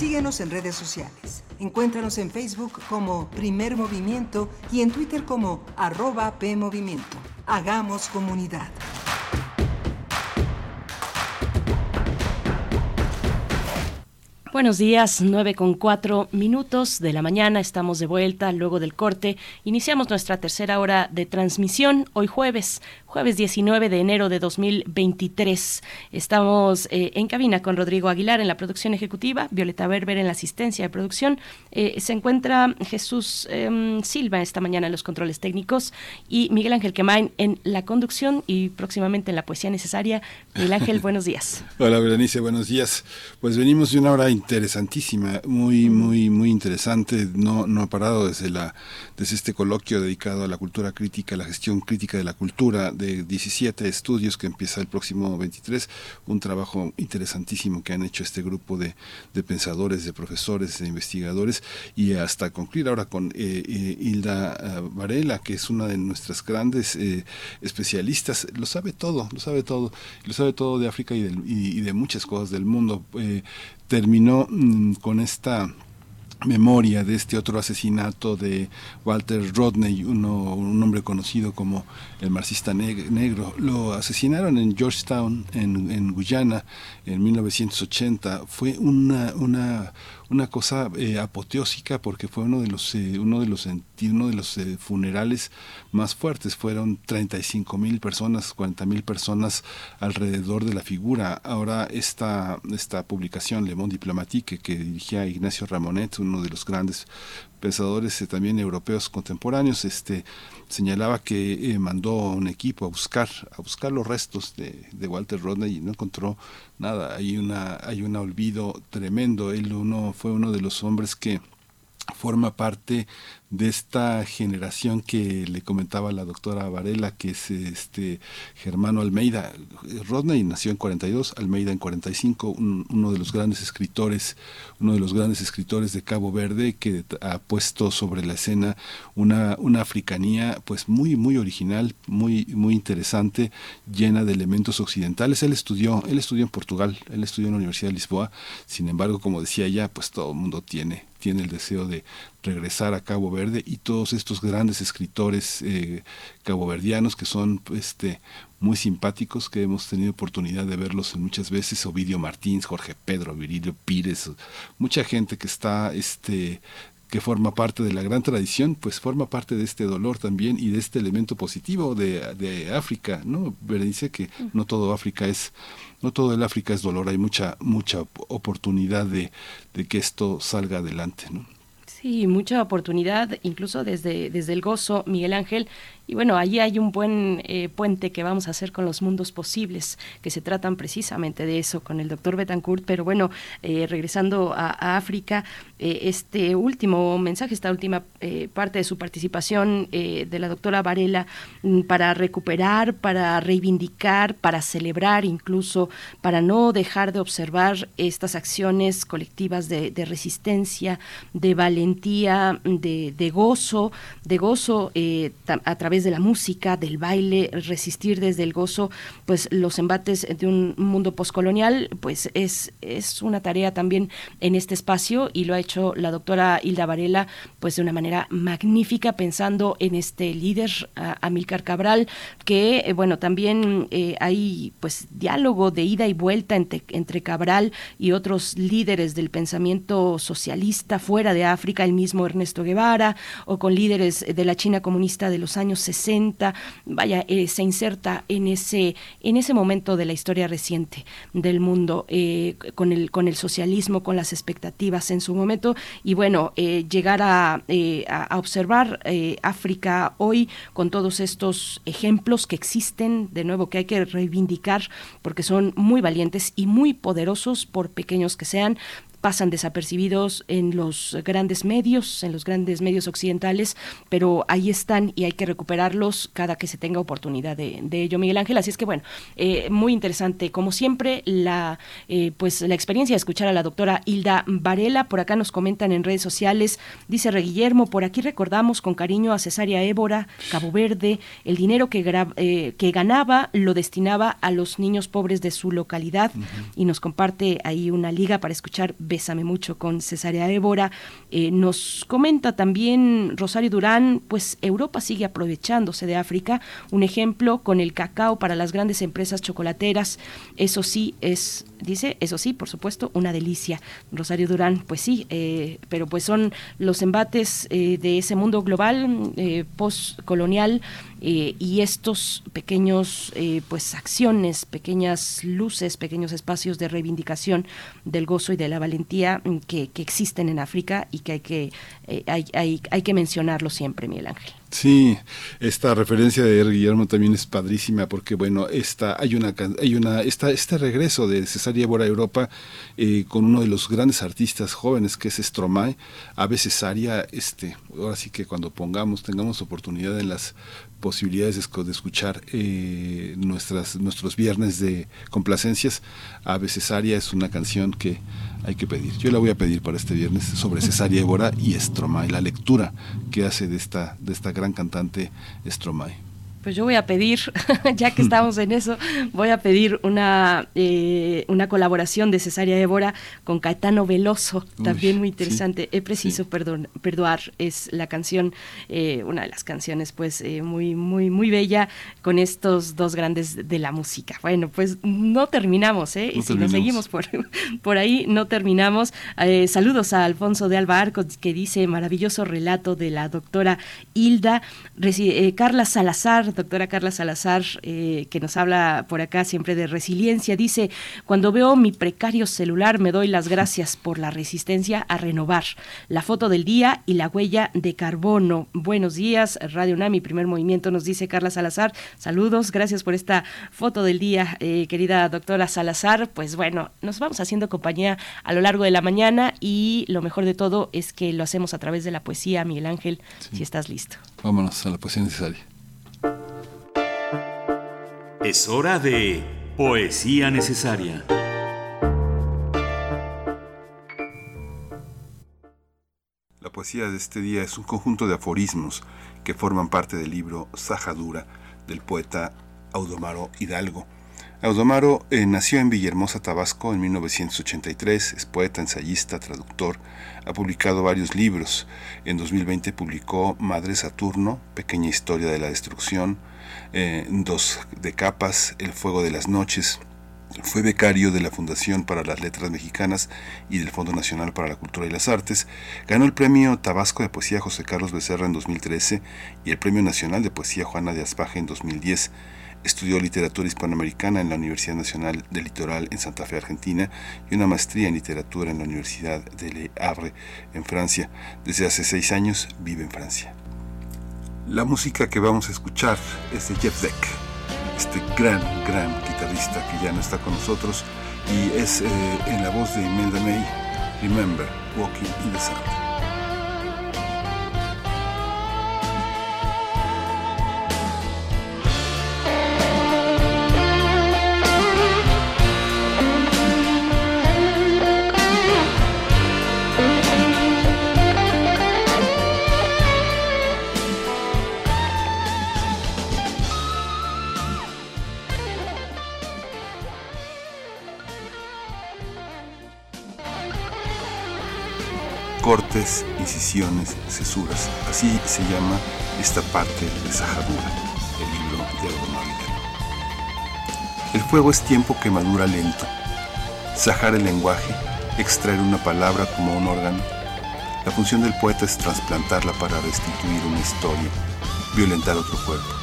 Síguenos en redes sociales. Encuéntranos en Facebook como Primer Movimiento y en Twitter como arroba PMovimiento. Hagamos comunidad. Buenos días, nueve con cuatro minutos de la mañana, estamos de vuelta luego del corte. Iniciamos nuestra tercera hora de transmisión hoy jueves, jueves 19 de enero de 2023. Estamos eh, en cabina con Rodrigo Aguilar en la producción ejecutiva, Violeta Berber en la asistencia de producción. Eh, se encuentra Jesús em, Silva esta mañana en los controles técnicos y Miguel Ángel Quemain en la conducción y próximamente en la poesía necesaria. Miguel Ángel, buenos días. Hola, Berenice, buenos días. Pues venimos de una hora interesantísima, muy, muy, muy interesante. No, no ha parado desde, la, desde este coloquio dedicado a la cultura crítica, la gestión crítica de la cultura, de 17 estudios que empieza el próximo 23. Un trabajo interesantísimo que han hecho este grupo de, de pensadores, de profesores, de investigadores, y hasta concluir ahora con eh, eh, Hilda eh, Varela, que es una de nuestras grandes especialistas. Lo sabe todo, lo sabe todo, lo sabe todo de África y, y de muchas cosas del mundo terminó mm, con esta memoria de este otro asesinato de Walter Rodney, uno, un hombre conocido como el marxista negro. Lo asesinaron en Georgetown, en, en Guyana, en 1980. Fue una, una una cosa eh, apoteósica porque fue uno de los eh, uno de los uno de los eh, funerales más fuertes. Fueron 35 mil personas 40 mil personas alrededor de la figura. Ahora esta esta publicación Le Monde Diplomatique que dirigía Ignacio Ramonet uno de los grandes pensadores también europeos contemporáneos este señalaba que mandó un equipo a buscar a buscar los restos de, de Walter Rodney y no encontró nada, hay una hay un olvido tremendo. Él uno fue uno de los hombres que forma parte de esta generación que le comentaba la doctora Varela, que es este Germano Almeida. Rodney nació en 42, Almeida en 45, uno de los grandes escritores, uno de los grandes escritores de Cabo Verde que ha puesto sobre la escena una, una africanía pues muy muy original, muy muy interesante, llena de elementos occidentales. Él estudió, él estudió en Portugal, él estudió en la Universidad de Lisboa. Sin embargo, como decía ella, pues todo el mundo tiene tiene el deseo de regresar a Cabo Verde y todos estos grandes escritores eh, caboverdianos que son este muy simpáticos que hemos tenido oportunidad de verlos muchas veces Ovidio Martins Jorge Pedro Virilio Pires mucha gente que está este que forma parte de la gran tradición, pues forma parte de este dolor también y de este elemento positivo de, de África, ¿no? Dice que no todo África es no todo el África es dolor, hay mucha, mucha oportunidad de, de que esto salga adelante, ¿no? Sí, mucha oportunidad, incluso desde, desde el gozo, Miguel Ángel, y bueno, allí hay un buen eh, puente que vamos a hacer con los mundos posibles, que se tratan precisamente de eso con el doctor Betancourt. Pero bueno, eh, regresando a, África, eh, este último mensaje, esta última parte de su participación de la doctora Varela mm, para recuperar, para reivindicar, para celebrar incluso, para no dejar de observar estas acciones colectivas de, resistencia, de valentía, de, de gozo, de gozo a través de la música, del baile, resistir desde el gozo, pues los embates de un mundo poscolonial, pues es, es una tarea también en este espacio y lo ha hecho la doctora Hilda Varela, pues de una manera magnífica, pensando en este líder, Amílcar Cabral, que, eh, bueno, también eh, hay pues diálogo de ida y vuelta entre, entre Cabral y otros líderes del pensamiento socialista fuera de África, el mismo Ernesto Guevara, o con líderes de la China comunista de los años 60, vaya, eh, se inserta en ese, en ese momento de la historia reciente del mundo, eh, con, el, con el socialismo, con las expectativas en su momento, y bueno, eh, llegar a, a observar África hoy con todos estos ejemplos que existen, de nuevo, que hay que reivindicar, porque son muy valientes y muy poderosos, por pequeños que sean, pasan desapercibidos en los grandes medios, en los grandes medios occidentales, pero ahí están y hay que recuperarlos cada que se tenga oportunidad de, ello, Miguel Ángel. Así es que bueno, eh, muy interesante, como siempre, la eh, pues la experiencia de escuchar a la doctora Hilda Varela. Por acá nos comentan en redes sociales, dice Re Guillermo, por aquí recordamos con cariño a Cesárea Évora, Cabo Verde, el dinero que, eh, que ganaba lo destinaba a los niños pobres de su localidad y nos comparte ahí una liga para escuchar Bésame mucho con Cesárea Évora. Eh, nos comenta también Rosario Durán, pues Europa sigue aprovechándose de África. Un ejemplo con el cacao para las grandes empresas chocolateras. Eso sí es, dice, eso sí, por supuesto, una delicia. Rosario Durán, pues sí, eh, pero pues son los embates eh, de ese mundo global postcolonial y estos pequeños pues acciones, pequeñas luces, pequeños espacios de reivindicación del gozo y de la valentía que, que existen en África y que hay que, eh, hay, hay, hay que mencionarlo siempre, Miguel Ángel. Sí, esta referencia de Guillermo también es padrísima porque bueno, esta hay una hay una esta, este regreso de Cesaria Évora a Europa eh, con uno de los grandes artistas jóvenes que es Stromae, Ave Cesaria, este, ahora sí que cuando pongamos tengamos oportunidad en las posibilidades de, escuchar eh, nuestras nuestros viernes de complacencias, Ave Cesaria es una canción que hay que pedir. Yo la voy a pedir para este viernes sobre Cesaria Évora y Stromae, la lectura que hace de esta, de esta gran cantante Stromae. Pues yo voy a pedir, ya que estamos en eso, voy a pedir una, eh, una colaboración de Cesaria Évora con Caetano Veloso, también muy interesante. He preciso perdonar, es la canción, eh, una de las canciones pues eh, muy, muy, muy bella con estos dos grandes de la música. Bueno, pues no terminamos, ¿eh? y si nos seguimos por, por ahí, no terminamos. saludos a Alfonso de Alba Arco, que dice maravilloso relato de la doctora Hilda, Carla Salazar, doctora Carla Salazar, eh, que nos habla por acá siempre de resiliencia, dice, cuando veo mi precario celular me doy las gracias por la resistencia a renovar. La foto del día y la huella de carbono. Buenos días, Radio Nami, primer movimiento, nos dice Carla Salazar. Saludos, gracias por esta foto del día, eh, querida doctora Salazar. Pues bueno, nos vamos haciendo compañía a lo largo de la mañana y lo mejor de todo es que lo hacemos a través de la poesía, Miguel Ángel, si estás listo. Vámonos a la poesía necesaria. Es hora de Poesía Necesaria. La poesía de este día es un conjunto de aforismos que forman parte del libro Sajadura del poeta Audomaro Hidalgo. Audomaro eh, nació en Villahermosa, Tabasco, en 1983, es poeta, ensayista, traductor, ha publicado varios libros. En 2020 publicó Madre Saturno, Pequeña Historia de la Destrucción, eh, dos de capas, El Fuego de las Noches. Fue becario de la Fundación para las Letras Mexicanas y del Fondo Nacional para la Cultura y las Artes. Ganó el Premio Tabasco de Poesía José Carlos Becerra en 2013 y el Premio Nacional de Poesía Juana de Aspaje en 2010. Estudió literatura hispanoamericana en la Universidad Nacional del Litoral en Santa Fe, Argentina, y una maestría en literatura en la Universidad de Le Havre, en Francia. Desde hace seis años vive en Francia. La música que vamos a escuchar es de Jeff Beck, este gran, gran guitarrista que ya no está con nosotros y es eh, en la voz de Imelda May, Remember, Walking in the Sun. Cortes, incisiones, cesuras. Así se llama esta parte de Sajadura, el libro de Audomar El fuego es tiempo que madura lento. Sajar el lenguaje, extraer una palabra como un órgano. La función del poeta es trasplantarla para restituir una historia, violentar otro cuerpo.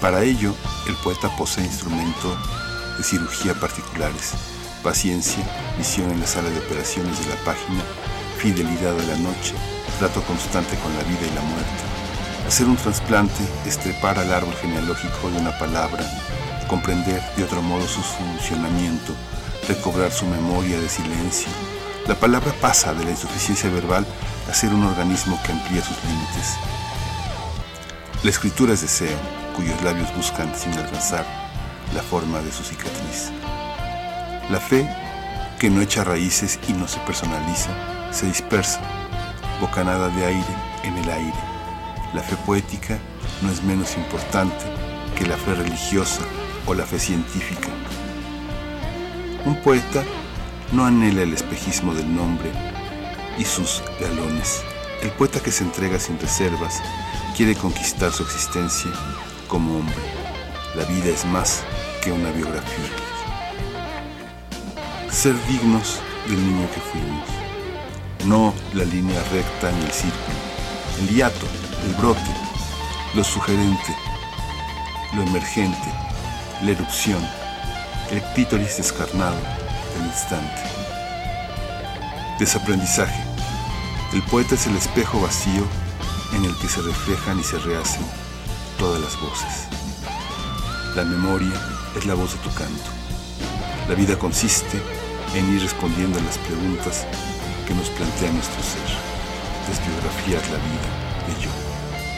Para ello, el poeta posee instrumentos de cirugía particulares, paciencia, visión en la sala de operaciones de la página fidelidad a la noche, trato constante con la vida y la muerte. Hacer un trasplante es trepar al árbol genealógico de una palabra, comprender de otro modo su funcionamiento, recobrar su memoria de silencio, La palabra pasa de la insuficiencia verbal a ser un organismo que amplía sus límites. La escritura es deseo, cuyos labios buscan sin alcanzar la forma de su cicatriz. La fe, que no echa raíces y no se personaliza, se dispersa, bocanada de aire en el aire. La fe poética no es menos importante que la fe religiosa o la fe científica. Un poeta no anhela el espejismo del nombre y sus galones. El poeta que se entrega sin reservas quiere conquistar su existencia como hombre. La vida es más que una biografía. Ser dignos del niño que fuimos. No la línea recta ni el círculo. El hiato, el brote, lo sugerente, lo emergente, la erupción, el clítoris descarnado del instante. Desaprendizaje. El poeta es el espejo vacío en el que se reflejan y se rehacen todas las voces. La memoria es la voz de tu canto. La vida consiste en ir respondiendo a las preguntas que nos plantea nuestro ser. Desbiografiar la vida de yo.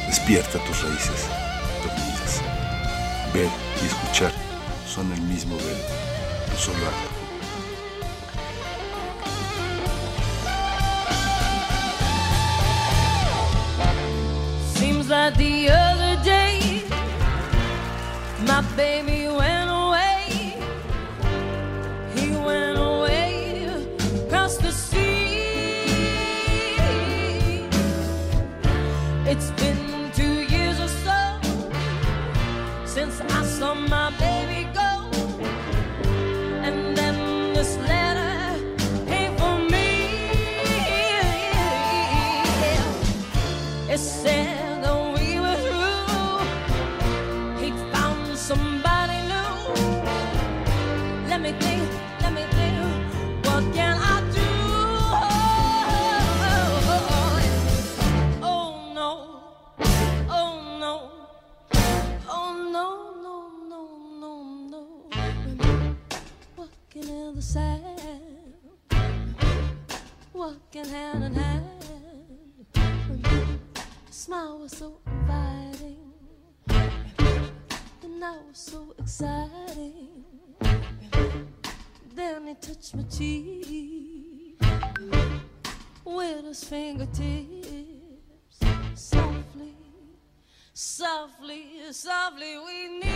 Despierta tus raíces dormidas. Ver y escuchar son el mismo verbo, un solo acto. Seems like the other day, my baby went the sand, walking hand in hand. The Smile was so inviting, and I was so exciting. Then he touched my cheek with his fingertips, softly, softly, softly. We knew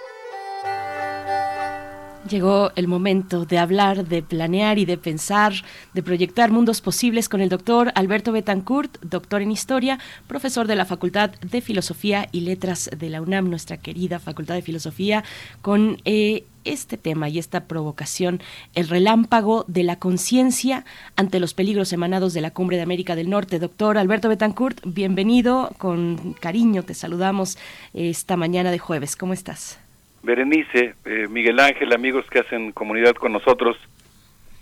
Llegó el momento de hablar, de planear y de pensar, de proyectar mundos posibles con el doctor Alberto Betancourt, doctor en Historia, profesor de la Facultad de Filosofía y Letras de la UNAM, nuestra querida Facultad de Filosofía, con eh, este tema y esta provocación, el relámpago de la conciencia ante los peligros emanados de la Cumbre de América del Norte. Doctor Alberto Betancourt, bienvenido, con cariño te saludamos esta mañana de jueves. ¿Cómo estás? Berenice, eh, Miguel Ángel, amigos que hacen comunidad con nosotros,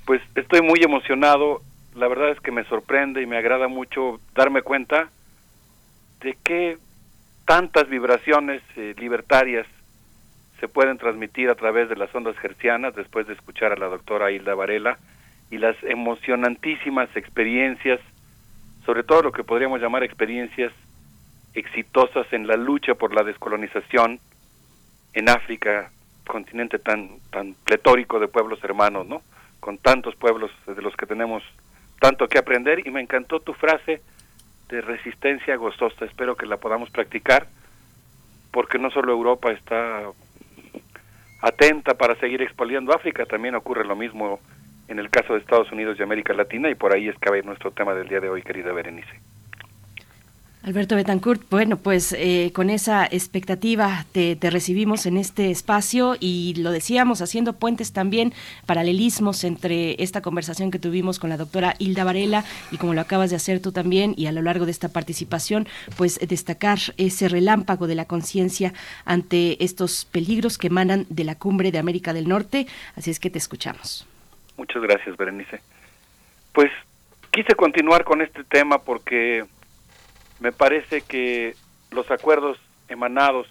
pues estoy muy emocionado. La verdad es que me sorprende y me agrada mucho darme cuenta de que tantas vibraciones eh, libertarias se pueden transmitir a través de las ondas gercianas después de escuchar a la doctora Hilda Varela y las emocionantísimas experiencias, sobre todo lo que podríamos llamar experiencias exitosas en la lucha por la descolonización, en África, continente tan tan pletórico de pueblos hermanos, ¿no? Con tantos pueblos de los que tenemos tanto que aprender y me encantó tu frase de resistencia gozosa. Espero que la podamos practicar porque no solo Europa está atenta para seguir expoliando África, también ocurre lo mismo en el caso de Estados Unidos y América Latina y por ahí es que va nuestro tema del día de hoy, querida Berenice. Alberto Betancourt, bueno, pues eh, con esa expectativa te, recibimos en este espacio y lo decíamos, haciendo puentes también, paralelismos entre esta conversación que tuvimos con la doctora Hilda Varela y como lo acabas de hacer tú también y a lo largo de esta participación, pues destacar ese relámpago de la conciencia ante estos peligros que emanan de la cumbre de América del Norte. Así es que te escuchamos. Muchas gracias, Berenice. Pues quise continuar con este tema porque me parece que los acuerdos emanados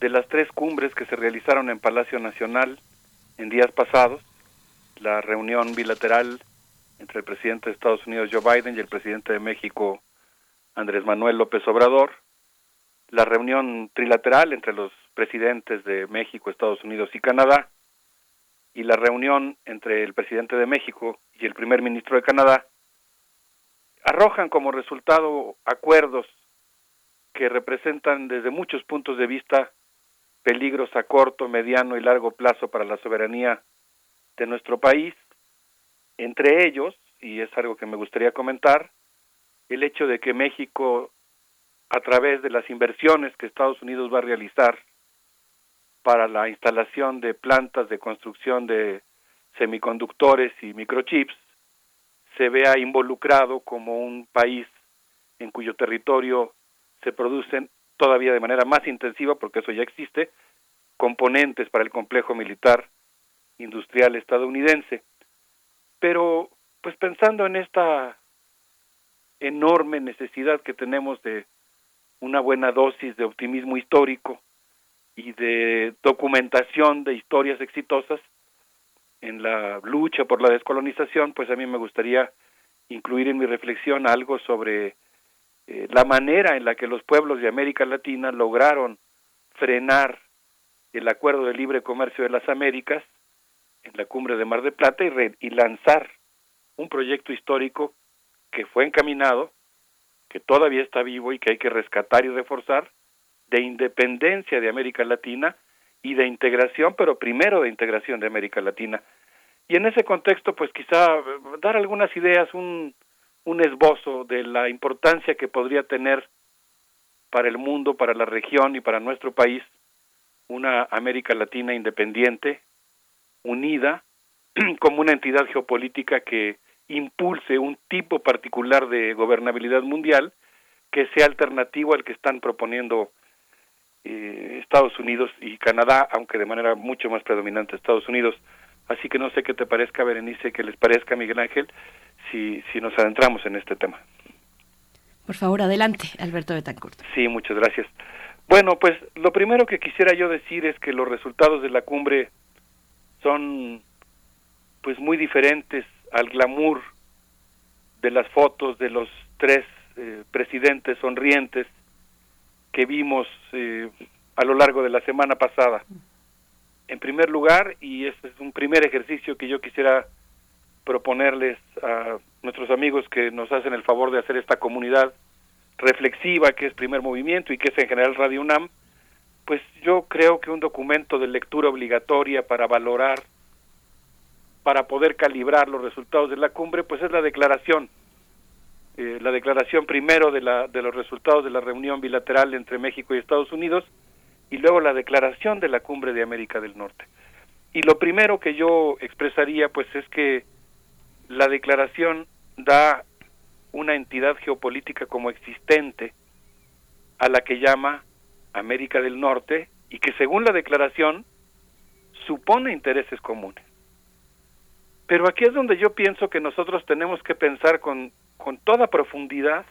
de las tres cumbres que se realizaron en Palacio Nacional en días pasados, la reunión bilateral entre el presidente de Estados Unidos Joe Biden y el presidente de México Andrés Manuel López Obrador, la reunión trilateral entre los presidentes de México, Estados Unidos y Canadá, y la reunión entre el presidente de México y el primer ministro de Canadá, arrojan como resultado acuerdos que representan desde muchos puntos de vista peligros a corto, mediano y largo plazo para la soberanía de nuestro país, entre ellos, y es algo que me gustaría comentar, el hecho de que México, a través de las inversiones que Estados Unidos va a realizar para la instalación de plantas de construcción de semiconductores y microchips, se vea involucrado como un país en cuyo territorio se producen todavía de manera más intensiva, porque eso ya existe, componentes para el complejo militar industrial estadounidense. Pero, pues pensando en esta enorme necesidad que tenemos de una buena dosis de optimismo histórico y de documentación de historias exitosas, en la lucha por la descolonización, pues a mí me gustaría incluir en mi reflexión algo sobre eh, la manera en la que los pueblos de América Latina lograron frenar el acuerdo de libre comercio de las Américas en la cumbre de Mar de Plata y, y lanzar un proyecto histórico que fue encaminado, que todavía está vivo y que hay que rescatar y reforzar, de independencia de América Latina y de integración, pero primero de integración de América Latina. Y en ese contexto, pues quizá eh, dar algunas ideas, un, un esbozo de la importancia que podría tener para el mundo, para la región y para nuestro país una América Latina independiente, unida, como una entidad geopolítica que impulse un tipo particular de gobernabilidad mundial que sea alternativo al que están proponiendo eh, Estados Unidos y Canadá, aunque de manera mucho más predominante Estados Unidos. Así que no sé qué te parezca, Berenice, que les parezca, Miguel Ángel, si, si nos adentramos en este tema. Por favor, adelante, Alberto Betancourt. Sí, muchas gracias. Bueno, pues lo primero que quisiera yo decir es que los resultados de la cumbre son pues muy diferentes al glamour de las fotos de los tres eh, presidentes sonrientes que vimos eh, a lo largo de la semana pasada. En primer lugar, y este es un primer ejercicio que yo quisiera proponerles a nuestros amigos que nos hacen el favor de hacer esta comunidad reflexiva que es primer movimiento y que es en general Radio UNAM, pues yo creo que un documento de lectura obligatoria para valorar, para poder calibrar los resultados de la cumbre, pues es la declaración, eh, la declaración primero de, la, de los resultados de la reunión bilateral entre México y Estados Unidos y luego la declaración de la cumbre de América del Norte. Y lo primero que yo expresaría pues es que la declaración da una entidad geopolítica como existente a la que llama América del Norte y que según la declaración supone intereses comunes. Pero aquí es donde yo pienso que nosotros tenemos que pensar con, con toda profundidad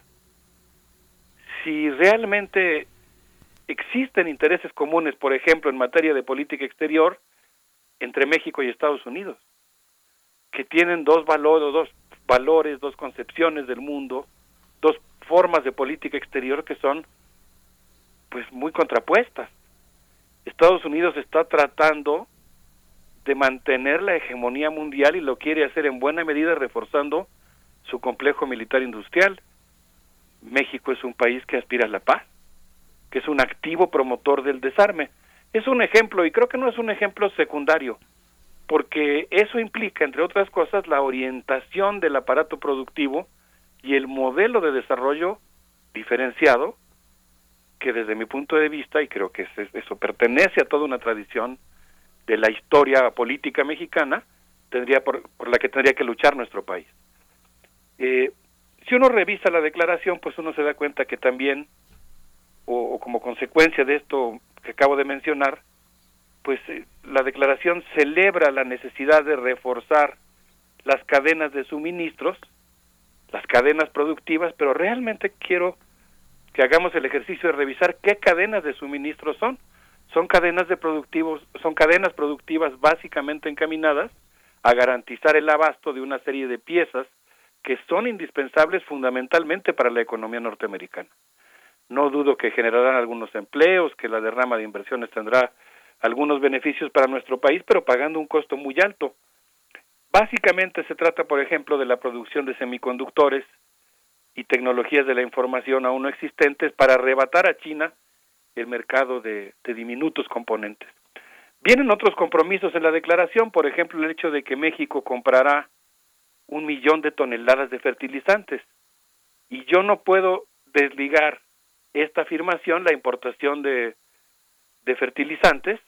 si realmente existen intereses comunes, por ejemplo, en materia de política exterior, entre México y Estados Unidos, que tienen dos valores, dos valores, dos concepciones del mundo, dos formas de política exterior que son pues muy contrapuestas. Estados Unidos está tratando de mantener la hegemonía mundial y lo quiere hacer en buena medida reforzando su complejo militar industrial. México es un país que aspira a la paz, es un activo promotor del desarme. Es un ejemplo y creo que no es un ejemplo secundario, porque eso implica, entre otras cosas, la orientación del aparato productivo y el modelo de desarrollo diferenciado que desde mi punto de vista, y creo que eso pertenece a toda una tradición de la historia política mexicana, tendría por, la que tendría que luchar nuestro país. Eh, si uno revisa la declaración, pues uno se da cuenta que también, o, como consecuencia de esto que acabo de mencionar, pues eh, la declaración celebra la necesidad de reforzar las cadenas de suministros, las cadenas productivas, pero realmente quiero que hagamos el ejercicio de revisar qué cadenas de suministro son. Son cadenas de productivos, son cadenas productivas básicamente encaminadas a garantizar el abasto de una serie de piezas que son indispensables fundamentalmente para la economía norteamericana. No dudo que generarán algunos empleos, que la derrama de inversiones tendrá algunos beneficios para nuestro país, pero pagando un costo muy alto. Básicamente se trata, por ejemplo, de la producción de semiconductores, y tecnologías de la información aún no existentes para arrebatar a China el mercado de, diminutos componentes. Vienen otros compromisos en la declaración, por ejemplo, el hecho de que México comprará un millón de toneladas de fertilizantes. Y yo no puedo desligar esta afirmación, la importación de, fertilizantes,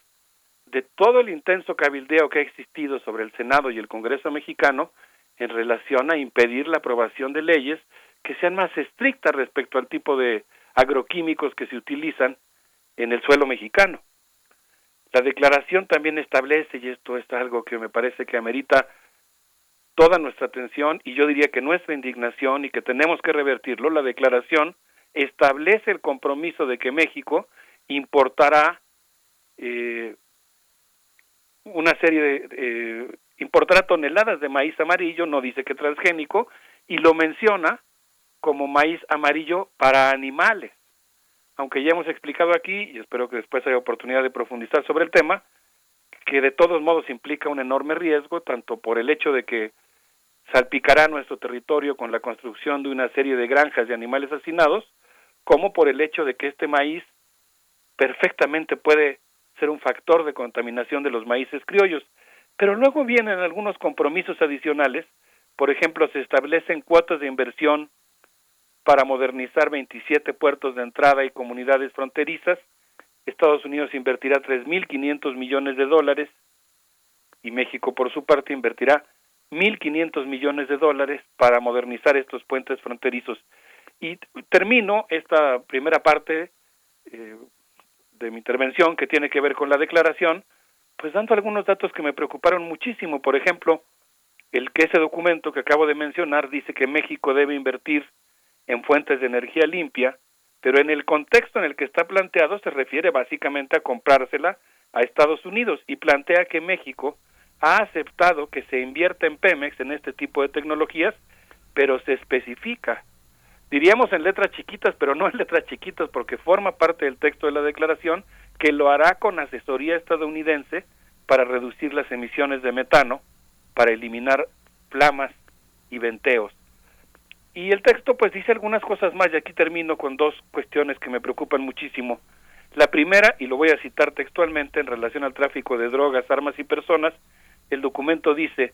de todo el intenso cabildeo que ha existido sobre el Senado y el Congreso mexicano en relación a impedir la aprobación de leyes que sean más estrictas respecto al tipo de agroquímicos que se utilizan en el suelo mexicano. La declaración también establece, y esto es algo que me parece que amerita toda nuestra atención y yo diría que nuestra indignación y que tenemos que revertirlo, la declaración establece el compromiso de que México importará eh, una serie de importará toneladas de maíz amarillo, no dice que transgénico, y lo menciona como maíz amarillo para animales. Aunque ya hemos explicado aquí, y espero que después haya oportunidad de profundizar sobre el tema, que de todos modos implica un enorme riesgo, tanto por el hecho de que salpicará nuestro territorio con la construcción de una serie de granjas de animales hacinados, como por el hecho de que este maíz perfectamente puede ser un factor de contaminación de los maíces criollos. Pero luego vienen algunos compromisos adicionales, por ejemplo, se establecen cuotas de inversión para modernizar 27 puertos de entrada y comunidades fronterizas. Estados Unidos invertirá 3.500 millones de dólares y México, por su parte, invertirá 1.500 millones de dólares para modernizar estos puentes fronterizos. Y termino esta primera parte eh, de mi intervención que tiene que ver con la declaración, pues dando algunos datos que me preocuparon muchísimo. Por ejemplo, el que ese documento que acabo de mencionar dice que México debe invertir en fuentes de energía limpia, pero en el contexto en el que está planteado se refiere básicamente a comprársela a Estados Unidos y plantea que México ha aceptado que se invierta en Pemex en este tipo de tecnologías, pero se especifica. Diríamos en letras chiquitas, pero no en letras chiquitas porque forma parte del texto de la declaración que lo hará con asesoría estadounidense para reducir las emisiones de metano, para eliminar flamas y venteos. Y el texto pues dice algunas cosas más y aquí termino con dos cuestiones que me preocupan muchísimo. La primera, y lo voy a citar textualmente en relación al tráfico de drogas, armas y personas, el documento dice,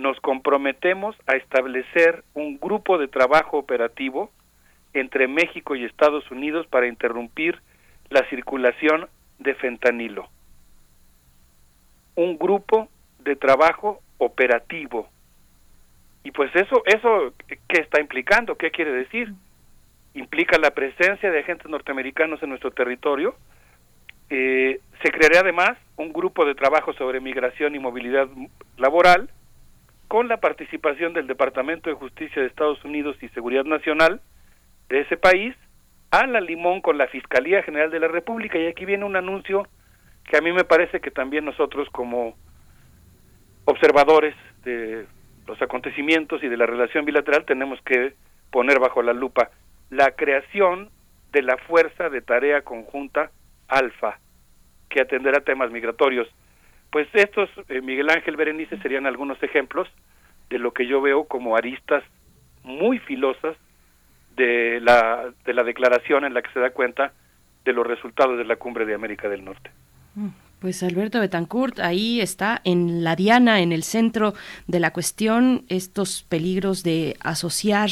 nos comprometemos a establecer un grupo de trabajo operativo entre México y Estados Unidos para interrumpir la circulación de fentanilo. Un grupo de trabajo operativo. Y pues eso, eso, ¿qué está implicando? ¿Qué quiere decir? Implica la presencia de agentes norteamericanos en nuestro territorio. Eh, se creará además un grupo de trabajo sobre migración y movilidad laboral con la participación del Departamento de Justicia de Estados Unidos y Seguridad Nacional de ese país a la limón con la Fiscalía General de la República. Y aquí viene un anuncio que a mí me parece que también nosotros como observadores de los acontecimientos y de la relación bilateral tenemos que poner bajo la lupa la creación de la Fuerza de Tarea Conjunta Alfa, que atenderá temas migratorios. Pues estos, eh, Miguel Ángel Berenice, serían algunos ejemplos de lo que yo veo como aristas muy filosas de la, de la declaración en la que se da cuenta de los resultados de la cumbre de América del Norte. Pues Alberto Betancourt, ahí está en la diana, en el centro de la cuestión, estos peligros de asociar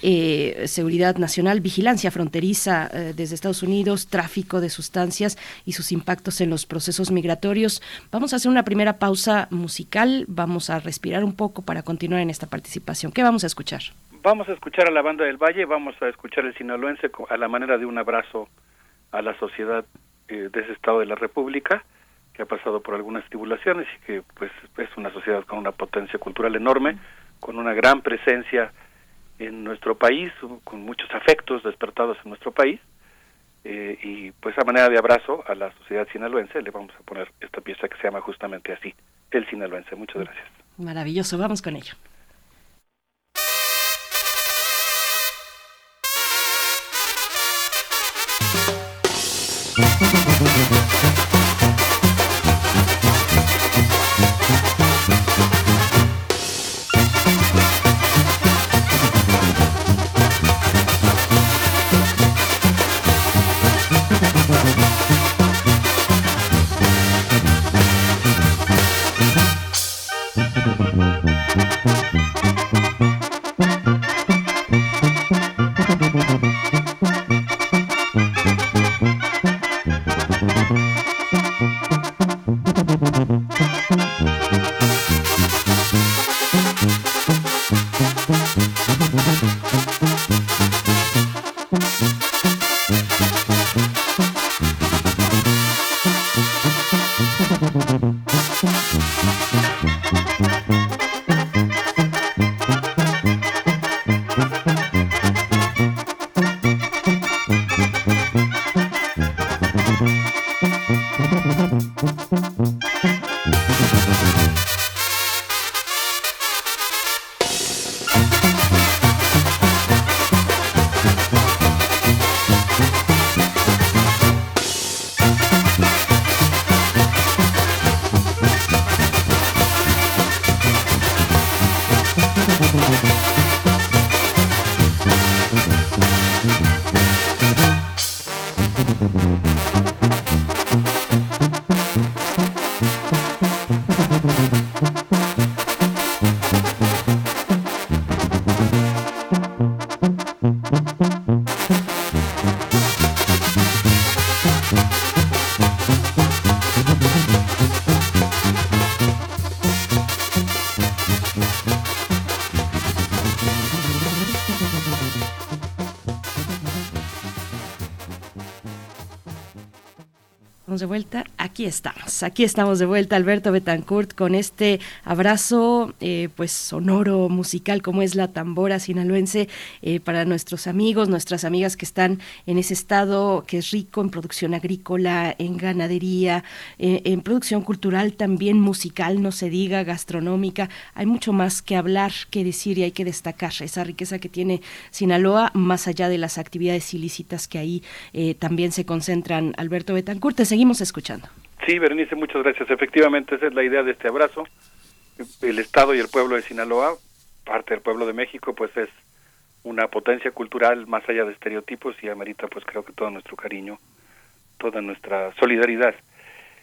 eh, seguridad nacional, vigilancia fronteriza eh, desde Estados Unidos, tráfico de sustancias y sus impactos en los procesos migratorios. Vamos a hacer una primera pausa musical, vamos a respirar un poco para continuar en esta participación. ¿Qué vamos a escuchar? Vamos a escuchar a la banda del Valle, vamos a escuchar el sinaloense a la manera de un abrazo a la sociedad eh, de ese estado de la República que ha pasado por algunas tribulaciones y que pues es una sociedad con una potencia cultural enorme, con una gran presencia en nuestro país, con muchos afectos despertados en nuestro país. Eh, y pues a manera de abrazo a la sociedad sinaloense le vamos a poner esta pieza que se llama justamente así, el sinaloense. Muchas gracias. Maravilloso, vamos con ello. Estamos, aquí estamos de vuelta, Alberto Betancourt, con este abrazo, eh, pues sonoro, musical, como es la tambora sinaloense, eh, para nuestros amigos, nuestras amigas que están en ese estado que es rico en producción agrícola, en ganadería, eh, en producción cultural, también musical, no se diga, gastronómica. Hay mucho más que hablar, que decir y hay que destacar esa riqueza que tiene Sinaloa, más allá de las actividades ilícitas que ahí también se concentran. Alberto Betancourt, te seguimos escuchando. Sí, Berenice, muchas gracias. Efectivamente, esa es la idea de este abrazo. El Estado y el pueblo de Sinaloa, parte del pueblo de México, pues es una potencia cultural más allá de estereotipos y amerita, pues creo que todo nuestro cariño, toda nuestra solidaridad.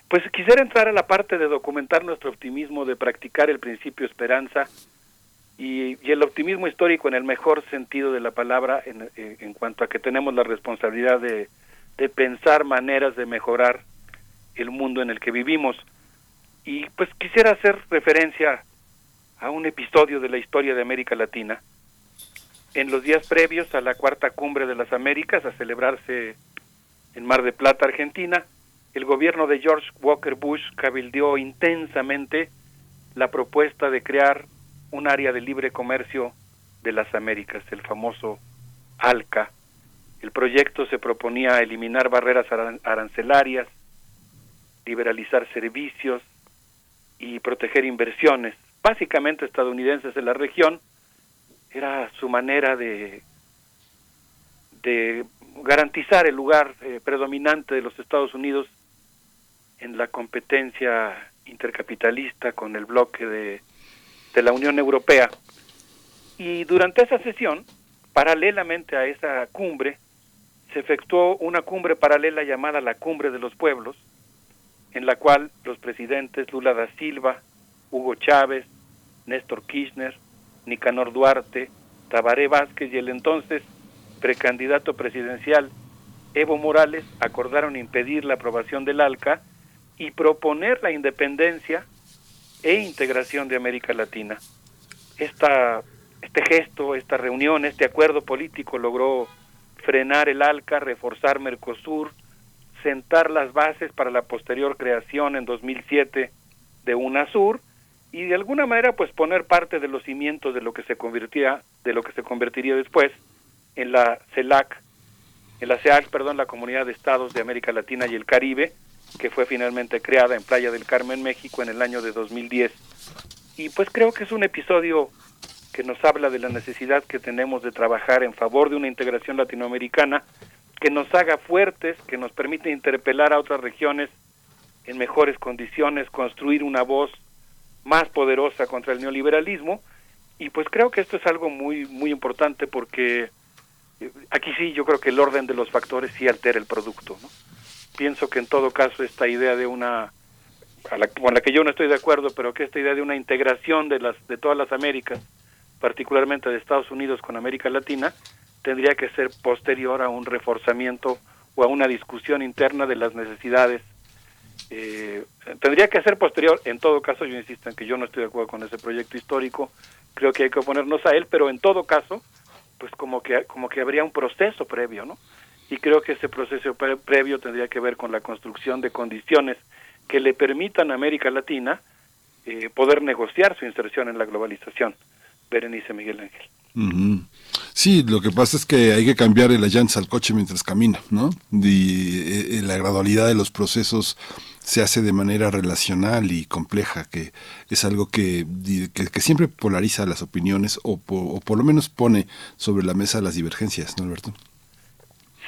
Pues quisiera entrar a la parte de documentar nuestro optimismo, de practicar el principio esperanza y, el optimismo histórico en el mejor sentido de la palabra en, eh, en cuanto a que tenemos la responsabilidad de pensar maneras de mejorar el mundo en el que vivimos. Y pues quisiera hacer referencia a un episodio de la historia de América Latina. En los días previos a la cuarta cumbre de las Américas, a celebrarse en Mar de Plata, Argentina, el gobierno de George Walker Bush cabildeó intensamente la propuesta de crear un área de libre comercio de las Américas, el famoso ALCA. El proyecto se proponía eliminar barreras aran- arancelarias, liberalizar servicios y proteger inversiones, básicamente estadounidenses en la región. Era su manera de, de garantizar el lugar eh, predominante de los Estados Unidos en la competencia intercapitalista con el bloque de, de la Unión Europea. Y durante esa sesión, paralelamente a esa cumbre, se efectuó una cumbre paralela llamada la Cumbre de los Pueblos, en la cual los presidentes Lula da Silva, Hugo Chávez, Néstor Kirchner, Nicanor Duarte, Tabaré Vázquez y el entonces precandidato presidencial Evo Morales acordaron impedir la aprobación del ALCA y proponer la independencia e integración de América Latina. Esta, este gesto, esta reunión, este acuerdo político logró frenar el ALCA, reforzar Mercosur, sentar las bases para la posterior creación en 2007 de UNASUR y de alguna manera pues poner parte de los cimientos de lo que se convertía de lo que se convertiría después en la CELAC en la CEAC, perdón, la Comunidad de Estados de América Latina y el Caribe, que fue finalmente creada en Playa del Carmen, México, en el año de 2010. Y pues creo que es un episodio que nos habla de la necesidad que tenemos de trabajar en favor de una integración latinoamericana que nos haga fuertes, que nos permite interpelar a otras regiones en mejores condiciones, construir una voz más poderosa contra el neoliberalismo. Y pues creo que esto es algo muy, muy importante porque eh, aquí sí yo creo que el orden de los factores sí altera el producto. ¿no? Pienso que en todo caso esta idea de una, a la, con la que yo no estoy de acuerdo, pero que esta idea de una integración de, las, de todas las Américas, particularmente de Estados Unidos con América Latina, tendría que ser posterior a un reforzamiento o a una discusión interna de las necesidades. Eh, tendría que ser posterior, en todo caso yo insisto en que yo no estoy de acuerdo con ese proyecto histórico, creo que hay que oponernos a él, pero en todo caso, pues como que, como que habría un proceso previo, ¿no? Y creo que ese proceso pre previo tendría que ver con la construcción de condiciones que le permitan a América Latina eh, poder negociar su inserción en la globalización. Berenice Miguel Ángel. Sí, lo que pasa es que hay que cambiar las llantas al coche mientras camina, ¿no? Y eh, la gradualidad de los procesos se hace de manera relacional y compleja, que es algo que, que, que siempre polariza las opiniones o, po- o por lo menos pone sobre la mesa las divergencias, ¿no, Alberto?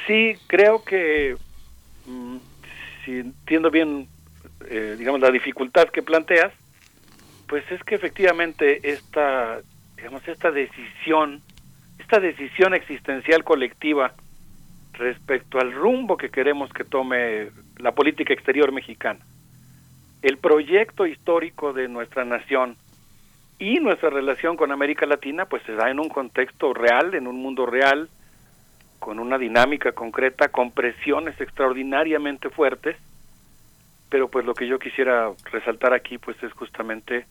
Sí, creo que, mm, si entiendo bien, eh, digamos, la dificultad que planteas, pues es que efectivamente esta, digamos, esta decisión, esta decisión existencial colectiva respecto al rumbo que queremos que tome la política exterior mexicana, el proyecto histórico de nuestra nación y nuestra relación con América Latina, pues se da en un contexto real, en un mundo real, con una dinámica concreta, con presiones extraordinariamente fuertes, pero pues lo que yo quisiera resaltar aquí pues es justamente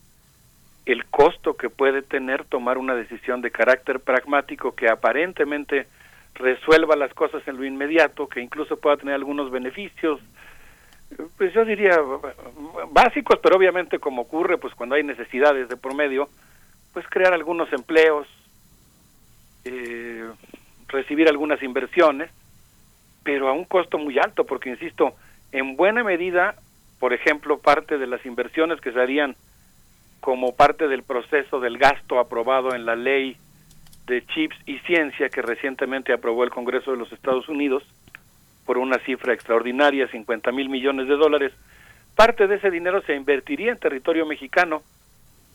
el costo que puede tener tomar una decisión de carácter pragmático que aparentemente resuelva las cosas en lo inmediato, que incluso pueda tener algunos beneficios, pues yo diría básicos, pero obviamente como ocurre pues cuando hay necesidades de promedio, pues crear algunos empleos, eh, recibir algunas inversiones, pero a un costo muy alto, porque insisto, en buena medida, por ejemplo, parte de las inversiones que se harían como parte del proceso del gasto aprobado en la ley de chips y ciencia que recientemente aprobó el Congreso de los Estados Unidos por una cifra extraordinaria, 50 mil millones de dólares, parte de ese dinero se invertiría en territorio mexicano,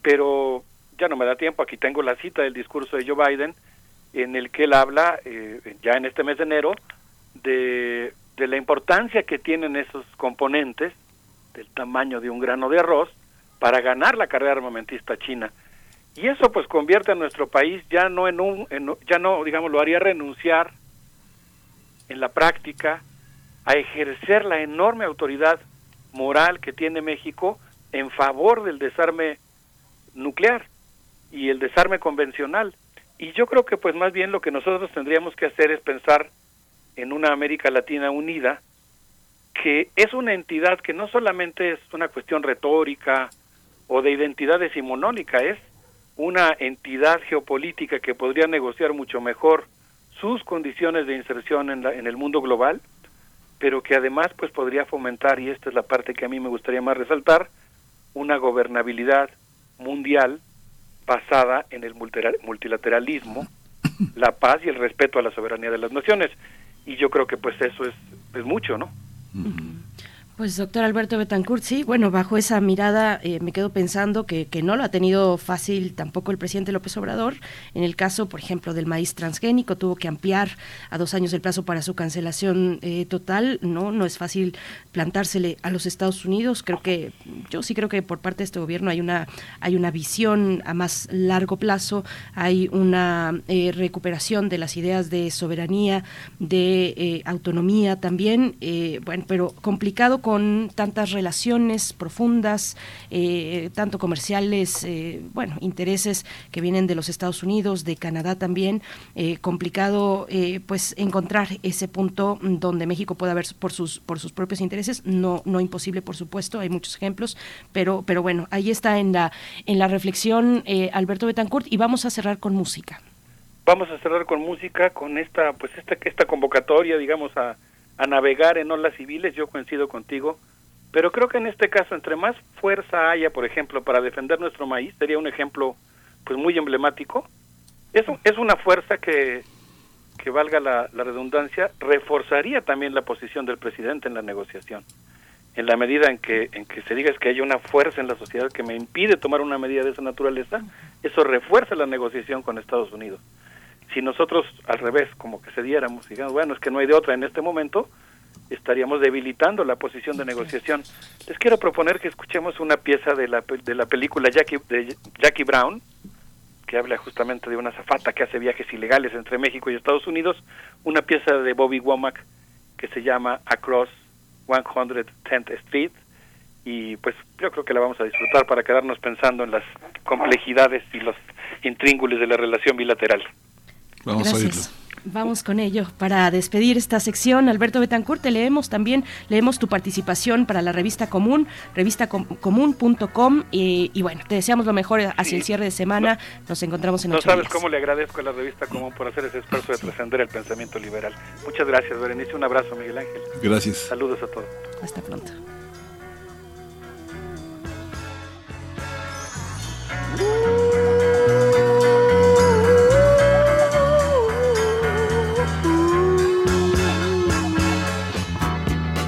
pero ya no me da tiempo, aquí tengo la cita del discurso de Joe Biden, en el que él habla, eh, ya en este mes de enero, de, de la importancia que tienen esos componentes, del tamaño de un grano de arroz, para ganar la carrera armamentista china. Y eso pues convierte a nuestro país ya no en un, en- ya no, digamos, lo haría renunciar en la práctica a ejercer la enorme autoridad moral que tiene México en favor del desarme nuclear y el desarme convencional. Y yo creo que pues más bien lo que nosotros tendríamos que hacer es pensar en una América Latina unida que es una entidad que no solamente es una cuestión retórica o de identidad decimonónica, es una entidad geopolítica que podría negociar mucho mejor sus condiciones de inserción en, la- en el mundo global, pero que además pues podría fomentar, y esta es la parte que a mí me gustaría más resaltar, una gobernabilidad mundial basada en el multilateralismo, la paz y el respeto a la soberanía de las naciones. Y yo creo que pues eso es, es mucho, ¿no? Pues doctor Alberto Betancourt, sí, bueno, bajo esa mirada eh, me quedo pensando que, que no lo ha tenido fácil tampoco el presidente López Obrador. En el caso, por ejemplo, del maíz transgénico, tuvo que ampliar a dos años el plazo para su cancelación eh, total. No, no es fácil plantársele a los Estados Unidos. Creo que, yo sí creo que por parte de este gobierno hay una, hay una visión a más largo plazo, hay una eh, recuperación de las ideas de soberanía, de eh, autonomía también, bueno, pero complicado con tantas relaciones profundas, eh, tanto comerciales, eh, bueno, intereses que vienen de los Estados Unidos, de Canadá también, eh, complicado eh, pues encontrar ese punto donde México pueda ver por sus por sus propios intereses, no no imposible por supuesto, hay muchos ejemplos, pero pero bueno, ahí está en la en la reflexión Alberto Betancourt y vamos a cerrar con música. Vamos a cerrar con música, con esta, pues esta, esta convocatoria, digamos, a, a navegar en olas civiles, yo coincido contigo, pero creo que en este caso, entre más fuerza haya, por ejemplo, para defender nuestro maíz, sería un ejemplo, pues muy emblemático, es, es una fuerza que, que valga la, la redundancia, reforzaría también la posición del presidente en la negociación. En la medida en que, en que se diga es que hay una fuerza en la sociedad que me impide tomar una medida de esa naturaleza, eso refuerza la negociación con Estados Unidos si nosotros al revés, como que cediéramos, digamos, bueno, es que no hay de otra en este momento, estaríamos debilitando la posición de negociación. Les quiero proponer que escuchemos una pieza de la, de la película Jackie, de Jackie Brown, que habla justamente de una zafata que hace viajes ilegales entre México y Estados Unidos, una pieza de Bobby Womack que se llama Across 110th Street, y pues yo creo que la vamos a disfrutar para quedarnos pensando en las complejidades y los intríngulis de la relación bilateral. Vamos a oírlo. Gracias. Vamos con ello. Para despedir esta sección, Alberto Betancourt, te leemos también, leemos tu participación para la revista Común, revistacomún.com y, y bueno, te deseamos lo mejor hacia Sí. el cierre de semana. Nos encontramos en No ocho sabes días. cómo le agradezco a la revista Común por hacer ese esfuerzo de trascender el pensamiento liberal. Muchas gracias, Berenice. Un abrazo, Miguel Ángel. Gracias. Saludos a todos. Hasta pronto.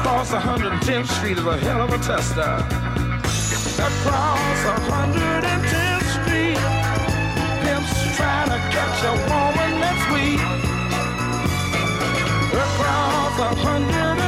Across 110th Street is a hell of a tester. Across 110th Street, pimps trying to catch a woman that's weak. Across 110th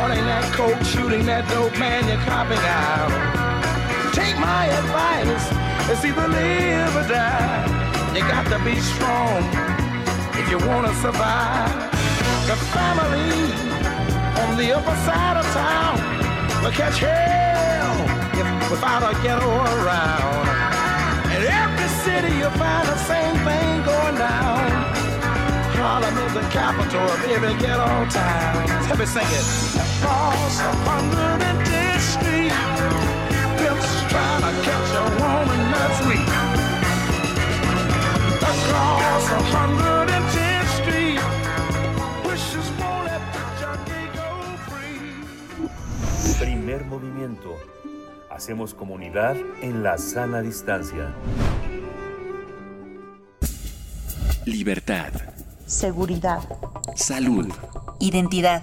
That coke, shooting that dope, man, you're copping out. Take my advice, it's either live or die. You got to be strong if you want to survive. The family on the upper side of town will catch hell if, without a ghetto around. In every city you'll find the same thing going down. Harlem is the capital of every ghetto town. Let me sing it. Across 110th Street, pimps trying to catch a woman that's weak. Across 110th Street, wishes won't let the junkie go free. Primer movimiento. Hacemos comunidad en la sana distancia. Libertad. seguridad, Salud. identidad,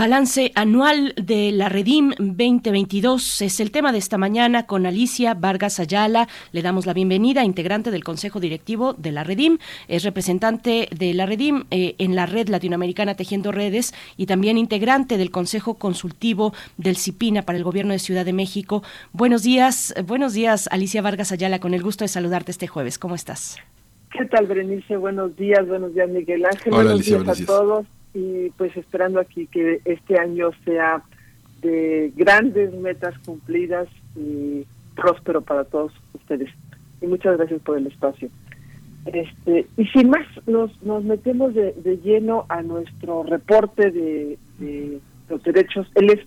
Balance anual de la Redim 2022 es el tema de esta mañana con Alicia Vargas Ayala. Le damos la bienvenida, integrante del Consejo Directivo de la Redim. Es representante de la Redim eh, en la Red Latinoamericana Tejiendo Redes y también integrante del Consejo Consultivo del CIPINA para el Gobierno de Ciudad de México. Buenos días, buenos días, Alicia Vargas Ayala, con el gusto de saludarte este jueves. ¿Cómo estás? ¿Qué tal, Berenice? Buenos días, buenos días, Miguel Ángel. Hola, buenos Alicia, días buenos a días. todos. Y pues esperando aquí que este año sea de grandes metas cumplidas y próspero para todos ustedes. Y muchas gracias por el espacio. Este, y sin más, nos, nos metemos de, de lleno a nuestro reporte de, de los derechos. El es,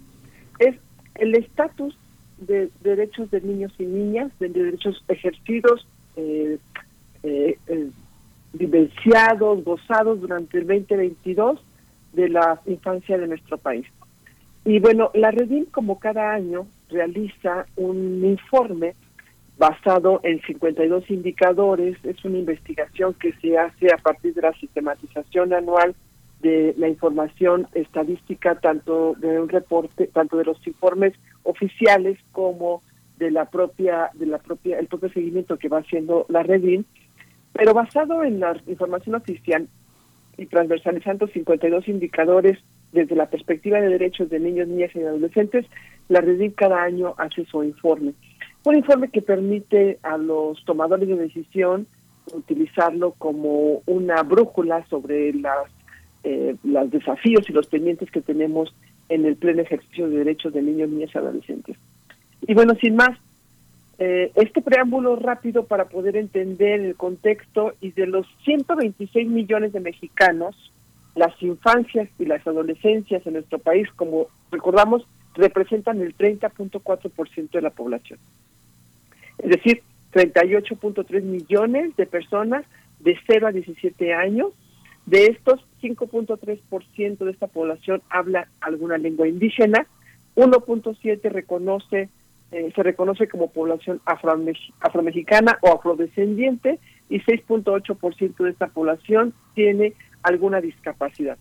es el estatus de derechos de niños y niñas, de derechos ejercidos, eh, eh, eh, vivenciados, gozados durante el 2022 de la infancia de nuestro país. Y bueno, la Redim, como cada año, realiza un informe basado en 52 indicadores. Es una investigación que se hace a partir de la sistematización anual de la información estadística, tanto de un reporte, tanto de los informes oficiales como de la propia, de la propia, el propio seguimiento que va haciendo la Redim, pero basado en la información oficial y transversalizando 52 indicadores desde la perspectiva de derechos de niños, niñas y adolescentes, la Redim cada año hace su informe. Un informe que permite a los tomadores de decisión utilizarlo como una brújula sobre las eh, los desafíos y los pendientes que tenemos en el pleno ejercicio de derechos de niños, niñas y adolescentes. Y bueno, sin más, eh, este preámbulo rápido para poder entender el contexto y de los 126 millones de mexicanos, las infancias y las adolescencias en nuestro país, como recordamos, representan el 30.4% de la población. Es decir, 38.3 millones de personas de 0 a 17 años. De estos, 5.3% de esta población habla alguna lengua indígena, 1.7 reconoce eh, se reconoce como población afrome- afromexicana o afrodescendiente y 6.8% de esta población tiene alguna discapacidad.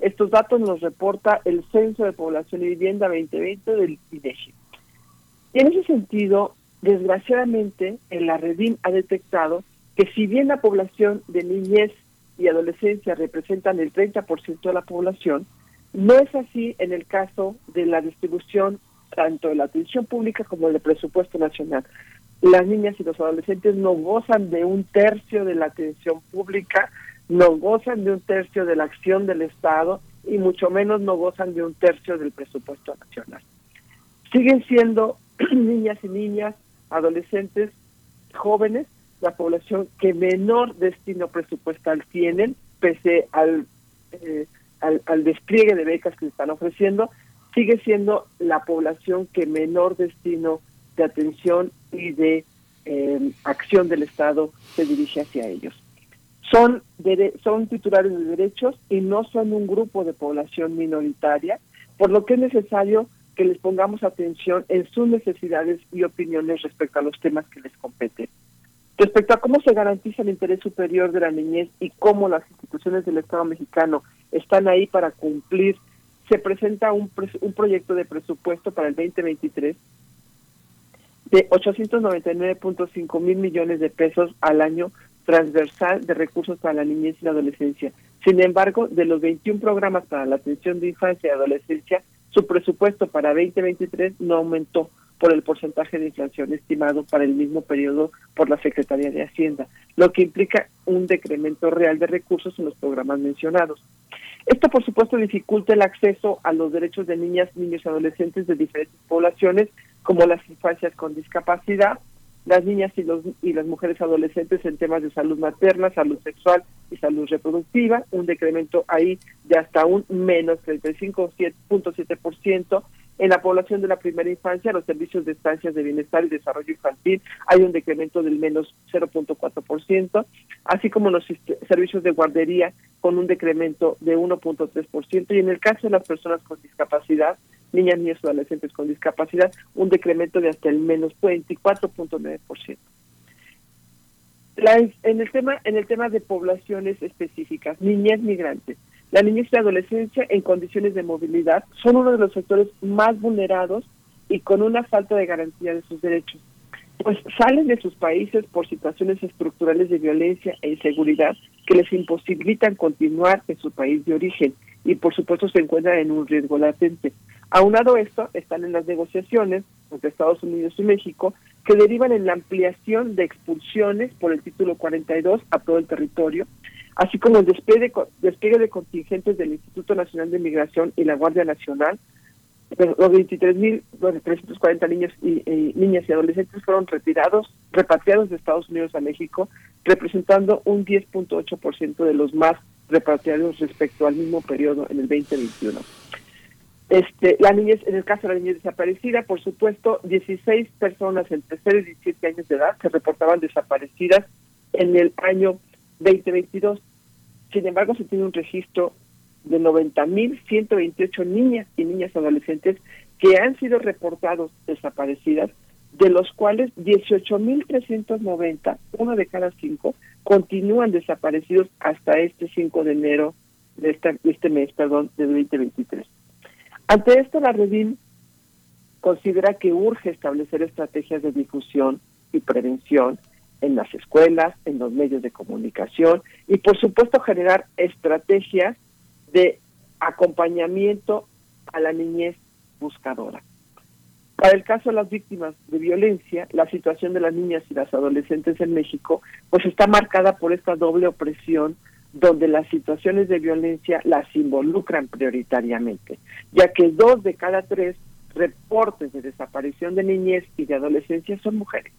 Estos datos nos reporta el Censo de Población y Vivienda 2020 del INEGI. Y en ese sentido, desgraciadamente, en la Redim ha detectado que si bien la población de niñez y adolescencia representan el 30% de la población, no es así en el caso de la distribución tanto de la atención pública como del presupuesto nacional. Las niñas y los adolescentes no gozan de un tercio de la atención pública, no gozan de un tercio de la acción del Estado y mucho menos no gozan de un tercio del presupuesto nacional. Siguen siendo niñas y niñas, adolescentes, jóvenes, la población que menor destino presupuestal tienen, pese al, eh, al, despliegue de becas que se están ofreciendo, sigue siendo la población que menor destino de atención y de eh, acción del Estado se dirige hacia ellos. Son, son titulares de derechos y no son un grupo de población minoritaria, por lo que es necesario que les pongamos atención en sus necesidades y opiniones respecto a los temas que les competen. Respecto a cómo se garantiza el interés superior de la niñez y cómo las instituciones del Estado mexicano están ahí para cumplir. Se presenta un, un proyecto de presupuesto para el 2023 de 899.5 mil millones de pesos al año transversal de recursos para la niñez y la adolescencia. Sin embargo, de los 21 programas para la atención de infancia y adolescencia, su presupuesto para 2023 no aumentó por el porcentaje de inflación estimado para el mismo periodo por la Secretaría de Hacienda, lo que implica un decremento real de recursos en los programas mencionados. Esto, por supuesto, dificulta el acceso a los derechos de niñas, niños y adolescentes de diferentes poblaciones, como las infancias con discapacidad, las niñas y, los, y las mujeres adolescentes en temas de salud materna, salud sexual y salud reproductiva, un decremento ahí de hasta un menos 35.7%. En la población de la primera infancia, los servicios de estancias de bienestar y desarrollo infantil, hay un decremento del menos 0.4%, así como los servicios de guardería con un decremento de 1.3%. Y en el caso de las personas con discapacidad, niñas, niños adolescentes con discapacidad, un decremento de hasta el menos 24.9%. La- en el tema en el tema de poblaciones específicas, niñez migrantes, la niñez y la adolescencia en condiciones de movilidad son uno de los sectores más vulnerados y con una falta de garantía de sus derechos, pues salen de sus países por situaciones estructurales de violencia e inseguridad que les imposibilitan continuar en su país de origen y por supuesto se encuentran en un riesgo latente. Aunado esto, están en las negociaciones entre Estados Unidos y México que derivan en la ampliación de expulsiones por el título 42 a todo el territorio, así como el despliegue, despliegue de contingentes del Instituto Nacional de Migración y la Guardia Nacional. Los 23.340 niños y niñas y adolescentes fueron retirados, repatriados de Estados Unidos a México, representando un 10.8% de los más repatriados respecto al mismo periodo en el 2021. Este, la niñez, en el caso de la niñez desaparecida, por supuesto, 16 personas entre 0 y 17 años de edad se reportaban desaparecidas en el año 2022. Sin embargo, se tiene un registro de 90.128 niñas y niñas adolescentes que han sido reportados desaparecidas, de los cuales 18.390, uno de cada cinco, continúan desaparecidos hasta este 5 de enero de, esta, este mes, perdón, de 2023. Ante esto, la Redim considera que urge establecer estrategias de difusión y prevención en las escuelas, en los medios de comunicación y, por supuesto, generar estrategias de acompañamiento a la niñez buscadora. Para el caso de las víctimas de violencia, la situación de las niñas y las adolescentes en México pues está marcada por esta doble opresión donde las situaciones de violencia las involucran prioritariamente, ya que dos de cada tres reportes de desaparición de niñez y de adolescencia son mujeres.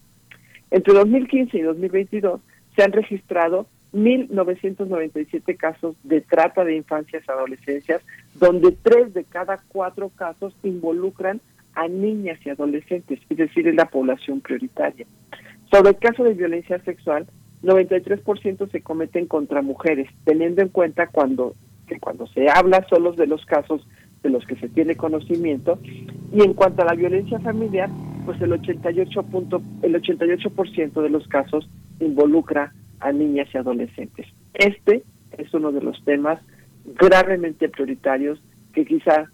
Entre 2015 y 2022 se han registrado 1.997 casos de trata de infancias y adolescencias, donde tres de cada cuatro casos involucran a niñas y adolescentes, es decir, es la población prioritaria. Sobre el caso de violencia sexual, 93% se cometen contra mujeres, teniendo en cuenta cuando que cuando se habla solo de los casos de los que se tiene conocimiento y en cuanto a la violencia familiar, pues el 88 punto, el 88% de los casos involucra a niñas y adolescentes. Este es uno de los temas gravemente prioritarios que quizá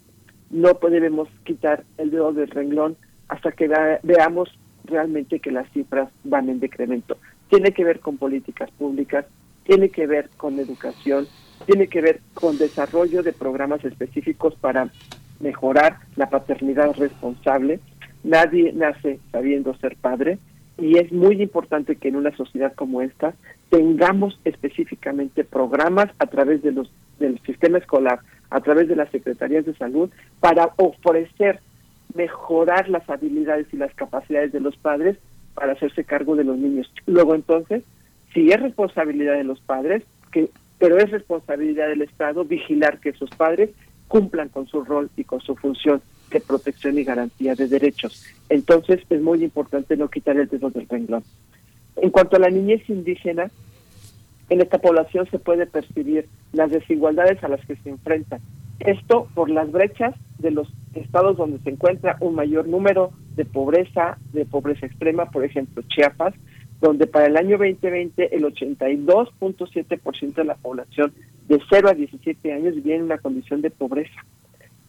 no debemos quitar el dedo del renglón hasta que veamos realmente que las cifras van en decremento. Tiene que ver con políticas públicas, tiene que ver con educación, tiene que ver con desarrollo de programas específicos para mejorar la paternidad responsable. Nadie nace sabiendo ser padre y es muy importante que en una sociedad como esta tengamos específicamente programas a través de los del sistema escolar, a través de las secretarías de salud, para ofrecer mejorar las habilidades y las capacidades de los padres para hacerse cargo de los niños. Luego entonces, si es responsabilidad de los padres, que pero es responsabilidad del Estado vigilar que sus padres cumplan con su rol y con su función de protección y garantía de derechos. Entonces es muy importante no quitar el dedo del renglón. En cuanto a la niñez indígena, en esta población se puede percibir las desigualdades a las que se enfrentan. Esto por las brechas de los estados donde se encuentra un mayor número de pobreza, de pobreza extrema, por ejemplo Chiapas, donde para el año 2020 el 82.7% de la población de 0 a 17 años viven en una condición de pobreza.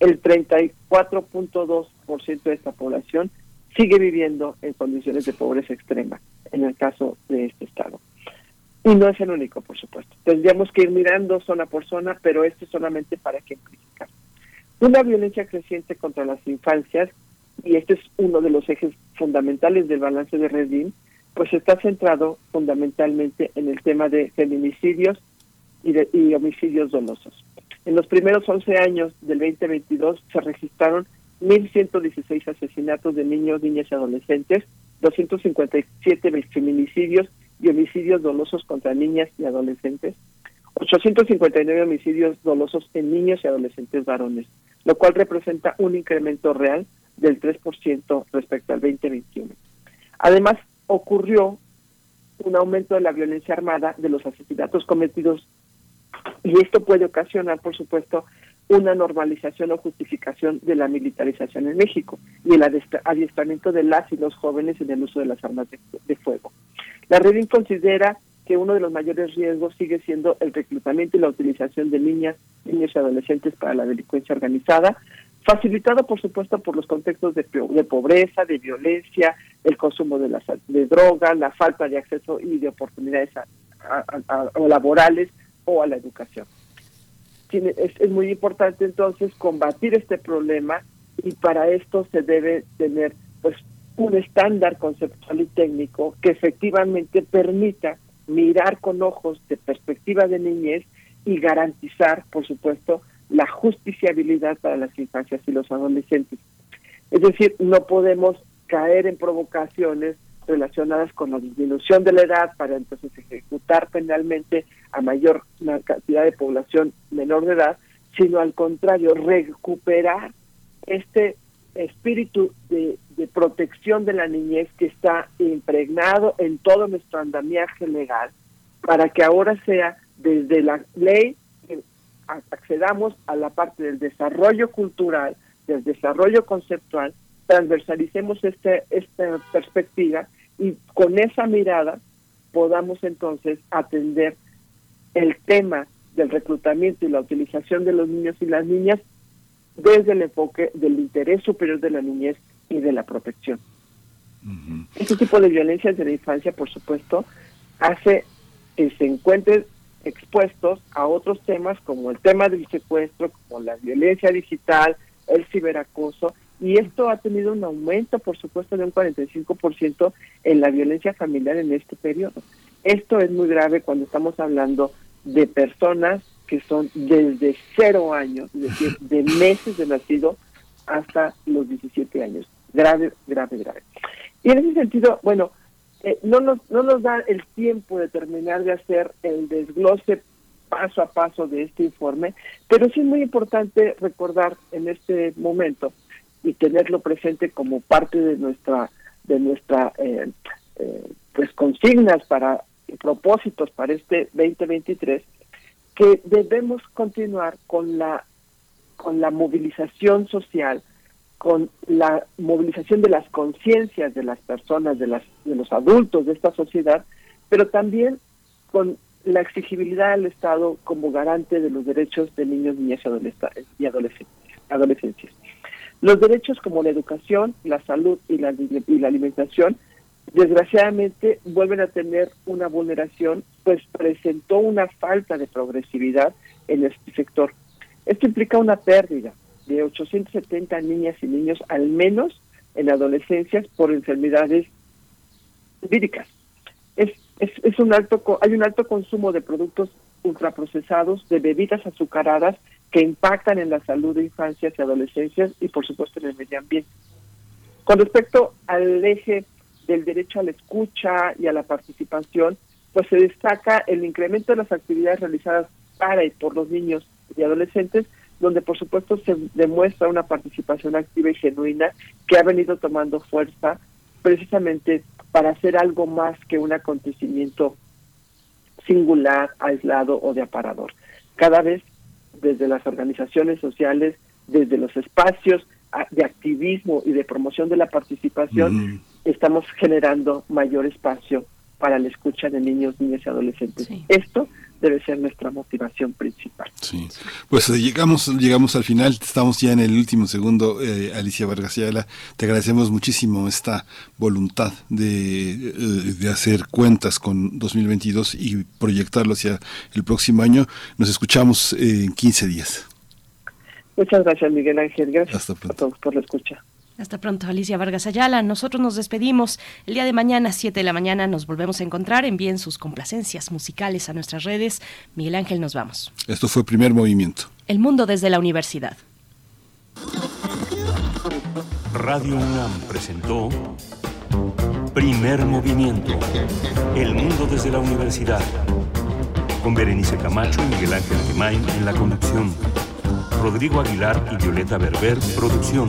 El 34.2% de esta población sigue viviendo en condiciones de pobreza extrema, en el caso de este estado. Y no es el único, por supuesto. Tendríamos que ir mirando zona por zona, pero esto es solamente para ejemplificar. Una violencia creciente contra las infancias, y este es uno de los ejes fundamentales del balance de Redín, pues está centrado fundamentalmente en el tema de feminicidios y, de, y homicidios dolosos. En los primeros 11 años del 2022 se registraron 1.116 asesinatos de niños, niñas y adolescentes, 257 feminicidios y homicidios dolosos contra niñas y adolescentes, 859 homicidios dolosos en niños y adolescentes varones, lo cual representa un incremento real del 3% respecto al 2021. Además, ocurrió un aumento de la violencia armada, de los asesinatos cometidos, y esto puede ocasionar, por supuesto, una normalización o justificación de la militarización en México y el adiestramiento de las y los jóvenes en el uso de las armas de, fuego. La Redin considera que uno de los mayores riesgos sigue siendo el reclutamiento y la utilización de niñas, niños y adolescentes para la delincuencia organizada, facilitado por supuesto por los contextos de, pobreza, de violencia, el consumo de, las, de drogas, la falta de acceso y de oportunidades a, laborales o a la educación. Es, es muy importante entonces combatir este problema y para esto se debe tener pues un estándar conceptual y técnico que efectivamente permita mirar con ojos de perspectiva de niñez y garantizar, por supuesto, la justiciabilidad para las infancias y los adolescentes. Es decir, no podemos caer en provocaciones relacionadas con la disminución de la edad para entonces ejecutar penalmente a mayor cantidad de población menor de edad, sino al contrario, recuperar este espíritu de, de, protección de la niñez que está impregnado en todo nuestro andamiaje legal para que ahora sea desde la ley accedamos a la parte del desarrollo cultural, del desarrollo conceptual, transversalicemos este, esta perspectiva y con esa mirada podamos entonces atender el tema del reclutamiento y la utilización de los niños y las niñas desde el enfoque del interés superior de la niñez y de la protección. Este tipo de violencias de la infancia, por supuesto, hace que se encuentren expuestos a otros temas como el tema del secuestro, como la violencia digital, el ciberacoso, y esto ha tenido un aumento, por supuesto, de un 45% en la violencia familiar en este periodo. Esto es muy grave cuando estamos hablando de personas que son desde cero años, es decir, de meses de nacido hasta los 17 años. Grave, grave, grave. Y en ese sentido, bueno, eh, no, nos, no nos da el tiempo de terminar de hacer el desglose paso a paso de este informe, pero sí es muy importante recordar en este momento y tenerlo presente como parte de nuestra de nuestra eh, eh, pues consignas para propósitos para este 2023 que debemos continuar con la con la movilización social, con la movilización de las conciencias de las personas, de las de los adultos de esta sociedad, pero también con la exigibilidad del Estado como garante de los derechos de niños, niñas y adolescentes. Los derechos como la educación, la salud y la, y la alimentación desgraciadamente vuelven a tener una vulneración, pues presentó una falta de progresividad en este sector. Esto implica una pérdida de 870 niñas y niños al menos en adolescencias por enfermedades víricas. Es, es, es un alto hay un alto consumo de productos ultraprocesados, de bebidas azucaradas que impactan en la salud de infancias y adolescencias y por supuesto en el medio ambiente. Con respecto al eje del derecho a la escucha y a la participación, pues se destaca el incremento de las actividades realizadas para y por los niños y adolescentes, donde por supuesto se demuestra una participación activa y genuina que ha venido tomando fuerza precisamente para hacer algo más que un acontecimiento singular, aislado o de aparador. Cada vez desde las organizaciones sociales, desde los espacios de activismo y de promoción de la participación, mm. estamos generando mayor espacio para la escucha de niños, niñas y adolescentes. Sí. Esto debe ser nuestra motivación principal. Sí, pues eh, llegamos, llegamos al final, estamos ya en el último segundo, eh, Alicia Vargas Ayala, te agradecemos muchísimo esta voluntad de, eh, de hacer cuentas con 2022 y proyectarlo hacia el próximo año. Nos escuchamos en 15 días. Muchas gracias, Miguel Ángel. Gracias a todos por la escucha. Hasta pronto, Alicia Vargas Ayala. Nosotros nos despedimos. El día de mañana, 7 de la mañana, nos volvemos a encontrar. Envíen sus complacencias musicales a nuestras redes. Miguel Ángel, nos vamos. Esto fue Primer Movimiento. El mundo desde la universidad. Radio UNAM presentó Primer Movimiento. El mundo desde la universidad. Con Berenice Camacho y Miguel Ángel Gemain en la conducción. Rodrigo Aguilar y Violeta Berber, producción.